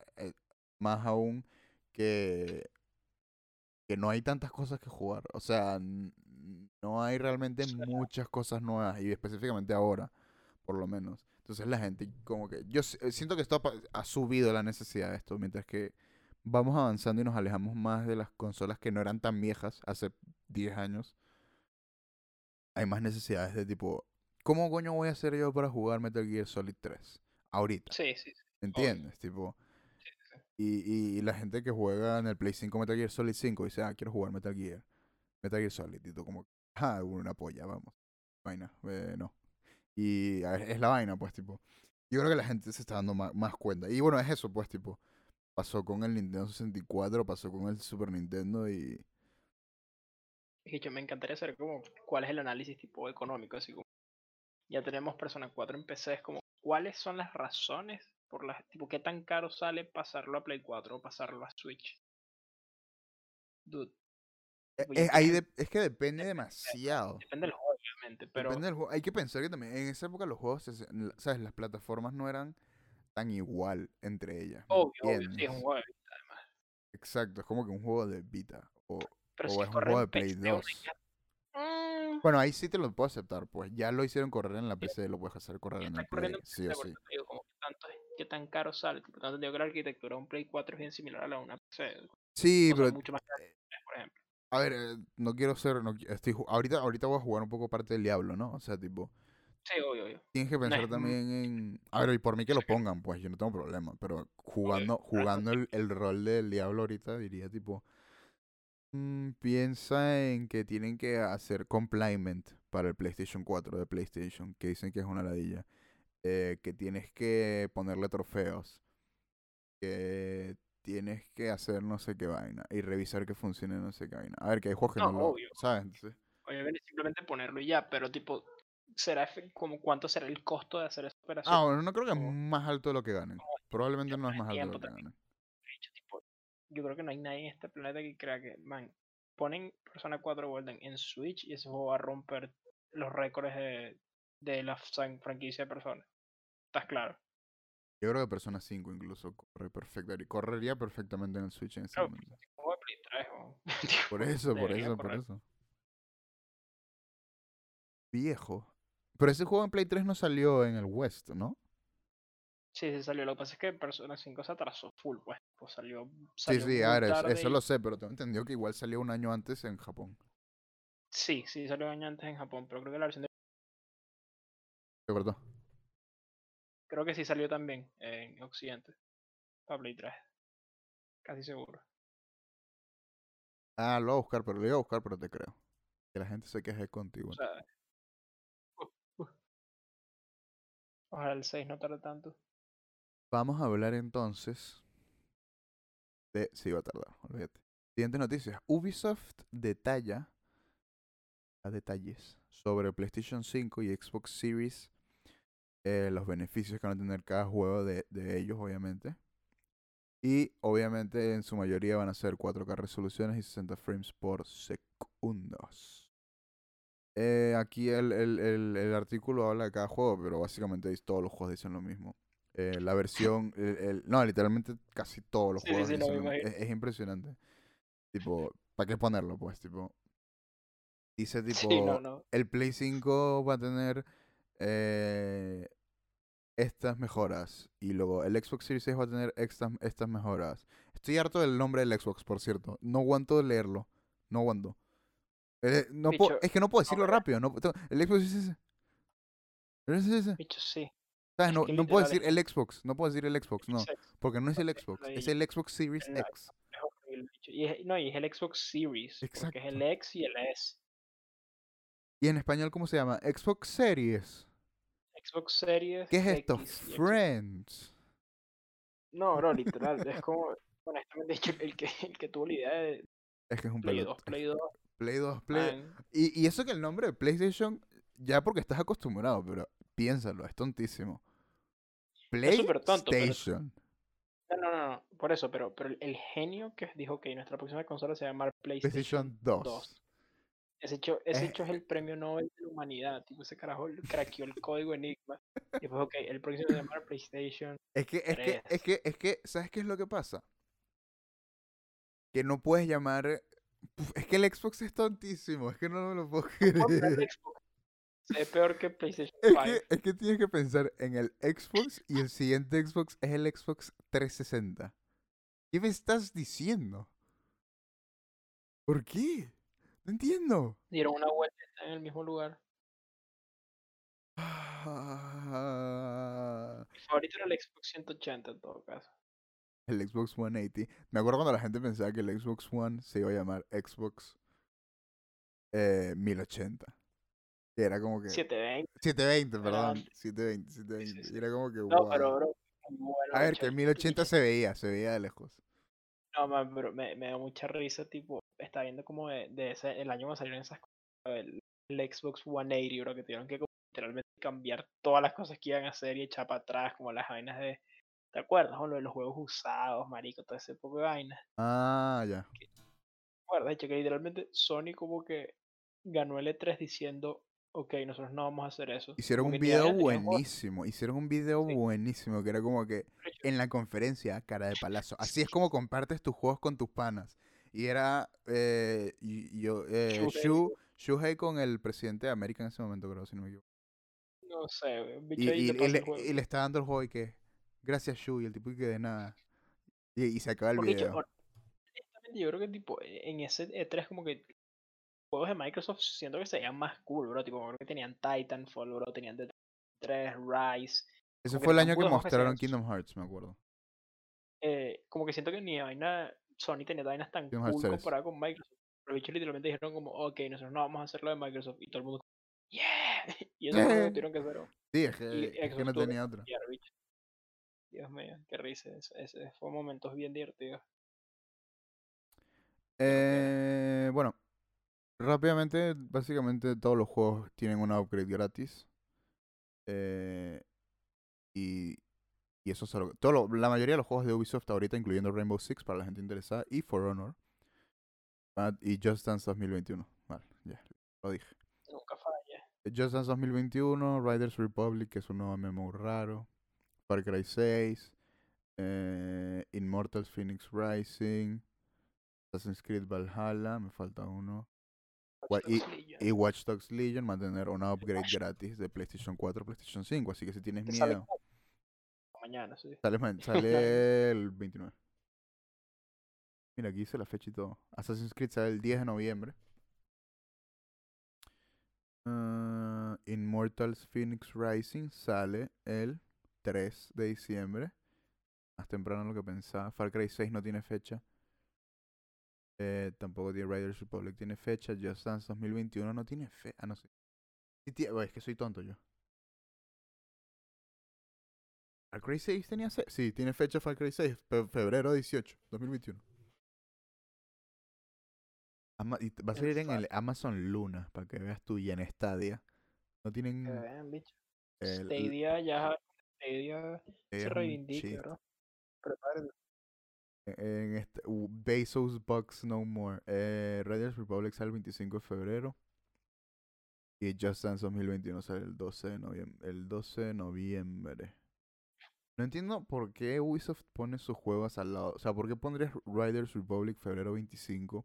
más aún que... Que no hay tantas cosas que jugar. O sea, no hay realmente muchas cosas nuevas, y específicamente ahora, por lo menos. Entonces la gente como que... Yo eh, siento que esto ha, subido la necesidad de esto, mientras que vamos avanzando y nos alejamos más de las consolas que no eran tan viejas hace 10 años. Hay más necesidades de tipo, ¿cómo coño voy a hacer yo para jugar Metal Gear Solid 3? Ahorita, sí, sí. sí. ¿entiendes? Tipo, y, y, y la gente que juega en el Play 5 Metal Gear Solid 5 dice, ah, quiero jugar Metal Gear, Metal Gear Solid, y tú como, ah, una polla, vamos. Vaina, eh, no. Y es la vaina, pues, tipo. Yo creo que la gente se está dando ma- más, cuenta. Y bueno, es eso, pues, tipo. Pasó con el Nintendo 64, pasó con el Super Nintendo y... Que yo me encantaría saber como cuál es el análisis tipo económico, así como ya tenemos Persona 4 en PC, es como cuáles son las razones por las tipo qué tan caro sale pasarlo a Play 4 o pasarlo a Switch. Dude, Eh, eh, que ahí de- es que depende demasiado. depende del obviamente, pero Depende del juego. Hay que pensar que también en esa época los juegos, ¿sabes? Las plataformas no eran tan igual entre ellas. ¿me obvio, obvio, sí es un juego de Vita, además. Exacto, es como que un juego de Vita. O, Pero o si es un juego de Play PC, uno 2. ya- Mm, Bueno, ahí sí te lo puedo aceptar, pues ya lo hicieron correr en la PC, lo puedes hacer correr en el Play, en sí o por sí. digo, como que tanto qué tan caro sale, tipo, tanto digo que la arquitectura de un Play 4 es bien similar a la de una PC, Sí, pero mucho más caras, por ejemplo. A ver, eh, no quiero ser, no, estoy, ahorita, ahorita voy a jugar un poco parte del diablo, ¿no? O sea, tipo, Sí, obvio, obvio. tienes que pensar también en, a ver, y por mí que lo pongan, pues yo no tengo problema, pero jugando, jugando el, el rol del diablo ahorita diría tipo, mm, piensa en que tienen que hacer complement para el PlayStation 4 de PlayStation, que dicen que es una ladilla, eh, que tienes que ponerle trofeos, que tienes que hacer no sé qué vaina y revisar que funcione no sé qué vaina. A ver, que hay juegos que No, no, lo, obvio. ¿sabes? Entonces, Obviamente simplemente ponerlo y ya, pero tipo, será como cuánto será el costo de hacer esa operación. ah, bueno, no creo que es más alto de lo que ganen. como Probablemente no es más alto de lo que ganen. Yo creo que no hay nadie en este planeta que crea que, man, ponen Persona 4 Golden en Switch y ese juego va a romper los récords de, de la fran- franquicia de Persona. ¿Estás claro? Yo creo que Persona 5 incluso corre perfectamente. Correría perfectamente en el Switch en ese Claro, momento. Un juego de Play 3, weón. Por eso, por eso, por eso. Viejo. Pero ese juego en Play 3 no salió en el West, ¿no? Sí, sí salió. Lo que pasa es que Persona 5 se atrasó full, pues. Pues salió, Sí, salió sí, muy a ver, es- tarde eso y- lo sé, pero tengo entendido que igual salió un año antes en Japón. Sí, sí, salió un año antes en Japón, pero creo que la versión de... ¿De verdad? Creo que sí salió también en Occidente. Para Play 3. Casi seguro. Ah, lo voy a buscar, pero lo iba a buscar, pero te creo. Que la gente se queje contigo. O sea... uh, uh. Ojalá el 6 no tarde tanto. Vamos a hablar entonces de... Sí, va a tardar, olvídate. Siguientes noticias. Ubisoft detalla a detalles sobre PlayStation 5 y Xbox Series, eh, los beneficios que van a tener cada juego de, de ellos, obviamente. Y obviamente en su mayoría van a ser 4K resoluciones y 60 frames por segundos. Eh, aquí el, el, el, el artículo habla de cada juego, pero básicamente todos los juegos dicen lo mismo. Eh, la versión, no, literalmente casi todos los Sí, juegos sí, dicen lo. Es, es impresionante. Tipo, ¿para qué ponerlo? Pues, tipo. Dice tipo, Sí, no, no. el Play 5 va a tener eh, estas mejoras. Y luego el Xbox Series X va a tener estas, estas mejoras. Estoy harto del nombre del Xbox, por cierto. No aguanto leerlo. No aguanto. Eh, no puedo- Bicho, es que no puedo decirlo ahora- rápido. No, el Xbox Series SS. Bicho, sí. ¿Sabes? es No, que no puedo decir el Xbox. No puedo decir el Xbox, no. Porque no es el Xbox. Es el Xbox Series X. Y es, no, y es el Xbox Series. Porque es el Exacto. X y el S. ¿Y en español cómo se llama? Xbox Series. Xbox Series. ¿Qué es esto? X Friends. No, no, literal. es como, honestamente, el que, el que tuvo la idea de Es que es un Play pelot- 2, Play 2. Play 2, Play. Y, y eso que el nombre de PlayStation, ya porque estás acostumbrado, pero piénsalo, es tontísimo. PlayStation. No, no, no, no, por eso, pero, pero el- el genio que dijo que nuestra próxima consola se va a llamar PlayStation, PlayStation 2. 2. Ese hecho, ese Eh. hecho es el premio Nobel de la humanidad. Tipo, ese carajo craqueó el código Enigma. Y después, ok, el próximo se va a llamar PlayStation. Es que, es que, es que, es que, ¿sabes qué es lo que pasa? Que no puedes llamar. Puf, Es que el Xbox es tontísimo, es que no me lo puedo ¿Cómo poner creer. Ve peor que PlayStation Es 5. que, es que tienes que pensar en el Xbox y el siguiente Xbox es el Xbox 360. ¿Qué me estás diciendo? ¿Por qué? No entiendo. Dieron una vuelta y en el mismo lugar. Ah, Mi favorito era el Xbox 180 en todo caso. El Xbox 180. Me acuerdo cuando la gente pensaba que el Xbox One se iba a llamar Xbox eh, 1080. Que era como que... 720. 720, Era perdón. antes. 720, Sí, 720. sí, Y era como que, No, wow. pero bro, bueno. A ver, que el- 1080 bicho, se veía, se veía de lejos. No, man, pero me, me da mucha risa, tipo, está viendo como de, de ese, el año cuando salieron esas cosas, el, el Xbox 180, bro, que tuvieron que como literalmente cambiar todas las cosas que iban a hacer y echar para atrás, como las vainas de, ¿te acuerdas? O lo de los juegos usados, marico, todo ese poco de vainas. Ah, ya. ¿Te acuerdas? De hecho, que literalmente Sony como que ganó el E3 diciendo, ok, nosotros no vamos a hacer eso. Hicieron un video buenísimo. Hicieron un video Sí. buenísimo que era como que en la conferencia, cara de palazo. Así es como compartes tus juegos con tus panas. Y era eh, y- yo, eh, Shu, Shuhei con el presidente de América en ese momento, creo, si no me equivoco. No sé, Y, bicho ahí y- te y pasa le, y le está dando el juego y que, gracias Shu, y el tipo y que de nada. Y, y se acaba el Porque, video. honestamente, yo creo que tipo en ese E3 como que juegos de Microsoft siento que se veían más cool, bro. Tipo, creo que tenían Titanfall, bro, tenían The 3, Rise. Ese fue el año que mostraron Kingdom Hearts, me acuerdo. eh, como que siento que ni vaina, Sony tenía vainas tan Kingdom cool 3. comparado con Microsoft. Los bichos literalmente dijeron como, ok, nosotros no vamos a hacer lo de Microsoft. Y todo el mundo, yeah. Y eso fue lo que tuvieron que hacer. Sí, es que, es no tenía otra. Dios mío, qué risa. Ese, ese fue momentos bien divertidos. Eh, bueno, rápidamente, básicamente todos los juegos tienen una upgrade gratis. Eh, y, y eso es algo. Todo lo- la mayoría de los juegos de Ubisoft ahorita, incluyendo Rainbow Six para la gente interesada, y For Honor. ah, y Just Dance 2021. Vale, ya, lo dije. Nunca falla. Just Dance 2021, Riders Republic, que es un nuevo MMO raro. Far Cry 6. eh, Immortals Phoenix Rising. Assassin's Creed Valhalla, me falta uno. Watch Legion. Y Watch Dogs Legion va a tener una upgrade Watch- gratis de PlayStation 4 a PlayStation 5. Así que si tienes Que sale miedo, mañana, sí. sale, sale el 29. Mira, aquí hice la fecha y todo. Assassin's Creed sale el 10 de noviembre. Ah, Immortals Phoenix Rising sale el 3 de diciembre. Más temprano de lo que pensaba. Far Cry 6 no tiene fecha. Eh, tampoco tiene Riders Republic tiene fecha. Just Dance 2021 no tiene fecha. Ah, no sé. Sí es que soy tonto yo. Far Cry 6 tenía fe- Sí, tiene fecha Far Cry 6. fe- febrero 18, 2021. Ama- y va a salir en el Amazon Luna, para que veas tú, y en Stadia. No tienen... Que vean, bicho. el- Stadia ya. Stadia es se reivindica, cheat. ¿verdad? En este, uh, Bezos Bucks No More. Eh, Raiders Republic sale el 25 de febrero. Y Just Dance 2021 sale el 12 de noviembre. El 12 de noviembre. No entiendo por qué Ubisoft pone sus juegos al lado. O sea, ¿por qué pondrías Riders Republic febrero 25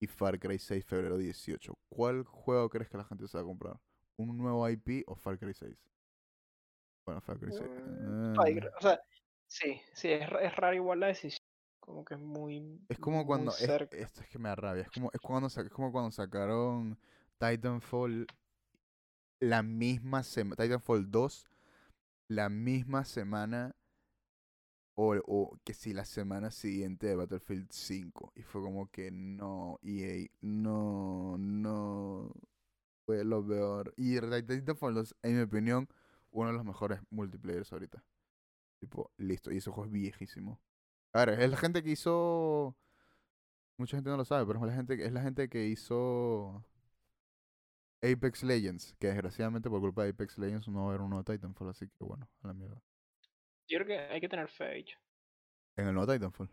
y Far Cry 6 febrero 18? ¿Cuál juego crees que la gente se va a comprar? ¿Un nuevo IP o Far Cry 6? Bueno, Far Cry 6. Mm, Ah. O sea, sí, sí, es, es rara igual la decisión. Como que es muy. Es como cuando. Es, esto es que me da rabia. Es como, es cuando, es como cuando sacaron Titanfall la misma semana. Titanfall 2 la misma semana. O, o que si la semana siguiente de Battlefield 5. Y fue como que no, EA, no, no. Fue lo peor. Y Titanfall 2, en mi opinión, uno de los mejores multiplayers ahorita. Tipo, listo. Y ese juego es viejísimo. A ver, es la gente que hizo. Mucha gente no lo sabe, pero es la gente, que- es la gente que hizo Apex Legends. Que desgraciadamente por culpa de Apex Legends no va a haber un nuevo Titanfall, así que bueno, a la mierda. Yo creo que hay que tener fe, bicho. En el nuevo Titanfall,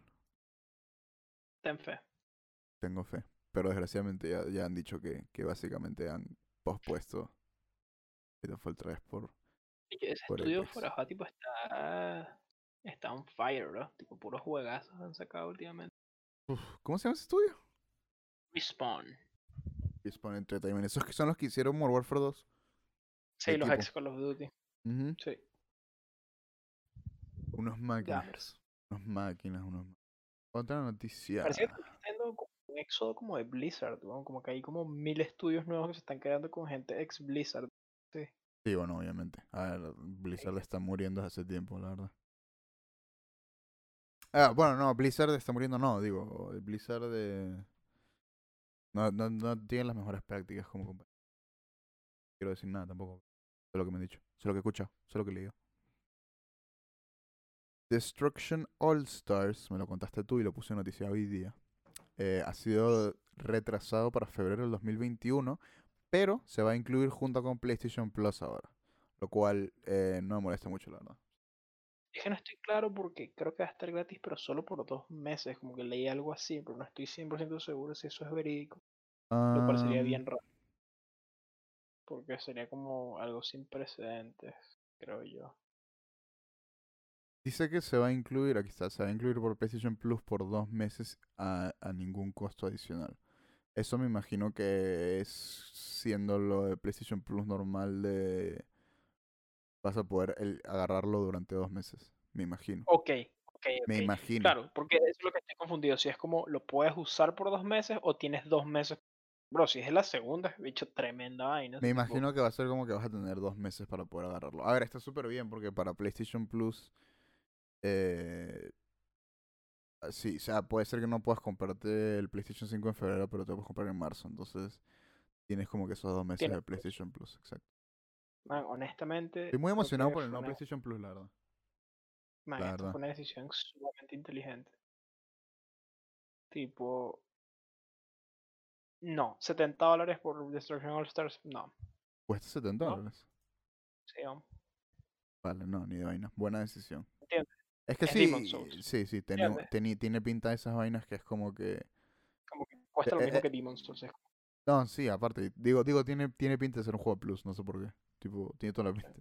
Ten fe. tengo fe. Pero desgraciadamente ya, ya han dicho que, que básicamente han pospuesto Titanfall 3 por. Ese Por estudio tipo está. Está on fire, bro. Tipo, puros juegazos han sacado últimamente. Uf, ¿Cómo se llama ese estudio? Respawn. Respawn Entertainment. Esos que son los que hicieron Modern Warfare 2. Sí, los Equipo. ex Call of Duty. Sí. Unos máquinas. Gamers. Unos máquinas, unos ma- Otra noticia. Parece que teniendo como un éxodo como de Blizzard, weón, Como que hay como mil estudios nuevos que se están quedando con gente ex Blizzard. Sí, bueno, obviamente. A ver, Blizzard está muriendo desde hace tiempo, la verdad. Ah, bueno, no, Blizzard está muriendo, no, digo, el Blizzard de... No, no, no tiene las mejores prácticas como compañía. Quiero decir nada tampoco. Sé lo que me han dicho, sé lo que he escuchado, sé lo que he leído. Destruction All Stars, me lo contaste tú y lo puse en noticia hoy día. eh, ha sido retrasado para febrero del 2021, pero se va a incluir junto con PlayStation Plus ahora. Lo cual eh, no me molesta mucho, la verdad. Es que no estoy claro porque creo que va a estar gratis, pero solo por dos meses. Como que leí algo así, pero no estoy 100% seguro si eso es verídico. Lo cual sería Am, bien raro. Porque sería como algo sin precedentes, creo yo. Dice que se va a incluir, aquí está, se va a incluir por PlayStation Plus por dos meses a, a ningún costo adicional. Eso me imagino que es siendo lo de PlayStation Plus normal de... Vas a poder el- agarrarlo durante dos meses, me imagino. Ok, ok, Me ok. imagino. Claro, porque eso es lo que estoy confundido. Si es como lo puedes usar por dos meses o tienes dos meses. Bro, si es la segunda, bicho tremenda vaina. Me tipo, imagino que va a ser como que vas a tener dos meses para poder agarrarlo. A ver, está súper bien porque para PlayStation Plus... Eh, ah, sí, o sea, puede ser que no puedas comprarte el PlayStation 5 en febrero, pero te lo puedes comprar en marzo. Entonces, tienes como que esos dos meses Tienes de PlayStation Plus, exacto. Man, honestamente. Estoy muy emocionado por el nuevo una- PlayStation Plus, la verdad. man, la esto verdad. fue una decisión sumamente inteligente. Tipo. No, 70 dólares por Destruction All Stars. No, Cuesta 70 ¿No? dólares. sí, um, Vale, no, ni de vaina. Buena decisión. Entiendo. Es que Es sí, sí, sí, ¿Entiendes? teni- tiene pinta de esas vainas que es como que... como que cuesta Eh, lo eh, mismo eh. que Demon's Souls. No, sí, aparte, digo, digo, tiene, tiene pinta de ser un juego Plus, no sé por qué. Tipo, tiene toda la pinta.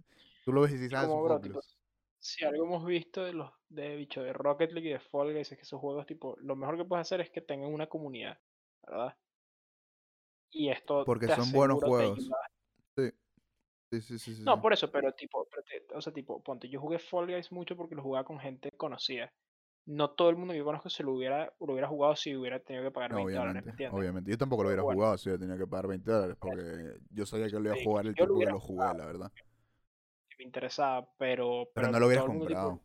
Tú lo ves y dices, Y ah. Si algo hemos visto de los de bicho de Rocket League y de Fall Guys es que esos juegos, tipo, lo mejor que puedes hacer es que tengan una comunidad, ¿verdad? Y esto Porque te son buenos juegos. Sí, sí, sí, sí. No, por eso, pero tipo, pero te- o sea, tipo, ponte, yo jugué Fall Guys mucho porque lo jugaba con gente conocida. No todo el mundo que yo conozco se lo hubiera, lo hubiera jugado si hubiera tenido que pagar No, 20 dólares, ¿me obviamente, entiendes? obviamente. Yo tampoco lo hubiera bueno. jugado si yo tenía que pagar 20 dólares, porque yo sabía que lo iba a jugar el yo lo tiempo que hubiera lo jugué, la verdad. Me interesaba, pero... Pero no lo hubieras tipo, comprado.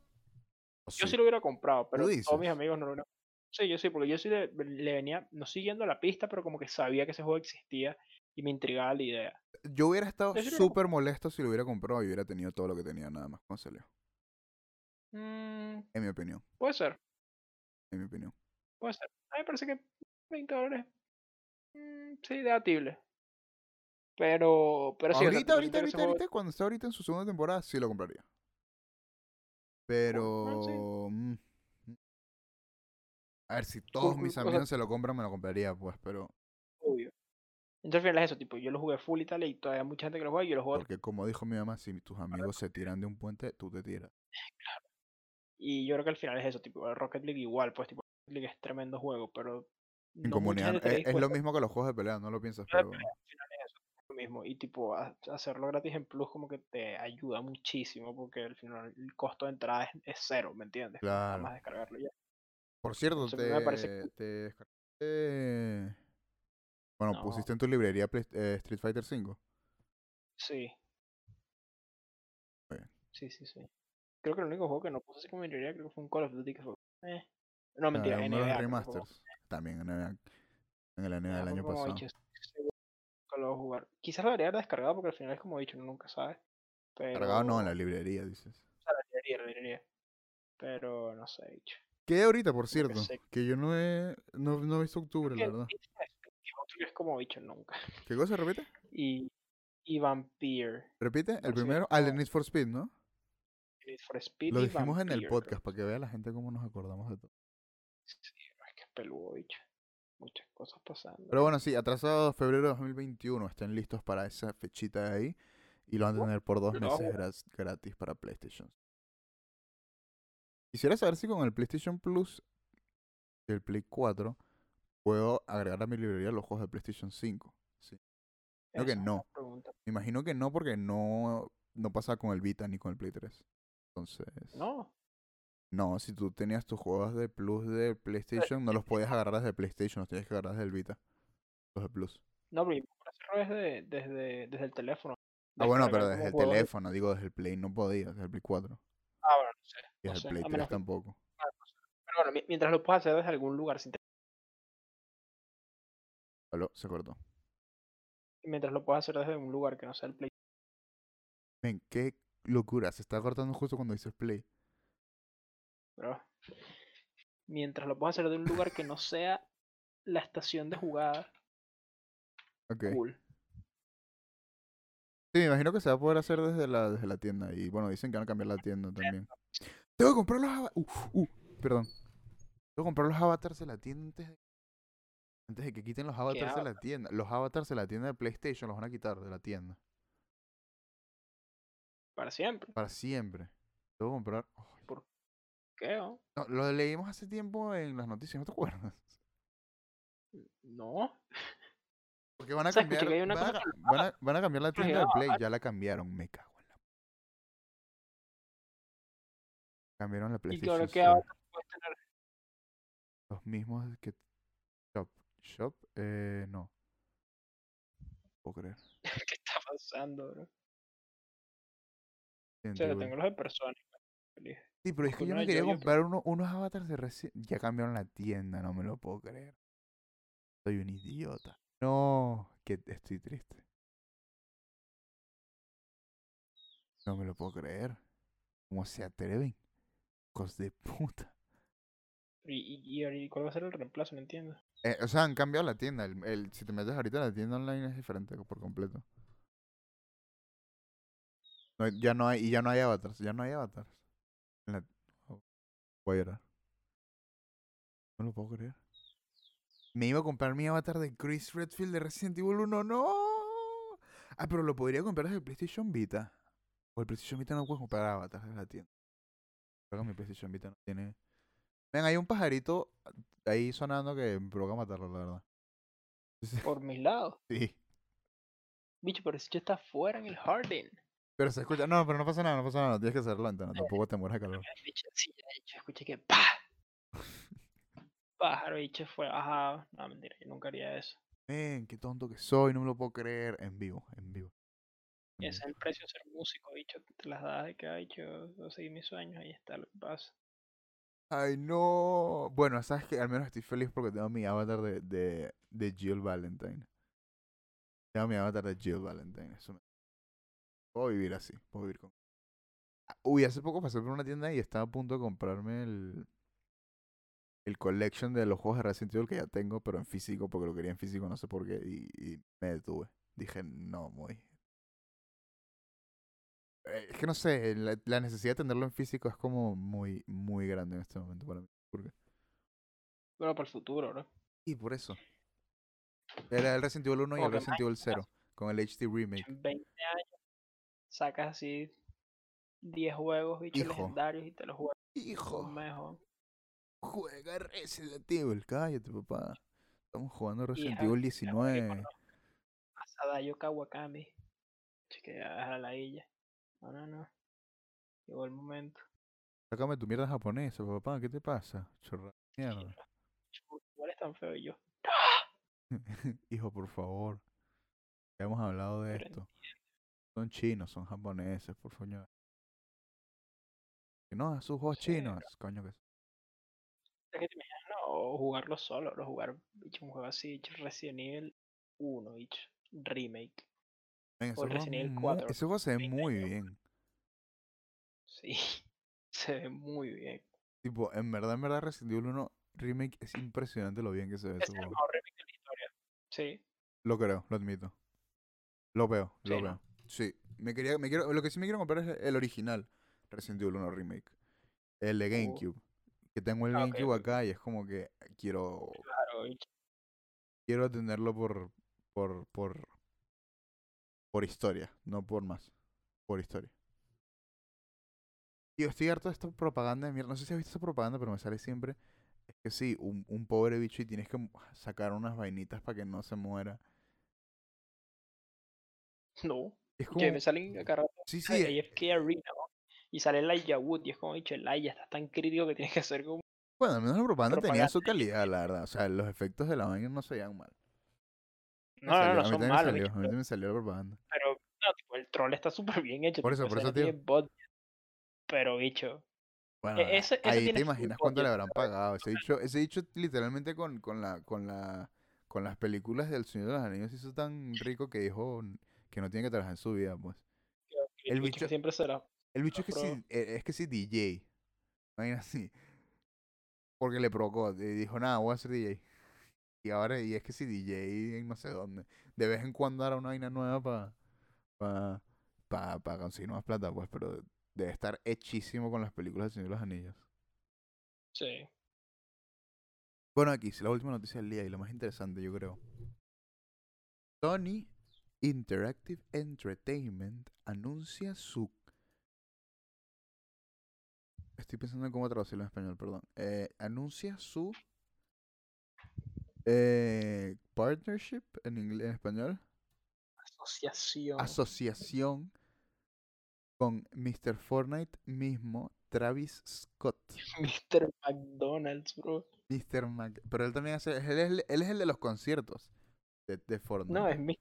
¿O Yo sí? sí lo hubiera comprado, pero todos mis amigos no lo hubieran. Sí, yo sí, porque yo sí le, le venía, no siguiendo la pista, pero como que sabía que ese juego existía y me intrigaba la idea. Yo hubiera estado hubiera súper molesto si lo hubiera comprado y hubiera tenido todo lo que tenía nada más cuando salió. Mm, En mi opinión, puede ser, en mi opinión. puede ser. A mí me parece que 20 dólares Mm, sí, debatible. Pero, pero sí, ahorita, ahorita, ahorita, juego- ahorita, cuando está ahorita en su segunda temporada, sí lo compraría. bueno, sí. Pero. mm, A ver, si todos mis o sea- amigos se lo compran, me lo compraría, pues, pero. obvio. Entonces al final es eso, tipo, yo lo jugué full y tal, y todavía hay mucha gente que lo juega y yo lo juego. Porque como dijo mi mamá, si tus amigos se tiran de un puente, tú te tiras. Y yo creo que al final es eso, tipo, Rocket League igual, pues, tipo, Rocket League es tremendo juego, pero. En no comunidad. estaría Es, es lo mismo que los juegos de pelea, no lo piensas, pero. al final es eso, es lo mismo. Y tipo, hacerlo gratis en Plus como que te ayuda muchísimo, porque al final el costo de entrada es, es cero, ¿me entiendes? Nada Claro. más descargarlo ya. Por cierto, Entonces, mí me parece te, te descargaste. Bueno, No. pusiste en tu librería Play- eh, Street Fighter 5. Sí. Sí, sí, sí. Creo que el único juego que no puse así como mayoría creo que fue un Call of Duty que fue. Eh. No, mentira, los NBA. que remasters. También en, NBA en el NBA Ah, del año como pasado. dicho, que lo voy a jugar. Quizás lo debería haber descargado porque al final es como dicho, uno nunca sabe. Pero. Cargado no, en la librería, dices. O sea, la librería, la librería. Pero no sé, dicho. ¿Qué ahorita, por cierto? sé. Que yo no he, no, no he visto octubre, la verdad. es como dicho nunca. ¿Qué cosa repite? Y. Y Vampire. Repite, el primero, al de Need for Speed, ¿no? Need for Speed Lo dijimos en el podcast para que vea la gente cómo nos acordamos de todo. Sí, es que es peludo, bicho. Muchas cosas pasando. Pero bueno, sí, atrasado febrero de 2021. Estén listos para esa fechita de ahí. Y lo van a tener por dos no. meses gratis para PlayStation. Quisiera saber si con el PlayStation Plus y el Play 4 puedo agregar a mi librería los juegos de PlayStation 5. Sí. creo que no. Me imagino que no porque no, no pasa con el Vita ni con el Play 3. Entonces... No, No, si tú tenías tus juegos de Plus de PlayStation, no los podías agarrar desde PlayStation, los tienes que agarrar desde el Vita. Los de Plus. no, pero hacerlo desde, desde, desde el teléfono. Ah, bueno, pero desde el de- teléfono, digo, desde el Play no podía, desde el Play 4. Ah, bueno, no sé. Y no desde sé, el Play a 3 menos que- tampoco. Pero bueno, mi- mientras lo puedas hacer desde algún lugar sin Aló, se cortó. mientras lo puedas hacer desde un lugar que no sea el Play. Ven, qué locura, se está cortando justo cuando dices Play. Pero mientras lo puedas hacer de un lugar que no sea la estación de jugada, Ok. cool. Sí, me imagino que se va a poder hacer desde la, desde la tienda. Y bueno, dicen que van a cambiar la tienda también. Tengo que comprar los avatars. Uh, uh, perdón. Tengo que comprar los avatars de la tienda antes de, antes de que quiten los avatars de la tienda. Los avatars de la tienda de PlayStation los van a quitar de la tienda. Para siempre. Para siempre. Que comprar. Ay, ¿Qué? oh? no, lo leímos hace tiempo en las noticias, ¿no te acuerdas? No. Porque van a O sea, escuché cambiar. van, a, cosa ca- van a- van a cambiar la tienda de Play. a- Ya la cambiaron, me cago en la. Cambiaron la Y que PlayStation. ahora que puedes tener. Los mismos que Shop. Shop, eh, no. Puedo creer. ¿Qué está pasando, bro? O sea, tengo los de. Sí, pero es que yo me quería comprar uno- unos avatars de Resident Ya cambiaron la tienda, no me lo puedo creer. Soy un idiota. No, que estoy triste. No me lo puedo creer. ¿Cómo se atreven? Hijos de puta. Y, y, y ¿cuál va a ser el reemplazo? No entiendo. Eh, o sea, han cambiado la tienda. El, el- si te metes ahorita en la tienda online es diferente por completo. No ya no hay, y ya no hay avatars, ya no hay avatars. En la- oh, voy a llorar. No lo puedo creer. Me iba a comprar mi avatar de Chris Redfield de Resident Evil 1, no. Ah, pero lo podría comprar desde el PlayStation Vita. O el PlayStation Vita no puede comprar avatars en la tienda. Creo que mi PlayStation Vita no tiene. Ven, hay un pajarito ahí sonando que me provoca matarlo, la verdad. Por mis lados. Sí. Bicho, pero si yo está fuera en el Harding. Pero se escucha. No, pero no pasa nada, no pasa nada. Tienes que hacerlo lento, no, tampoco te mueres de calor. Sí, yo escuché que ¡pah! Pájaro, bicho, fue bajado. No, mentira, yo nunca haría eso. Ven, qué tonto que soy, no me lo puedo creer. En vivo, en vivo. en Ese es el precio de ser músico, bicho. Te las das de que, yo, yo seguí mis sueños, ahí está lo que pasa. Ay, no. Bueno, sabes que al menos estoy feliz porque tengo mi avatar de, de, de Jill Valentine. Tengo mi avatar de Jill Valentine. Eso me... Puedo vivir así, puedo vivir con. Ah, Uy, hace poco pasé por una tienda y estaba a punto de comprarme el. el collection de los juegos de Resident Evil que ya tengo, pero en físico, porque lo quería en físico, no sé por qué, y, y me detuve. Dije, no, muy. Eh, Es que no sé, la, la necesidad de tenerlo en físico es como muy, muy grande en este momento para mí. ¿Por qué? Bueno, para el futuro, ¿no? Y por eso. Era el Resident Evil 1 y el Resident Evil 0, con el HD remake. En 20 años sacas así 10 juegos, bichos Hijo. legendarios y te los juegas Hijo, mejor. juega Resident Evil, cállate, papá. Estamos jugando Resident Evil ya jugué 19. con Asadayo Kawakami. Che, que a la isla. No, no, no. Llegó el momento. Sácame tu mierda japonesa, papá, ¿qué te pasa? Chorra mierda. Igual es tan feo y yo. Hijo, por favor. Ya hemos hablado de Pero esto. Son chinos, son japoneses, por. Que no, sus juegos Sí, chinos, coño que. Es que te imaginas, no, o jugarlo solo, no jugar bicho, un juego así, bicho, Resident Evil 1, bicho, remake. O Resident Evil mu- 4, ese juego se ve 20 muy bien. Sí, se ve muy bien. Tipo, en verdad, en verdad, Resident Evil 1 Remake es impresionante lo bien que se ve Es ese el juego. mejor remake de la historia. Sí, Lo creo, lo admito. Lo veo, lo ¿no? Sí, me quería, me quiero, lo que sí me quiero comprar es el original Resident Evil 1 Remake. El de Uh. GameCube. Que tengo el Ah, GameCube acá y es como que quiero, claro, quiero tenerlo por, por, por, por historia, no por más. Por historia. Yo estoy harto de esta propaganda de mierda. No sé si has visto esa propaganda, pero me sale siempre. Es que sí, un, un pobre bicho y tienes que sacar unas vainitas para que no se muera. No, Es que me salen acá rato Sí, de sí, eh, AFK Arena, ¿no? Y sale Elijah Wood y es como dicho, el Elijah está tan crítico que tienes que hacer como Bueno, al menos la propaganda tenía su calidad, la verdad. O sea, los efectos de la vaina no se veían mal. No, no, no, a mí son malos, salió, a mí me salió la propaganda. pero no, tipo, el troll está súper bien hecho. Por eso, por eso, tío. tiene budget, pero bicho, Bueno, E- ese- ese ahí te imaginas cuánto le habrán pagado. Ese dicho, ese dicho literalmente con, con la, con la, con las películas del Señor de los Anillos hizo tan rico que dijo que no tiene que trabajar en su vida, pues. el El bicho que siempre será. El bicho es que sí, eh, es que sí DJ. Vaina así. Porque le provocó. Y dijo, nada, voy a ser DJ. Y ahora, y es que sí, DJ en no sé dónde. De vez en cuando hará una vaina nueva para pa, pa, pa conseguir más plata, pues. Pero debe estar hechísimo con las películas del Señor de los Anillos. Sí. Bueno, aquí, la última noticia del día y lo más interesante, yo creo. Sony Interactive Entertainment anuncia su. Estoy pensando en cómo traducirlo en español, perdón. Eh, anuncia su. eh, partnership en, inglés, en español. Asociación. Asociación con Mr. Fortnite mismo, Travis Scott. Mr. McDonald's, bro. Mr. Mac. Pero él también hace. Él es, el- él es el de los conciertos de, de Fortnite. No, es Mr.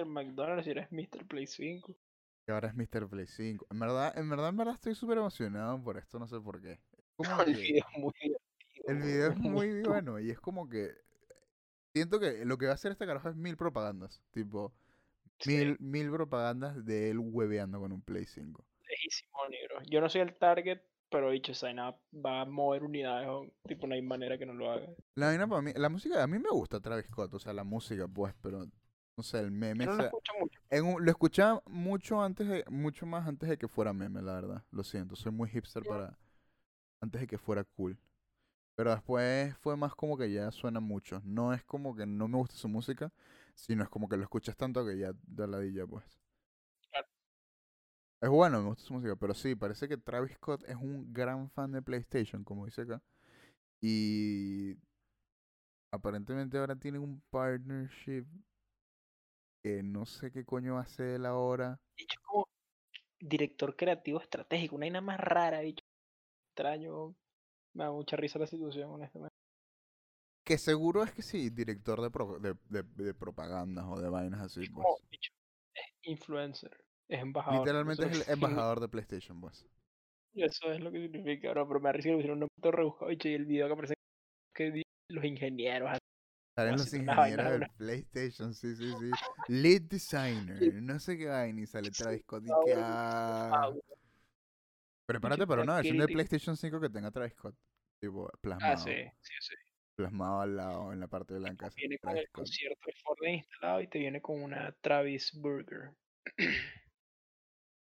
Es Mr. McDonald's y eres Mr. Play 5. Que ahora es Mr. Play 5. En verdad, en verdad, en verdad estoy súper emocionado por esto, no sé por qué. Es el video es muy divertido. el video es muy bueno y es como que siento que lo que va a hacer este carajo es mil propagandas, tipo Sí, mil, mil propagandas de él hueveando con un Play 5. lejísimo, negro. Yo no soy el target, pero dicho, esa vaina va a mover unidades. Tipo, no hay manera que no lo haga. La para mí, la música, a mí me gusta Travis Scott, o sea, la música pues, pero no sé, el meme no lo escucho mucho. en un- lo escuchaba mucho antes de, mucho más antes de que fuera meme, la verdad. Lo siento, soy muy hipster para antes de que fuera cool. Pero después fue más como que ya suena mucho. No es como que no me gusta su música, sino es como que lo escuchas tanto que ya da ladilla, pues. Claro. Es bueno, me gusta su música, pero sí, parece que Travis Scott es un gran fan de PlayStation, como dice acá. Y aparentemente ahora tienen un partnership que no sé qué coño hace él ahora. Dicho como director creativo estratégico, una vaina más rara, dicho. Extraño. Me da mucha risa la situación, honestamente. Que seguro es que sí, director de, pro- de, de, de propagandas o de vainas así, Es pues. como, es influencer, es embajador. Literalmente es el embajador de PlayStation, pues. Eso es lo que significa, bro, pero me risa que pusieron un nombre todo rebuscado, dicho, y el video que aparece que los ingenieros. Salen los ingenieros del PlayStation, sí, sí, sí. Lead designer, no sé qué vaina, y sale Travis Scott y ah, que... ah. ah, Prepárate para una versión de. PlayStation 5 que tenga Travis Scott. tipo Ah, plasmado, sí, sí, sí. plasmado al lado en la parte blanca. así, Viene con el Scott. concierto de Fortnite instalado y te viene con una Travis Burger.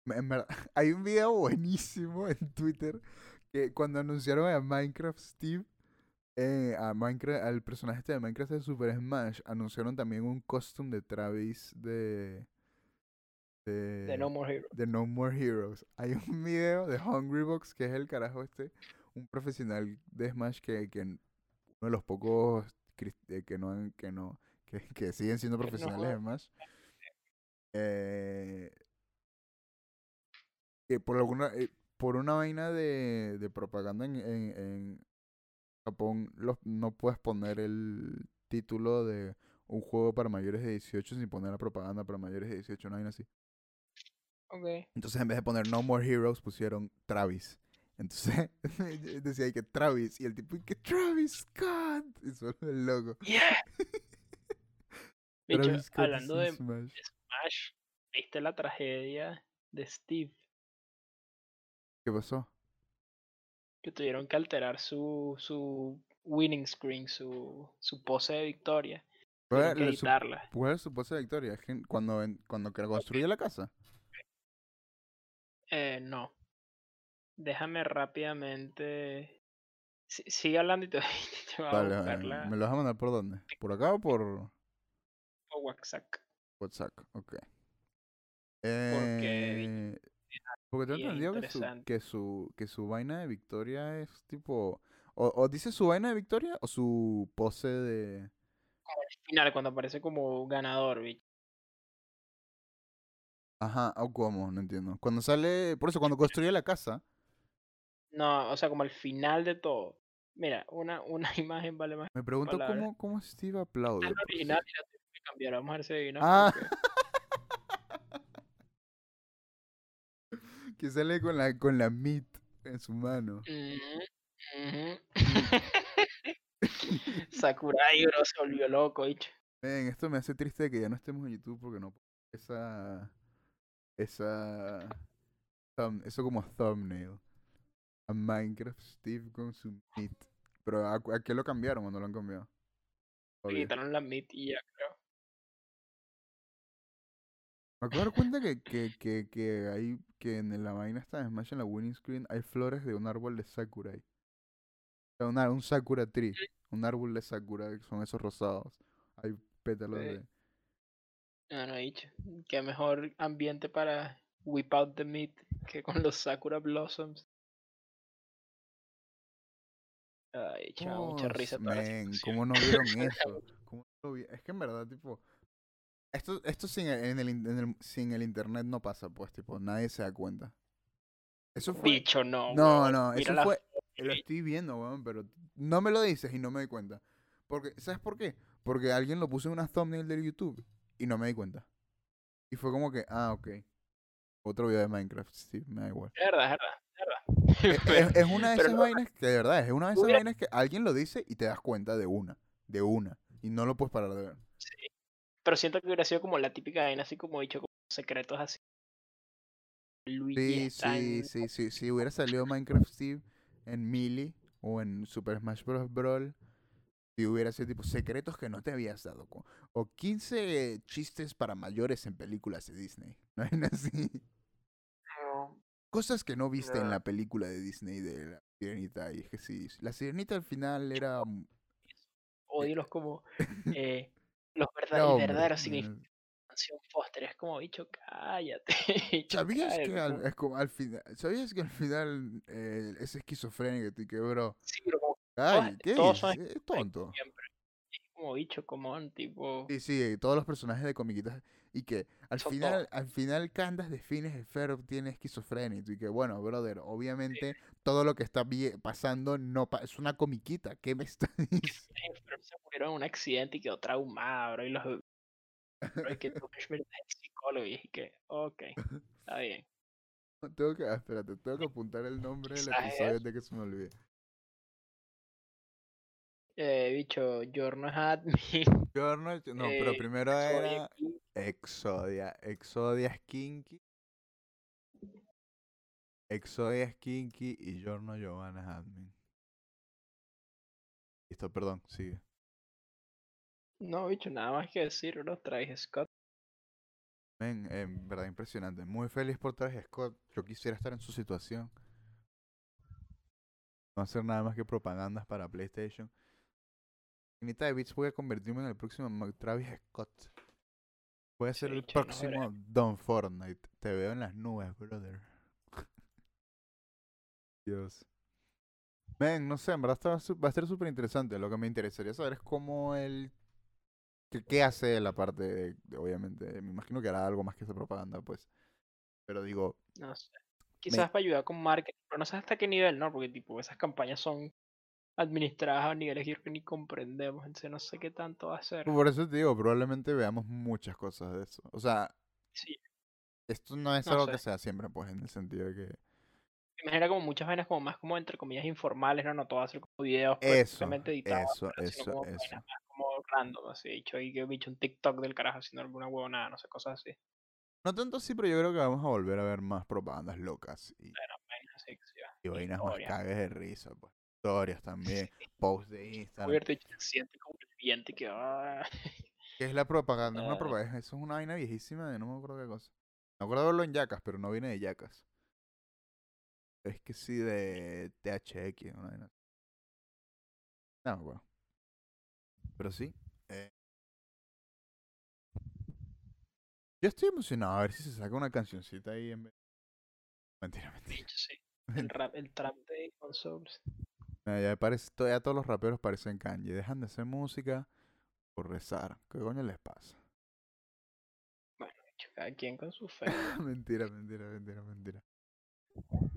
En verdad, hay un video buenísimo en Twitter que cuando anunciaron a Minecraft Steve, eh, a Minecraft, al personaje este de Minecraft de Super Smash, anunciaron también un costume de Travis de de, De No More Hero. de No More Heroes. Hay un video de Hungrybox, que es el carajo este, un profesional de Smash que, que uno de los pocos eh, que no han- que no que, que siguen siendo no profesionales de. Smash. Eh, que por alguna eh, por una vaina de, de propaganda en, en, en Japón los, no puedes poner el título de un juego para mayores de 18 sin poner la propaganda para mayores de 18, no hay así. Ok. Entonces en vez de poner No More Heroes pusieron Travis. Entonces decía que Travis y el tipo que Travis Scott y solo el logo. Yeah. Bicho, hablando de. Smash, ¿viste la tragedia de Steve? ¿Qué pasó? Que tuvieron que alterar su, su winning screen, su, su pose de victoria. ¿Cuál Tuvieron que era su- editarla. cuál era su pose de victoria? Es cuando, cuando construye la casa. Eh, no. Déjame rápidamente. Si- sigue hablando y te, te voy a Vale, buscar vale, la ¿me lo vas a mandar por dónde? ¿Por acá o por por WhatsApp. WhatsApp? Ok. Eh, porque tengo bien entendido que su, que, su, que su vaina de victoria es tipo... O, o dice su vaina de victoria o su pose de... Al final, cuando aparece como ganador, bicho. Ajá, o cómo, no entiendo. Cuando sale... Por eso, cuando construye la casa... No, o sea, como al final de todo. Mira, una, una imagen vale más Me pregunto palabras. cómo, cómo Steve aplaude. porque- original que cambiar. Vamos a ver si Ah. Que sale con la, con la meat en su mano. Sakurai, bro, se volvió loco, bicho. Ven, esto me hace triste que ya no estemos en YouTube porque no esa esa thumb- eso como thumbnail a Minecraft Steve con su meat. Pero ¿a, qué lo cambiaron o no lo han cambiado? Le quitaron la mit y ya, creo. Me acabo de dar cuenta que, que, que, que hay que en la vaina esta de Smash en la winning screen hay flores de un árbol de Sakurai. O sea, una- un Sakura tree, un árbol de Sakura, que son esos rosados. Hay pétalos Sí. de No, no, bicho. Qué mejor ambiente para whip out the meat que con los Sakura Blossoms. Ay, da mucha risa situación. ¿cómo no vieron eso? ¿Cómo no lo vi- Es que en verdad, tipo, esto, esto sin el, en el, in- en el- sin el internet no pasa, pues, tipo, nadie se da cuenta. Eso fue... Bicho, no. No, weón. no, Mira eso la fue... Lo estoy viendo, weón, pero no me lo dices y no me di cuenta. Porque, ¿sabes por qué? Porque alguien lo puso en una thumbnail de YouTube y no me di cuenta. Y fue como que, ah, ok. Otro video de Minecraft, sí, me da igual. Es verdad, es verdad, es verdad. Es, una de esas vainas que de verdad es una de esas Hubiera- vainas que alguien lo dice y te das cuenta de una, de una, y no lo puedes parar de ver. Pero siento que hubiera sido como la típica vaina, así como dicho, como secretos así. Luigi Sí, sí, sí, sí, si hubiera salido Minecraft Steve en Melee o en Super Smash Bros. Brawl, si hubiera sido tipo secretos que no te habías dado o 15 chistes para mayores en películas de Disney. No hay nada así. No, Cosas que no viste en la película de Disney de la Sirenita. Y es que sí, la Sirenita al final era... mm, Odiolos como eh, los significados de Mansión Foster. Es como, bicho, cállate. bicho, ¿Sabías cállate, que al, es como al final, ¿sabías que al final eh, es esquizofrénico y que bro? Sí, pero como Ay, ¿qué todos son dices? Es tonto. siempre. Es como bicho, como tipo. Sí, sí, todos los personajes de comiquitas y que al final, al final Candas define que Ferb tiene esquizofrenia y que bueno, brother, obviamente todo lo que está pasando no pa- es una comiquita, ¿qué me estás diciendo? Pero se murieron en un accidente y quedó traumado, bro, y los bro, y que tú es el psicólogo y que, ok, está bien. Tengo que, ah, espérate, tengo que apuntar el nombre del episodio es? de que se me olvide. Eh, bicho, Giorno had me. Giorno, no, pero eh, primero era Exodia, Exodia Skinky. Exodia Skinky y Giorno Giovanna Admin. Listo, perdón, sigue. No, bicho, nada más que decir, bro. Travis Scott. Men, en verdad impresionante. Muy feliz por Travis Scott. Yo quisiera estar en su situación. No hacer nada más que propagandas para PlayStation. Finita de Beats voy a convertirme en el próximo Travis Scott. Voy a ser el próximo Don Fortnite. Te veo en las nubes, brother. Dios. Men, no sé, en verdad va a ser súper interesante. Lo que me interesaría saber es cómo él... ¿Qué, qué hace él aparte de, de- obviamente? Me imagino que hará algo más que esa propaganda, pues. Pero digo, No sé. Quizás para ayudar con marketing, pero no sé hasta qué nivel, ¿no? Porque tipo, esas campañas son administradas a niveles que que ni comprendemos, entonces no sé qué tanto va a ser. por eso te digo, probablemente veamos muchas cosas de eso. O sea, Sí, esto no es No algo sé. que sea siempre, pues, en el sentido de que... genera como muchas vainas como más como entre comillas informales, no, no todo va a ser como videos perfectamente editados, eso, eso, como eso. vainas más como random, así, dicho, y que he dicho un TikTok del carajo haciendo alguna huevonada, no sé, cosas así. No tanto así, pero yo creo que vamos a volver a ver más propagandas locas y, Bueno, vainas así, sí, y vainas más cagues de risa, pues. Historias también, posts de Instagram. Siente como el que ah, ¿Qué es la propaganda? Es una propaganda. Eso es una vaina viejísima de no me acuerdo qué cosa. Me acuerdo de verlo en Yacas, pero no viene de Yacas. Es que sí de THX, una vaina. No me acuerdo. Pero sí. eh. Yo estoy emocionado a ver si se saca una cancioncita ahí en vez. Mentira, mentira. sí. El rap, el trap de consoles. Mira, ya, parece, ya todos los raperos parecen Kanye. Dejan de hacer música por rezar. ¿Qué coño les pasa? Bicho, Cada quien con su fe. mentira, mentira, mentira, mentira.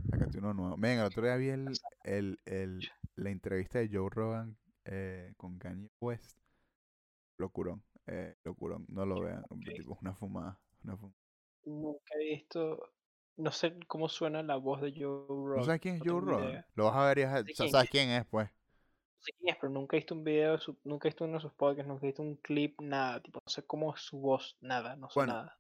Sácate uno nuevo. Venga, el otro día vi el, el, el, la entrevista de Joe Rogan eh, con Kanye West. Locurón, eh, locurón. No lo vean, hombre, Ok. tipo, es una fumada. Una fumada. Nunca he visto. No sé cómo suena la voz de Joe Rogan. ¿No sabes quién es no Joe Rogan? Lo vas a ver y sabes es. quién es, pues. No sé quién es, pero nunca he visto un video, de su- nunca he visto uno de sus podcasts, nunca he visto un clip, nada. Tipo, no sé cómo es su voz, nada, no sé Bueno, nada.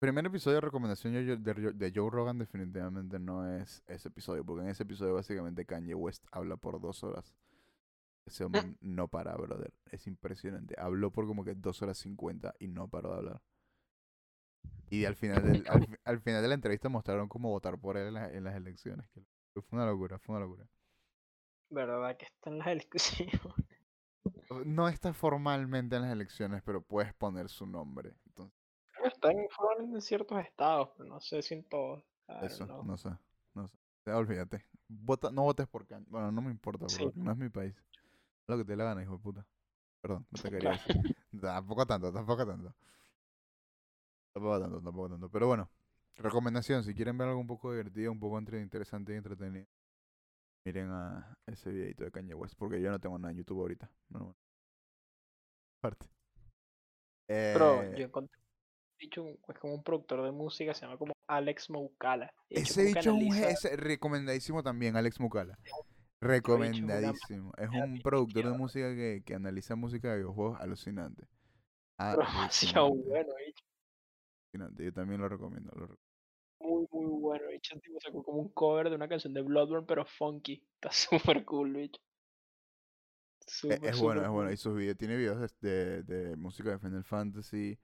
Primer episodio de recomendación de Joe Rogan definitivamente no es ese episodio, porque en ese episodio básicamente Kanye West habla por dos horas. Ese hombre no para, brother. Es impresionante. Habló por como que dos horas cincuenta y no paró de hablar. Y al final, del, al, al final de la entrevista mostraron cómo votar por él en, la- en las elecciones. que fue una locura, fue una locura. ¿Verdad que están las elecciones? No está formalmente en las elecciones, pero puedes poner su nombre. Entonces, Están fueron en ciertos estados, pero no sé si en todos. Don't eso, no sé, no sé. Ya, olvídate. Vota, no votes por Kanye. Bueno, no me importa, Sí. porque no es mi país. Lo que te la gana, hijo de puta. Perdón, no te quería decir. Tampoco tanto, tampoco tanto. Tampoco tanto, tampoco tanto. Pero bueno, recomendación, si quieren ver algo un poco divertido, un poco interesante y entretenido, miren a ese videito de Kanye West, porque yo no tengo nada en YouTube ahorita. No. Aparte. Pero Eh, yo encontré es como un productor de música, se llama como Alex el ese es un analiza- ese- recomendadísimo también, Alex Mukala. es Recomendadísimo. Es un productor de música que, que analiza música de videojuegos alucinante. Demasiado bueno, bicho. Yo también lo recomiendo. Lo Muy, muy bueno, bicho. Tipo sacó como un cover de una canción de Bloodborne, pero funky. Está súper cool, bicho. Eh, Súper, Es bueno, es bueno. Y sus videos, tiene videos de, de, de música de Final Fantasy.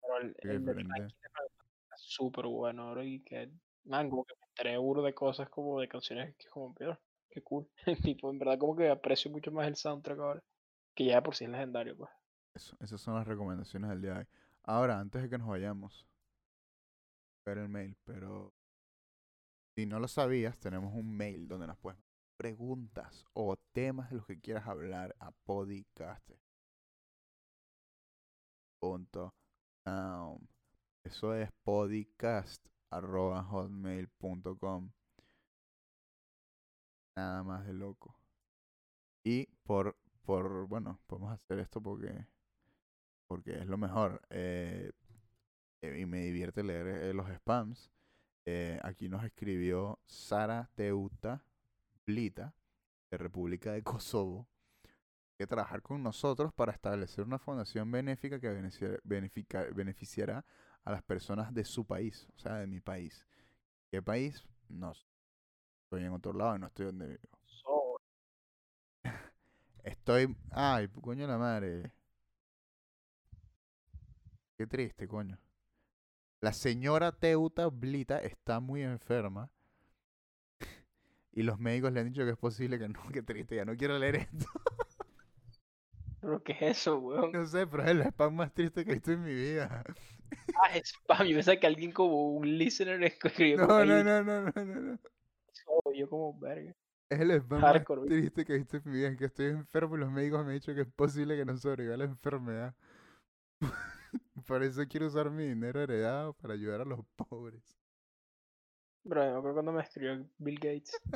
Pero el, el de está súper bueno, bro. Y que, man, como que me enteré de cosas como de canciones que como, pero, qué cool. tipo, en verdad, como que aprecio mucho más el soundtrack ahora. Que ya de por sí es legendario, pues. Eso, esas son las recomendaciones del día de hoy. Ahora, antes de que nos vayamos, ver el mail, pero si no lo sabías, tenemos un mail donde nos puedes preguntas o temas de los que quieras hablar a podcast. Punto com. Eso es podcast arroba hotmail.com. Nada más de loco. Y por, por, bueno, podemos hacer esto porque, porque es lo mejor. eh, eh, y me divierte leer eh, los spams. Eh, aquí nos escribió Sara Teuta Blita, de República de Kosovo, que trabajar con nosotros para establecer una fundación benéfica que beneficia- beneficiará a las personas de su país, o sea, de mi país. ¿Qué país? No. Estoy en otro lado y no estoy donde vivo. Estoy. Ay, coño la madre. Qué triste, coño. La señora Teuta Blita está muy enferma. Y los médicos le han dicho que es posible que no. Qué triste, ya no quiero leer esto. ¿Pero qué es eso, weón? No sé, pero es el spam más triste que he visto en mi vida. Ah, spam. Yo pensaba que alguien como un listener escribió No, no, no, no, no, no, no. "Oh", Yo como, verga. Es el spam Hardcore, más triste que he visto en mi vida. Es que estoy enfermo y los médicos me han dicho que es posible que no sobreviva la enfermedad. Por eso quiero usar mi dinero heredado para ayudar a los pobres. Bro, me acuerdo cuando me escribió Bill Gates.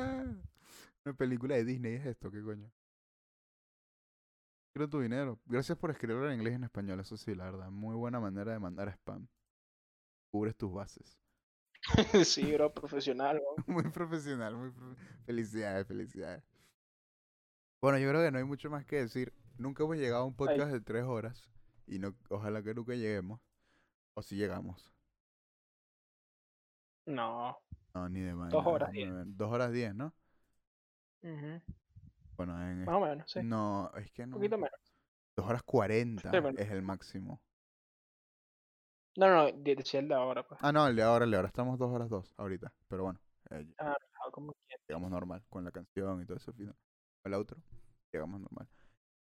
Una película de Disney es esto, ¿qué coño? Quiero tu dinero. Gracias por escribirlo en inglés y en español, eso sí, la verdad. Muy buena manera de mandar spam. Cubres tus bases. sí, bro, profesional, weón. Muy profesional, muy profe- Felicidades, felicidades. Bueno, yo creo que no hay mucho más que decir. Nunca hemos llegado a un podcast de tres horas. Y no, ojalá que nunca lleguemos. O si llegamos. No. No, ni de vaina. Dos horas diez. Dos horas diez, ¿no? Bueno, en Más o menos, sí. No, es que Un no. poquito menos. Dos horas cuarenta Sí, bueno. es el máximo. No, no, de- decía el de ahora, pues. Ah, no, el de ahora, el de ahora. Estamos dos horas dos ahorita. Pero bueno, eh, Ah, como llegamos normal con la canción y todo eso. final. El outro, llegamos normal.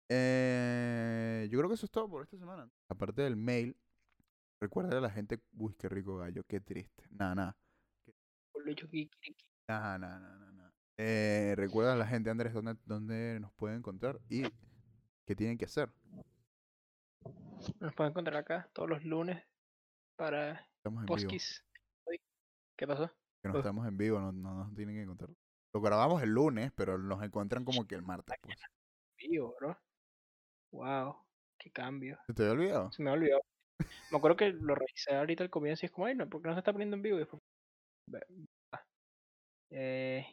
Eh, yo creo que eso es todo por esta semana. Aparte del mail, recuerda a la gente, uy, qué rico gallo, qué triste. Nada, nada. Nada, nada, nada, nada. Eh, recuerda a la gente, Andrés, dónde, dónde nos pueden encontrar y qué tienen que hacer. Nos pueden encontrar acá todos los lunes para Estamos en vivo. ¿Qué pasó? Que no Uf. estamos en vivo, no, no nos tienen que encontrar. Lo grabamos el lunes, pero nos encuentran como que el martes, pues. Vivo, bro. Wow, qué cambio. ¿Se te había olvidado? Se me olvidó. Me acuerdo que lo revisé ahorita al comienzo y es como, ay, no, ¿por qué no se está poniendo en vivo? Y después, ve-. Eh,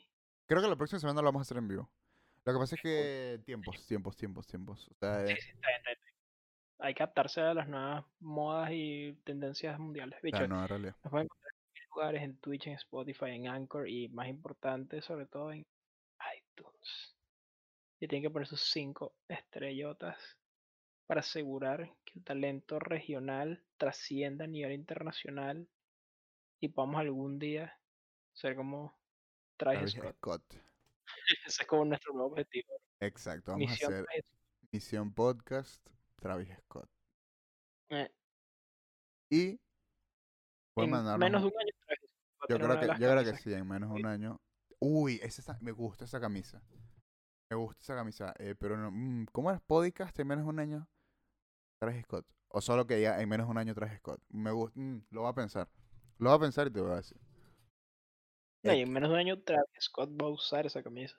Creo que la próxima semana lo vamos a hacer en vivo. Lo que pasa es que tiempos, tiempos, tiempos, tiempos. O sea, sí, eh, sí, está bien, está bien. Hay que adaptarse a las nuevas modas y tendencias mundiales. la Bicho, nueva realidad. nos pueden encontrar en mil lugares, en Twitch, en Spotify, en Anchor y más importante, sobre todo en iTunes. Y tienen que poner sus cinco estrellotas para asegurar que el talento regional trascienda a nivel internacional y podamos algún día ser como Travis Scott. Scott. Ese es como nuestro nuevo objetivo. Exacto, vamos Misión a hacer Travis Misión Podcast Travis Scott. Eh, Y voy a en menos de un año Travis Scott Yo creo que, yo creo que sí, en menos de un año. Uy, esa me gusta esa camisa. Me gusta esa camisa. eh, pero no, mm, ¿cómo es podcast en menos de un año? Travis Scott. O solo que ya en menos de un año Travis Scott. Me gusta. lo voy a pensar. Lo voy a pensar y te voy a decir. No, y Eh, en menos de un año Travis Scott va a usar esa camisa.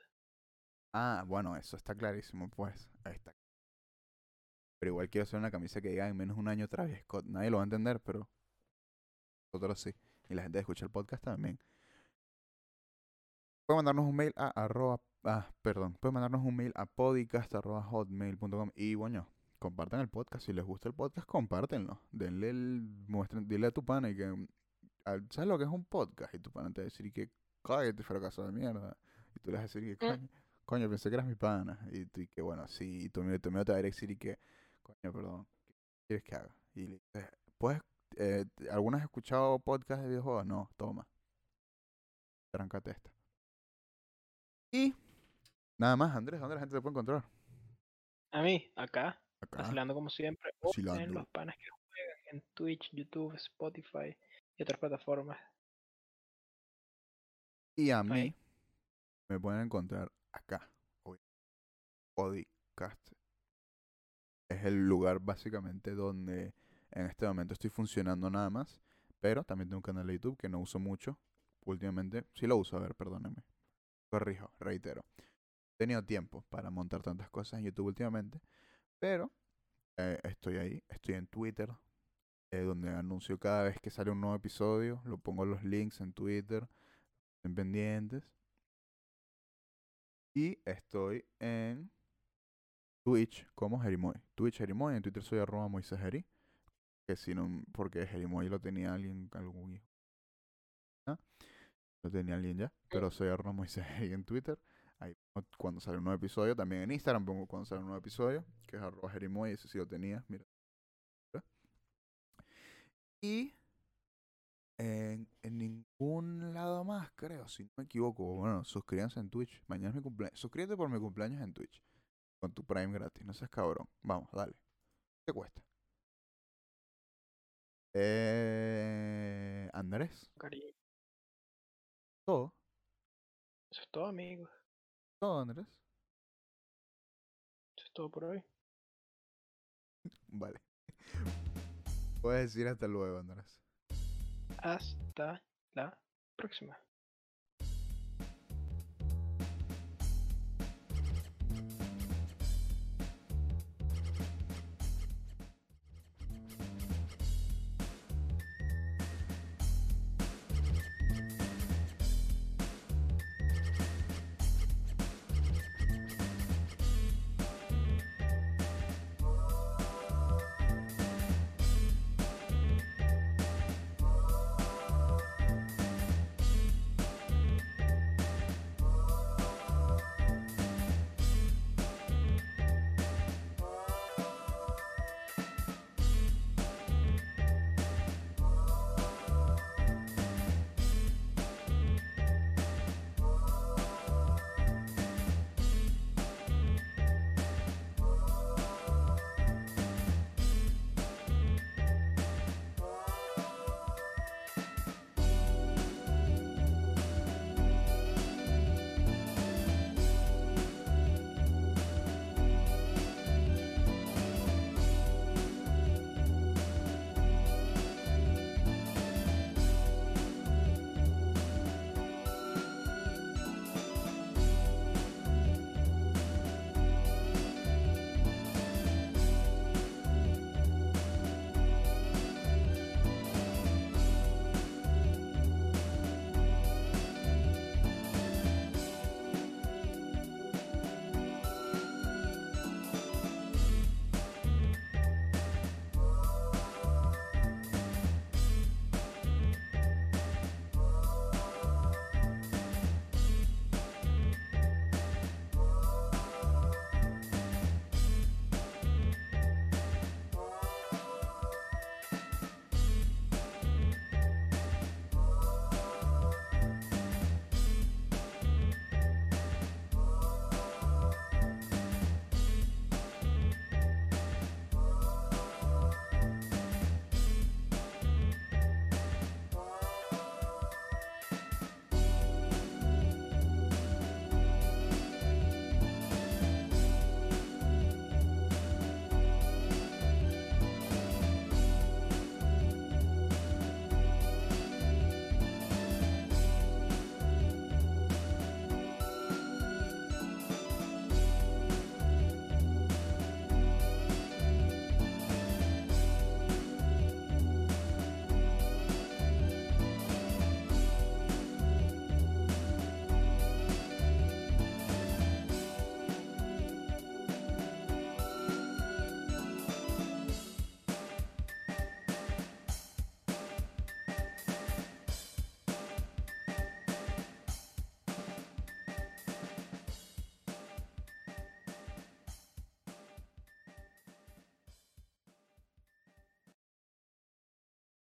Ah, bueno, eso está clarísimo, pues. Ahí está. Pero igual quiero hacer una camisa que diga en menos de un año Travis Scott. Nadie lo va a entender, pero nosotros sí. Y la gente que escucha el podcast también. Pueden mandarnos un mail a arroba, ah, perdón, pueden mandarnos un mail a podcast arroba hotmail.com y bueno, compartan el podcast. Si les gusta el podcast, compártenlo. Denle el, muestren, dile a tu pana y que, ¿sabes lo que es un podcast? Y tu pana te va a decir que, cállate, fracaso de mierda. Y tú le vas a decir que, Mm. coño, coño, pensé que eras mi pana. Y tú y que, bueno, sí, y tu amigo, tu amigo te va a decir y que, coño, perdón, ¿qué quieres que haga? Y le dices, ¿puedes, eh, ¿alguna has escuchado podcast de videojuegos? No, toma. Trancate esta. Y nada más, Andrés, ¿dónde la gente te puede encontrar? A mí, acá, Acá. vacilando como siempre, o en los panas que juegan en Twitch, YouTube, Spotify y otras plataformas. Y a mí Ahí. me pueden encontrar acá. hoy. Podcast. Es el lugar básicamente donde en este momento estoy funcionando nada más. Pero también tengo un canal de YouTube que no uso mucho. Últimamente, sí lo uso, a ver, perdónenme. Corrijo, reitero. Tenido tiempo para montar tantas cosas en YouTube últimamente. Pero eh, estoy ahí, estoy en Twitter, eh, donde anuncio cada vez que sale un nuevo episodio. Lo pongo los links en Twitter. Estén pendientes. Y estoy en Twitch como Jerimoy. Twitch Jerimoy, en Twitter soy arroba Moisés Jeri, Que si no, porque Jerimoy lo tenía alguien, algún hijo. ¿Ah? Lo tenía alguien ya, pero soy arroba Moisés Jeri en Twitter. Ahí pongo cuando sale un nuevo episodio. También en Instagram pongo cuando sale un nuevo episodio, que es arroba jerimoy, ese sí lo tenía, mira. Y en, en ningún lado más, creo, si no me equivoco. Bueno, suscríbanse en Twitch. Mañana es mi cumpleaños. Suscríbete por mi cumpleaños en Twitch. Con tu Prime gratis. No seas cabrón. Vamos, dale. ¿Qué te cuesta? Eh, Andrés, Cariño. todo. Eso es todo, amigos. Todo, Andrés. Eso es todo por hoy. Vale. Puedes decir hasta luego, Andrés. Hasta la próxima.